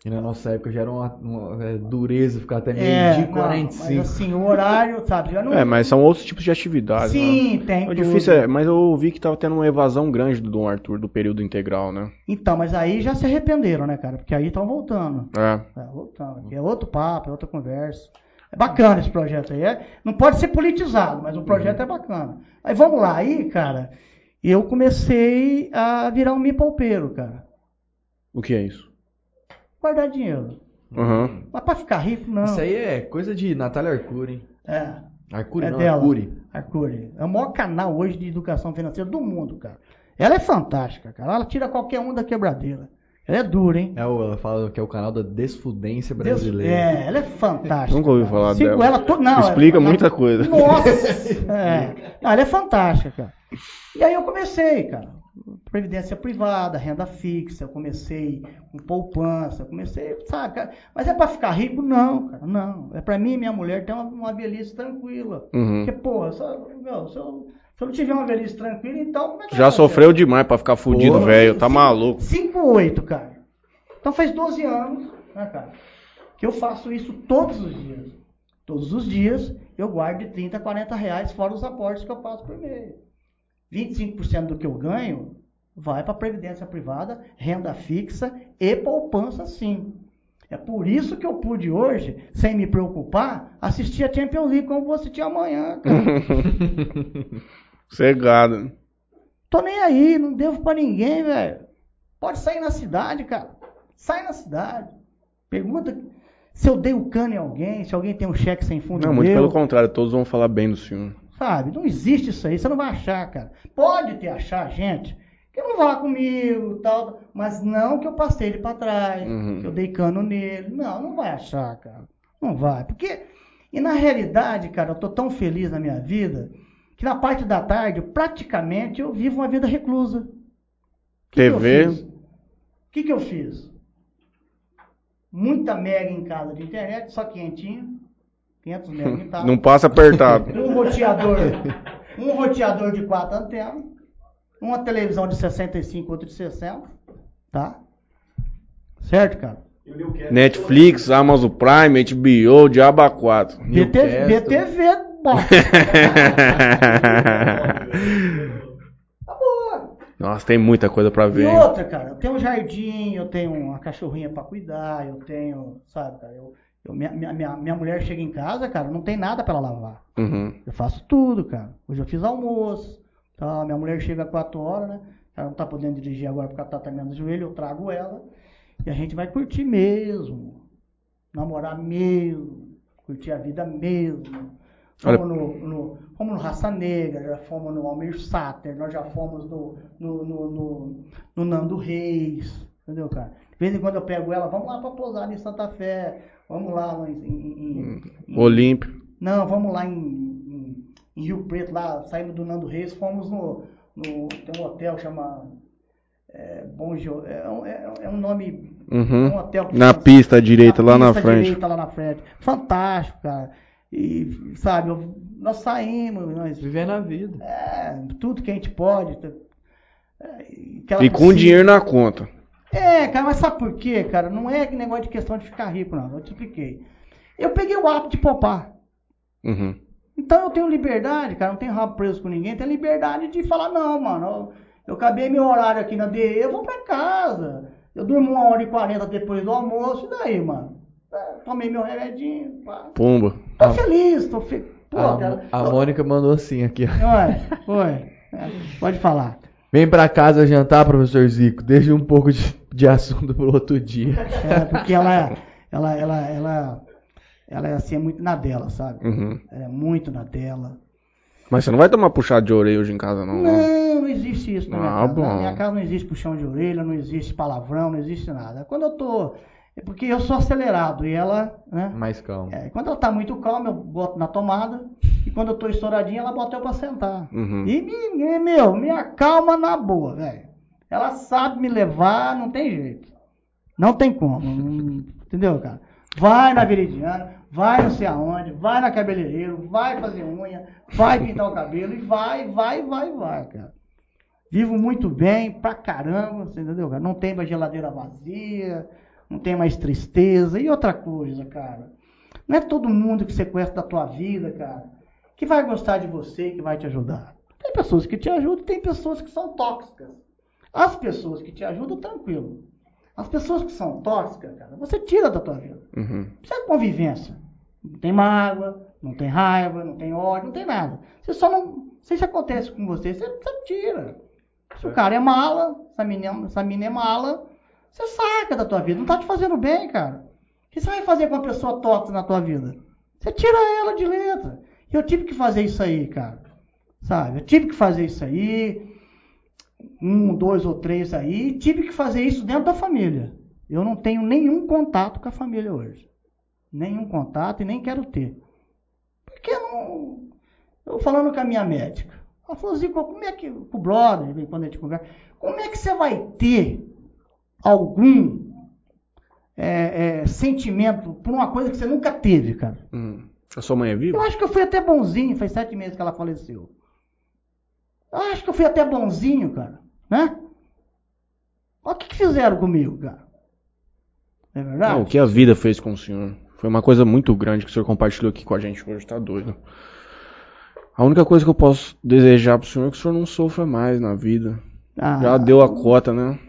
E na nossa época já era uma, uma, é, dureza ficar até É, meio-dia e não, 45. mas assim, o horário, sabe? Já não... É, mas são outros tipos de atividades, né? Sim, tem. O tudo. difícil é, mas eu ouvi que tava tendo uma evasão grande do Dom Arthur do período integral, né? Então, mas aí já se arrependeram, né, cara? Porque aí estão voltando. É. É, voltando. Aqui é outro papo, é outra conversa. É bacana esse projeto aí. É, não pode ser politizado, mas o projeto é bacana. Aí vamos lá. Aí, cara, eu comecei a virar um mipalpeiro, cara. O que é isso? Guardar dinheiro. Aham. Mas pra ficar rico, não. Isso aí é coisa de Natália Arcuri, hein? É, Arcuri é não, dela. Arcuri. Arcuri. É o maior canal hoje de educação financeira do mundo, cara. Ela é fantástica, cara. Ela tira qualquer um da quebradeira. Ela é dura, hein? É o, ela fala que é o canal da desfudência brasileira. É, ela é fantástica. Nunca ouvi cara. falar Sigo dela. ela to... não, Explica ela- muita coisa. Nossa! É. Não, ela é fantástica, cara. E aí eu comecei, cara. Previdência privada, renda fixa, eu comecei com poupança, eu comecei, sabe, cara. Mas é pra ficar rico? Não, cara, não. É pra mim e minha mulher ter uma, uma velhice tranquila. Uhum. Porque, pô, se eu, meu, se, eu, se eu não tiver uma velhice tranquila, então como é que Já sofreu demais pra ficar fudido, velho. Tá Cinco- maluco. 5 ou 8, cara. Então faz 12 anos, né, cara, que eu faço isso todos os dias. Todos os dias eu guardo de 30 a 40 reais, fora os aportes que eu faço por mês. 25% do que eu ganho vai para previdência privada, renda fixa e poupança sim. É por isso que eu pude hoje, sem me preocupar, assistir a Champions League como vou assistir amanhã, cara. Cegado. Tô nem aí, não devo pra ninguém, velho. Pode sair na cidade, cara. Sai na cidade. Pergunta se eu dei o cano em alguém, se alguém tem um cheque sem fundo Não, muito meu. pelo contrário, todos vão falar bem do senhor. Sabe? Não existe isso aí, você não vai achar, cara. Pode ter achar gente que não vá comigo tal, mas não que eu passei ele pra trás, Uhum. que eu dei cano nele. Não, não vai achar, cara. Não vai. Porque, e na realidade, cara, eu tô tão feliz na minha vida que na parte da tarde, praticamente, eu vivo uma vida reclusa. Que TV? O que, que eu fiz? Muita mega em casa de internet, só quentinho. 500 metros de tapa. Não passa apertado. Um roteador, um roteador de quatro antenas, uma televisão de 65, outra de 60, tá? Certo, cara? Netflix, Amazon Prime, HBO, Diaba 4. BT, Newcastle. BTV, bom. Tá. Nossa, tem muita coisa pra E ver. hein? outra, cara, eu tenho um jardim, eu tenho uma cachorrinha pra cuidar, eu tenho, sabe, cara, eu, eu- minha, minha, minha, minha mulher chega em casa, cara, não tem nada pra ela lavar. Uhum. Eu faço tudo, cara. Hoje eu fiz almoço, tá? Minha mulher chega às 4 horas, né? Ela não tá podendo dirigir agora porque ela tá tremendo o joelho, eu trago ela e a gente vai curtir mesmo. Namorar mesmo, curtir a vida mesmo. Fomos no, no, fomos no Raça Negra, já fomos no Almir Sater, nós já fomos no, no, no, no, Nando Reis, entendeu, cara? De vez em quando eu pego ela, vamos lá pra pousar em Santa Fé, vamos lá em, em- em- Olímpio. não, vamos lá em, em- Rio Preto, lá, saindo do Nando Reis, fomos no, no- tem um hotel chama é, Bom é, um- é, é um nome, Uhum. um hotel que Na pista direita, lá na pista frente. direita, lá na frente, fantástico, cara, e sabe, eu- nós saímos, nós, Vivendo a vida. é, tudo que a gente pode, é, aquela E com dinheiro na conta. É, cara, mas sabe por quê, cara? Não é que negócio de questão de ficar rico, não. Eu te expliquei. Eu peguei o hábito de poupar. Uhum. Então eu tenho liberdade, cara, não tenho rabo preso com ninguém, tenho liberdade de falar, não, mano, eu, eu acabei meu horário aqui na DE, eu vou pra casa. Eu durmo uma hora e quarenta depois do almoço, e daí, mano? É, tomei meu remedinho, pá. Pumba. Tô feliz, tô feliz. A, cara. a Mônica mandou assim aqui. Ué, ué, é, pode falar. Vem pra casa jantar, professor Zico. Deixa um pouco de, de assunto pro outro dia. É, porque ela, ela, ela, ela, ela é assim, é muito na dela, sabe? Uhum. Ela é muito na dela. Mas você não vai tomar puxado de orelha hoje em casa, não. né? Não, não existe isso na minha Ah, casa. bom. Na minha casa não existe puxão de orelha, não existe palavrão, não existe nada. Quando eu tô. É porque eu sou acelerado e ela, né? Mais calmo. é, quando ela tá muito calma, eu boto na tomada. E quando eu tô estouradinha, ela bota eu pra sentar. Uhum. E, me, me- meu, me acalma na boa, velho. Ela sabe me levar, não tem jeito. Não tem como. entendeu, cara? Vai na Veridiana, vai não sei aonde, vai na cabeleireiro, vai fazer unha, vai pintar o cabelo e vai, vai, vai, vai, cara. Vivo muito bem, pra caramba, você entendeu, cara? Não tem mais geladeira vazia, não tem mais tristeza. E outra coisa, cara. Não é todo mundo que você conhece da tua vida, cara, que vai gostar de você, que vai te ajudar. Tem pessoas que te ajudam, tem pessoas que são tóxicas. As pessoas que te ajudam, tranquilo. As pessoas que são tóxicas, cara, você tira da tua vida. Uhum. Isso é convivência. Não tem mágoa, não tem raiva, não tem ódio, não tem nada. Você só não. Se acontece com você, você, você tira. Se o cara é mala, essa menina, essa menina é mala, você saca da tua vida. Não tá te fazendo bem, cara. O que você vai fazer com uma pessoa tóxica na tua vida? Você tira ela de letra. E eu tive que fazer isso aí, cara. Sabe? Eu tive que fazer isso aí. Um, dois ou três aí. Tive que fazer isso dentro da família. Eu não tenho nenhum contato com a família hoje. Nenhum contato e nem quero ter. Porque eu não. Eu falando com a minha médica. Ela falou assim, como é que. Com o brother, quando a gente conversa. Como é que você vai ter algum é, é, sentimento por uma coisa que você nunca teve, cara? Uhum. A sua mãe é Eu viva? acho que eu fui até bonzinho, faz sete meses que ela faleceu. Eu acho que eu fui até bonzinho, cara. Né? Olha o que, que fizeram comigo, cara. É verdade? Não, o que a vida fez com o senhor? Foi uma coisa muito grande que o senhor compartilhou aqui com a gente hoje, tá doido. A única coisa que eu posso desejar pro senhor é que o senhor não sofra mais na vida. Ah, Já deu a cota, né?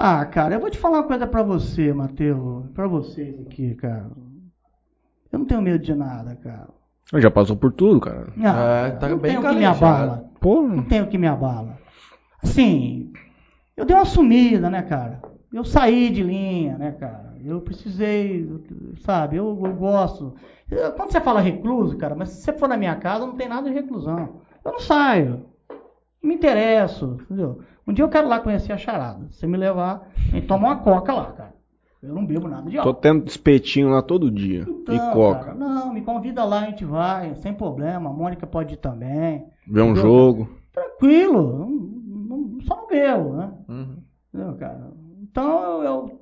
Ah, cara, eu vou te falar uma coisa pra você, Matheus. Pra vocês aqui, cara. Eu não tenho medo de nada, cara. Ele já passou por tudo, cara. Não, É, tá não bem tenho que me abala. Pô, Não tenho que me abala. Assim, eu dei uma sumida, né, cara? Eu saí de linha, né, cara? Eu precisei, sabe? Eu, eu gosto. Eu- Quando você fala recluso, cara, mas se você for na minha casa, não tem nada de reclusão. Eu não saio. Me interesso, entendeu? Um dia eu quero lá conhecer a charada. Se você me levar, a gente toma uma coca lá, cara. Eu não bebo nada de tô álcool. tendo espetinho lá todo dia. Então, e coca. cara, não, me convida lá, a gente vai, sem problema. A Mônica pode ir também. Ver um Entendeu? jogo. Tranquilo, não- não- só não bebo, né? Uhum. Entendeu, cara? Então, eu, eu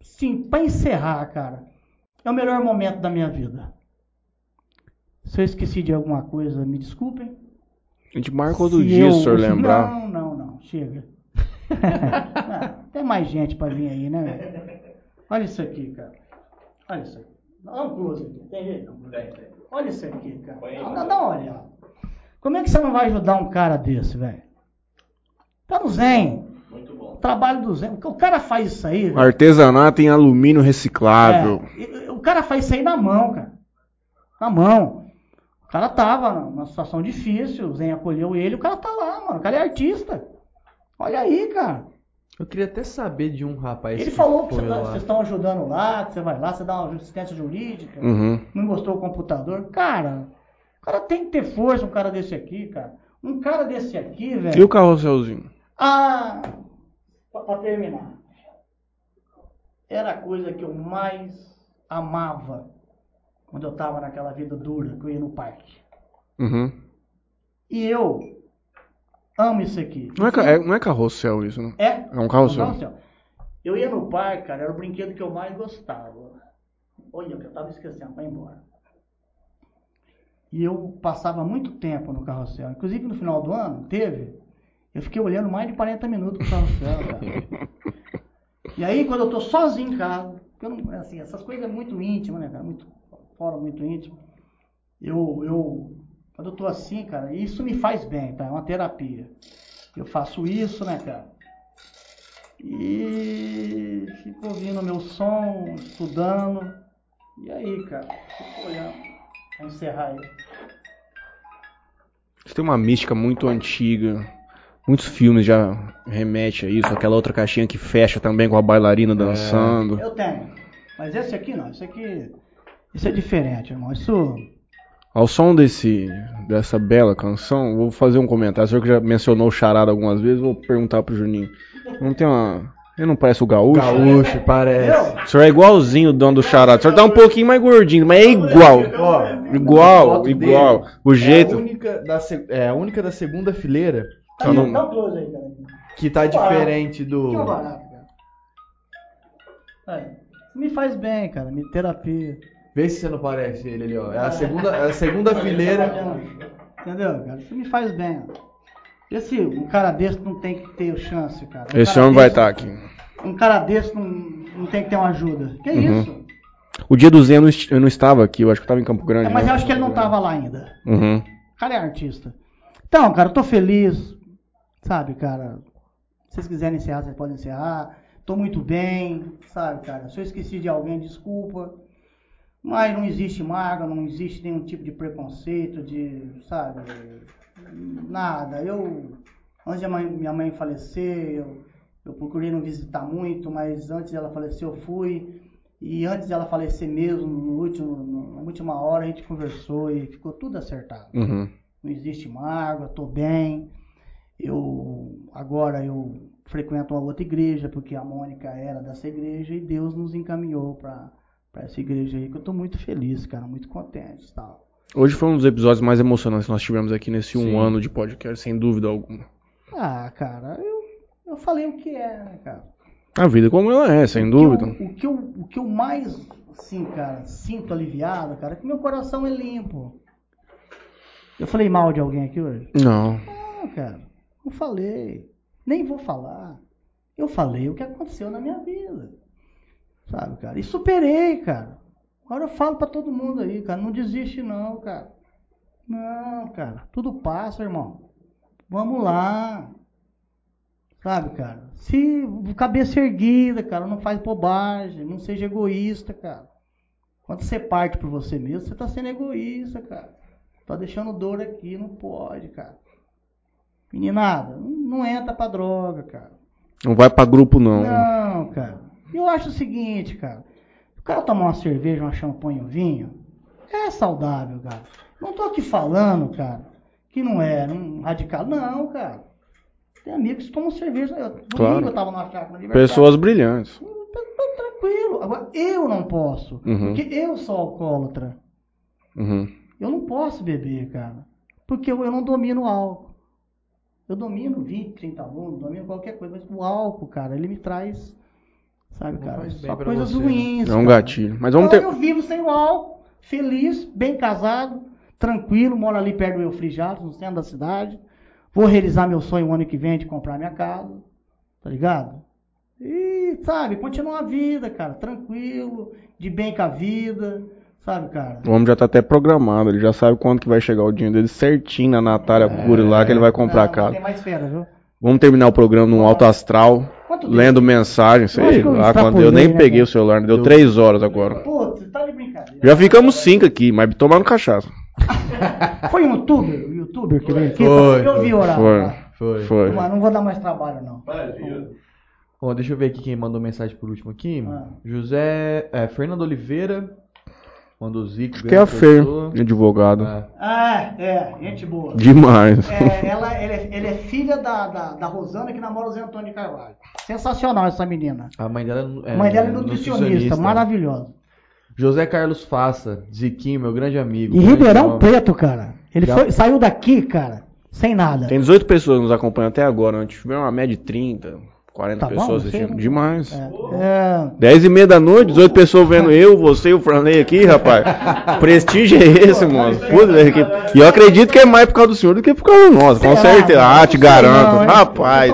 sim, para encerrar, cara, é o melhor momento da minha vida. Se eu esqueci de alguma coisa, me desculpem. A gente marca outro Se dia, eu- se o senhor se- lembrar. Não, não, não. Chega. Não, tem mais gente pra vir aí, né? Olha isso aqui, cara. Olha isso aqui. Dá um close aqui. Tem jeito? Olha isso aqui, cara. Dá, dá uma olhada. Como é que você não vai ajudar um cara desse, velho? Tá no Zen. Muito bom. Trabalho do Zen. O cara faz isso aí, velho. Artesanato em alumínio reciclável. É, o cara faz isso aí na mão, cara. Na mão. O cara tava numa situação difícil, o Zen acolheu ele, o cara tá lá, mano. O cara é artista. Olha aí, cara. Eu queria até saber de um rapaz Ele que falou que tá- vocês estão ajudando lá, que você vai lá, você dá uma assistência jurídica, Uhum. não gostou do computador. Cara, o cara tem que ter força, um cara desse aqui, cara. Um cara desse aqui, E velho. o carrosselzinho? Ah, pra, pra terminar. Era a coisa que eu mais amava quando eu tava naquela vida dura, que eu ia no parque. Uhum. E eu amo isso aqui. Não é, é- não é carrossel isso, né? É? É um carrossel. Eu ia no parque, cara, era o brinquedo que eu mais gostava. Olha, eu tava esquecendo, vai embora. E eu passava muito tempo no carrossel. Inclusive no final do ano, teve. Eu fiquei olhando mais de 40 minutos pro carrossel, cara. E aí, quando eu tô sozinho em casa, porque eu não, assim, essas coisas é muito íntimas, né, cara? Muito, fora muito íntimo. Eu, eu, quando eu tô assim, cara, isso me faz bem, tá? É uma terapia. Eu faço isso, né, cara? E fico ouvindo meu som, estudando. E aí, cara, fico olhando pra encerrar aí. Isso tem uma mística muito antiga. Muitos filmes já remetem a isso. Aquela outra caixinha que fecha também com a bailarina dançando. Eu tenho. Mas esse aqui não, esse aqui. Isso é diferente, irmão. Isso. Ao som desse, dessa bela canção, vou fazer um comentário. O senhor que já mencionou o charada algumas vezes, vou perguntar pro Juninho. Não tem uma. Ele não parece o gaúcho? Gaúcho, parece. O senhor é igualzinho o dono do charada. O senhor tá um pouquinho mais gordinho, mas é igual. Ó, Igual, igual. O É jeito. a única da, se- é a única da segunda fileira Tá Só não- cara. que tá diferente do. Que é barato, cara. É, me faz bem, cara. Me terapia. Vê se você não parece ele ali, ó. É a segunda, é a segunda fileira. Entendeu, cara? Isso me faz bem. Esse, um cara desse não tem que ter chance, cara. Um Esse cara homem vai estar aqui. Um cara desse não, não tem que ter uma ajuda. Que Uhum. isso? O dia do Zen eu não, est- eu não estava aqui, eu acho que eu estava em Campo Grande. É, mas né? eu acho que ele não tava lá ainda. Uhum. O cara é artista. Então, cara, eu tô feliz. Sabe, cara? Se vocês quiserem encerrar, vocês podem encerrar. Tô muito bem, sabe, cara? Se eu esqueci de alguém, desculpa. Mas não existe mágoa, não existe nenhum tipo de preconceito, de, sabe? Nada. Eu, antes de minha mãe falecer, eu, eu procurei não visitar muito, mas antes dela falecer eu fui. E antes dela falecer mesmo, no último, na última hora, a gente conversou e ficou tudo acertado Uhum. não existe mágoa, estou bem. Eu agora eu frequento uma outra igreja porque a Mônica era dessa igreja e Deus nos encaminhou para essa igreja aí que eu estou muito feliz, cara, muito contente, e tal. Hoje foi um dos episódios mais emocionantes que nós tivemos aqui nesse Sim. um ano de podcast, sem dúvida alguma. Ah, cara, eu, eu falei o que é, né, cara? A vida como ela é, sem O que dúvida. eu- o que eu o que eu mais assim, cara, sinto aliviado, cara, é que meu coração é limpo. Eu falei mal de alguém aqui hoje? Não. Não, cara, não falei. Nem vou falar. Eu falei o que aconteceu na minha vida. Sabe, cara? E superei, cara. Agora eu falo pra todo mundo aí, cara. Não desiste, não, cara. Não, cara. Tudo passa, irmão. Vamos lá. Sabe, cara? Se cabeça erguida, cara, não faz bobagem. Não seja egoísta, cara. Quando você parte por você mesmo, você tá sendo egoísta, cara. Tá deixando dor aqui, não pode, cara. Meninada, não não entra pra droga, cara. Não vai pra grupo, não. Não, cara. Eu acho o seguinte, cara. O cara tomar uma cerveja, uma champanhe, um vinho, é saudável, cara. Não tô aqui falando, cara, que não é um radical. Não, cara. Tem amigos que tomam cerveja. Eu, domingo Claro. eu tava numa chácara aniversário. Pessoas brilhantes. Tá tranquilo. Agora, eu não posso. Uhum. Porque eu sou alcoólatra. Uhum. Eu não posso beber, cara. Porque eu, eu não domino o álcool. Eu domino 20, 30 alunos, domino qualquer coisa, mas o álcool, cara, ele me traz, sabe, Não cara, só coisas você, né? ruins. É um gatilho. Mas vamos então ter. eu vivo sem o álcool, feliz, bem casado, tranquilo, moro ali perto do Eufrijato, no centro da cidade. Vou realizar meu sonho o ano que vem de comprar minha casa, tá ligado? E, sabe, continuar a vida, cara, tranquilo, de bem com a vida, sabe, cara? O homem já tá até programado, ele já sabe quando que vai chegar o dinheiro dele certinho na Natália Cury lá que ele vai comprar a Não, casa. Tem mais fera, viu? Vamos terminar o programa num alto astral, Quanto lendo mensagem, sei Eu lá, quando eu nem né, peguei cara? o celular, deu três horas agora. Pô, você tá de brincadeira. Já ficamos cinco aqui, mas tomando cachaça. Foi um youtuber, o youtuber que veio aqui? Foi, eu vi o horário. Foi. Foi. Foi. Mas não vou dar mais trabalho, não. Bom, deixa eu ver aqui quem mandou mensagem por último aqui. Ah. José. É, Fernando Oliveira. Mandou Zico. Que é a Fer, pessoa. advogado. É. Ah, é, gente boa. Demais. É, ela, ele, é, ele é filha da, da, da Rosana que namora o Zé Antônio de Carvalho. Sensacional essa menina. A mãe dela é, mãe dela é nutricionista, maravilhosa. José Carlos Faça, Ziquinho, meu grande amigo. E grande Ribeirão homem. Preto, cara. Ele Já- foi- saiu daqui, cara, sem nada. Tem 18 pessoas nos acompanhando até agora. Antes tivemos uma média de 30, 40 Tá bom, pessoas você- assistindo. Demais. É, é, 10 e meia da noite, 18 pessoas vendo eu, você e o Franley aqui, rapaz. Prestígio é esse, mano. Puta, que- E eu acredito que é mais por causa do senhor do que por causa do nosso, com certeza. Ah, te garanto. não? Rapaz,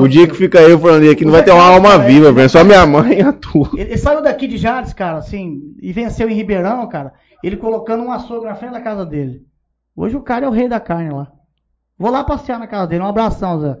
o dia que fica eu e o Franley aqui, não vai ter uma alma viva, velho. Só minha mãe e a tua. Ele, ele saiu daqui de Jales, cara, assim, e venceu em Ribeirão, cara. Ele colocando um açougue na frente da casa dele. Hoje o cara é o rei da carne lá. Vou lá passear na casa dele. Um abração, Zé.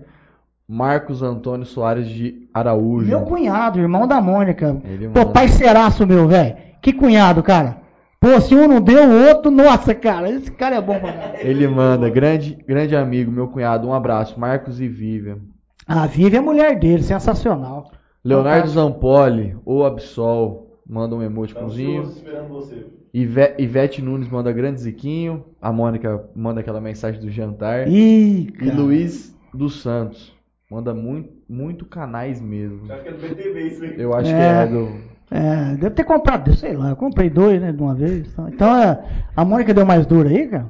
Marcos Antônio Soares de Araújo. Meu cunhado, irmão da Mônica. Ele Pô, manda. parceiraço meu, velho. Que cunhado, cara. Pô, se um não deu, o outro, nossa, cara. Esse cara é bom pra caralho. Ele manda, grande, grande amigo, meu cunhado, um abraço. Marcos e Vivian. A Vivi é a mulher dele, sensacional. Leonardo Zampoli, o Absol, manda um emoticonzinho. esperando você. Ive- Ivete Nunes manda grande Ziquinho. A Mônica manda aquela mensagem do jantar. Ih, E. Luiz dos Santos. Manda muito, muito canais mesmo. Acho que é do BTV isso aí. Eu acho É. que é do. É, deve ter comprado, sei lá, eu comprei dois, né, de uma vez. Então, Então, é, a Mônica deu mais dura aí, cara?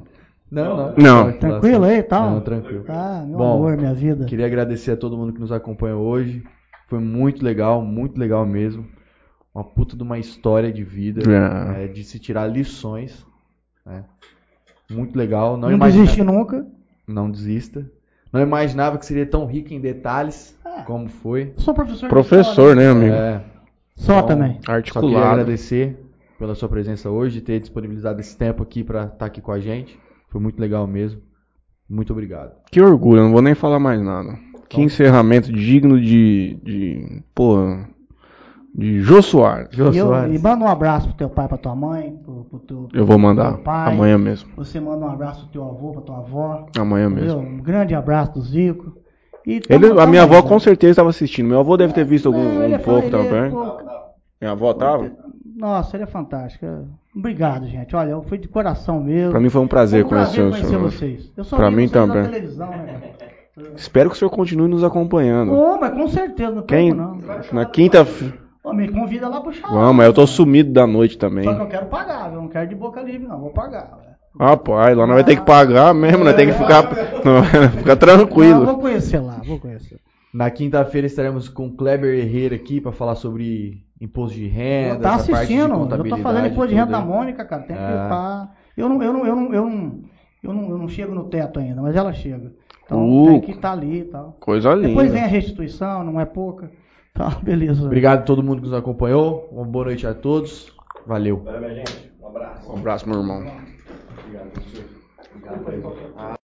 Não, não. Não. Tranquilo aí e tal? Não, tranquilo. Ah, meu Bom, amor, minha vida. Queria agradecer a todo mundo que nos acompanhou hoje. Foi muito legal, muito legal mesmo. Uma puta de uma história de vida, É. é, de se tirar lições. né? Muito legal. Não, Não, imagina- desiste nunca. Não desista. Não imaginava que seria tão rico em detalhes Ah. como foi. Sou professor. de Professor, né, amigo? É, Só Então, também. Só queria Articulado. agradecer pela sua presença hoje, ter disponibilizado esse tempo aqui pra estar aqui com a gente. Foi muito legal mesmo. Muito obrigado. Que orgulho, não vou nem falar mais nada. Que encerramento digno de. de. Porra. De Jô Soares. Jô E, eu, Soares. e manda um abraço pro teu pai, pra tua mãe, pro, pro teu, Eu vou mandar. Pai. Amanhã mesmo. Você manda um abraço pro teu avô, pra tua avó. Amanhã Entendeu? mesmo. Um grande abraço do Zico. E Ele, a minha avó com certeza estava assistindo. Meu avô deve ter visto algum ele um é pouco é- também. pô, Minha avó tava? Nossa, ele é fantástico. Obrigado, gente. Olha, eu fui de coração mesmo. Pra mim foi um prazer Foi um prazer conhecer o conhecer senhor. vocês. Eu só Pra mim vocês também. na televisão, né? Espero que o senhor continue nos acompanhando. Ô, mas com certeza, não Quem? perco não. Na quinta. Ô, me convida lá pro chá. Vamos, eu tô sumido da noite também. Só que eu quero pagar? Eu não quero de boca livre, não. Vou pagar. velho. Rapaz, lá nós vai ter que pagar mesmo, nós tem que ficar, ficar Não, tranquilo. vou conhecer lá, vou conhecer. Na quinta-feira estaremos com o Kleber Herrera aqui para falar sobre imposto de renda, tá essa parte de assistindo, eu tô fazendo imposto de renda da. Mônica, cara. Tem que É. tá. Eu não, eu não, eu não, eu não, eu não, eu não chego no teto ainda, mas ela chega. Então Uh. tem que estar ali e tal. Coisa Depois vem linda. a restituição, não é pouca. Tá, beleza. Obrigado a todo mundo que nos acompanhou. Uma boa noite a todos. Valeu. Valeu, minha gente. Um abraço. Um abraço, meu irmão. Obrigado, professor. Ah,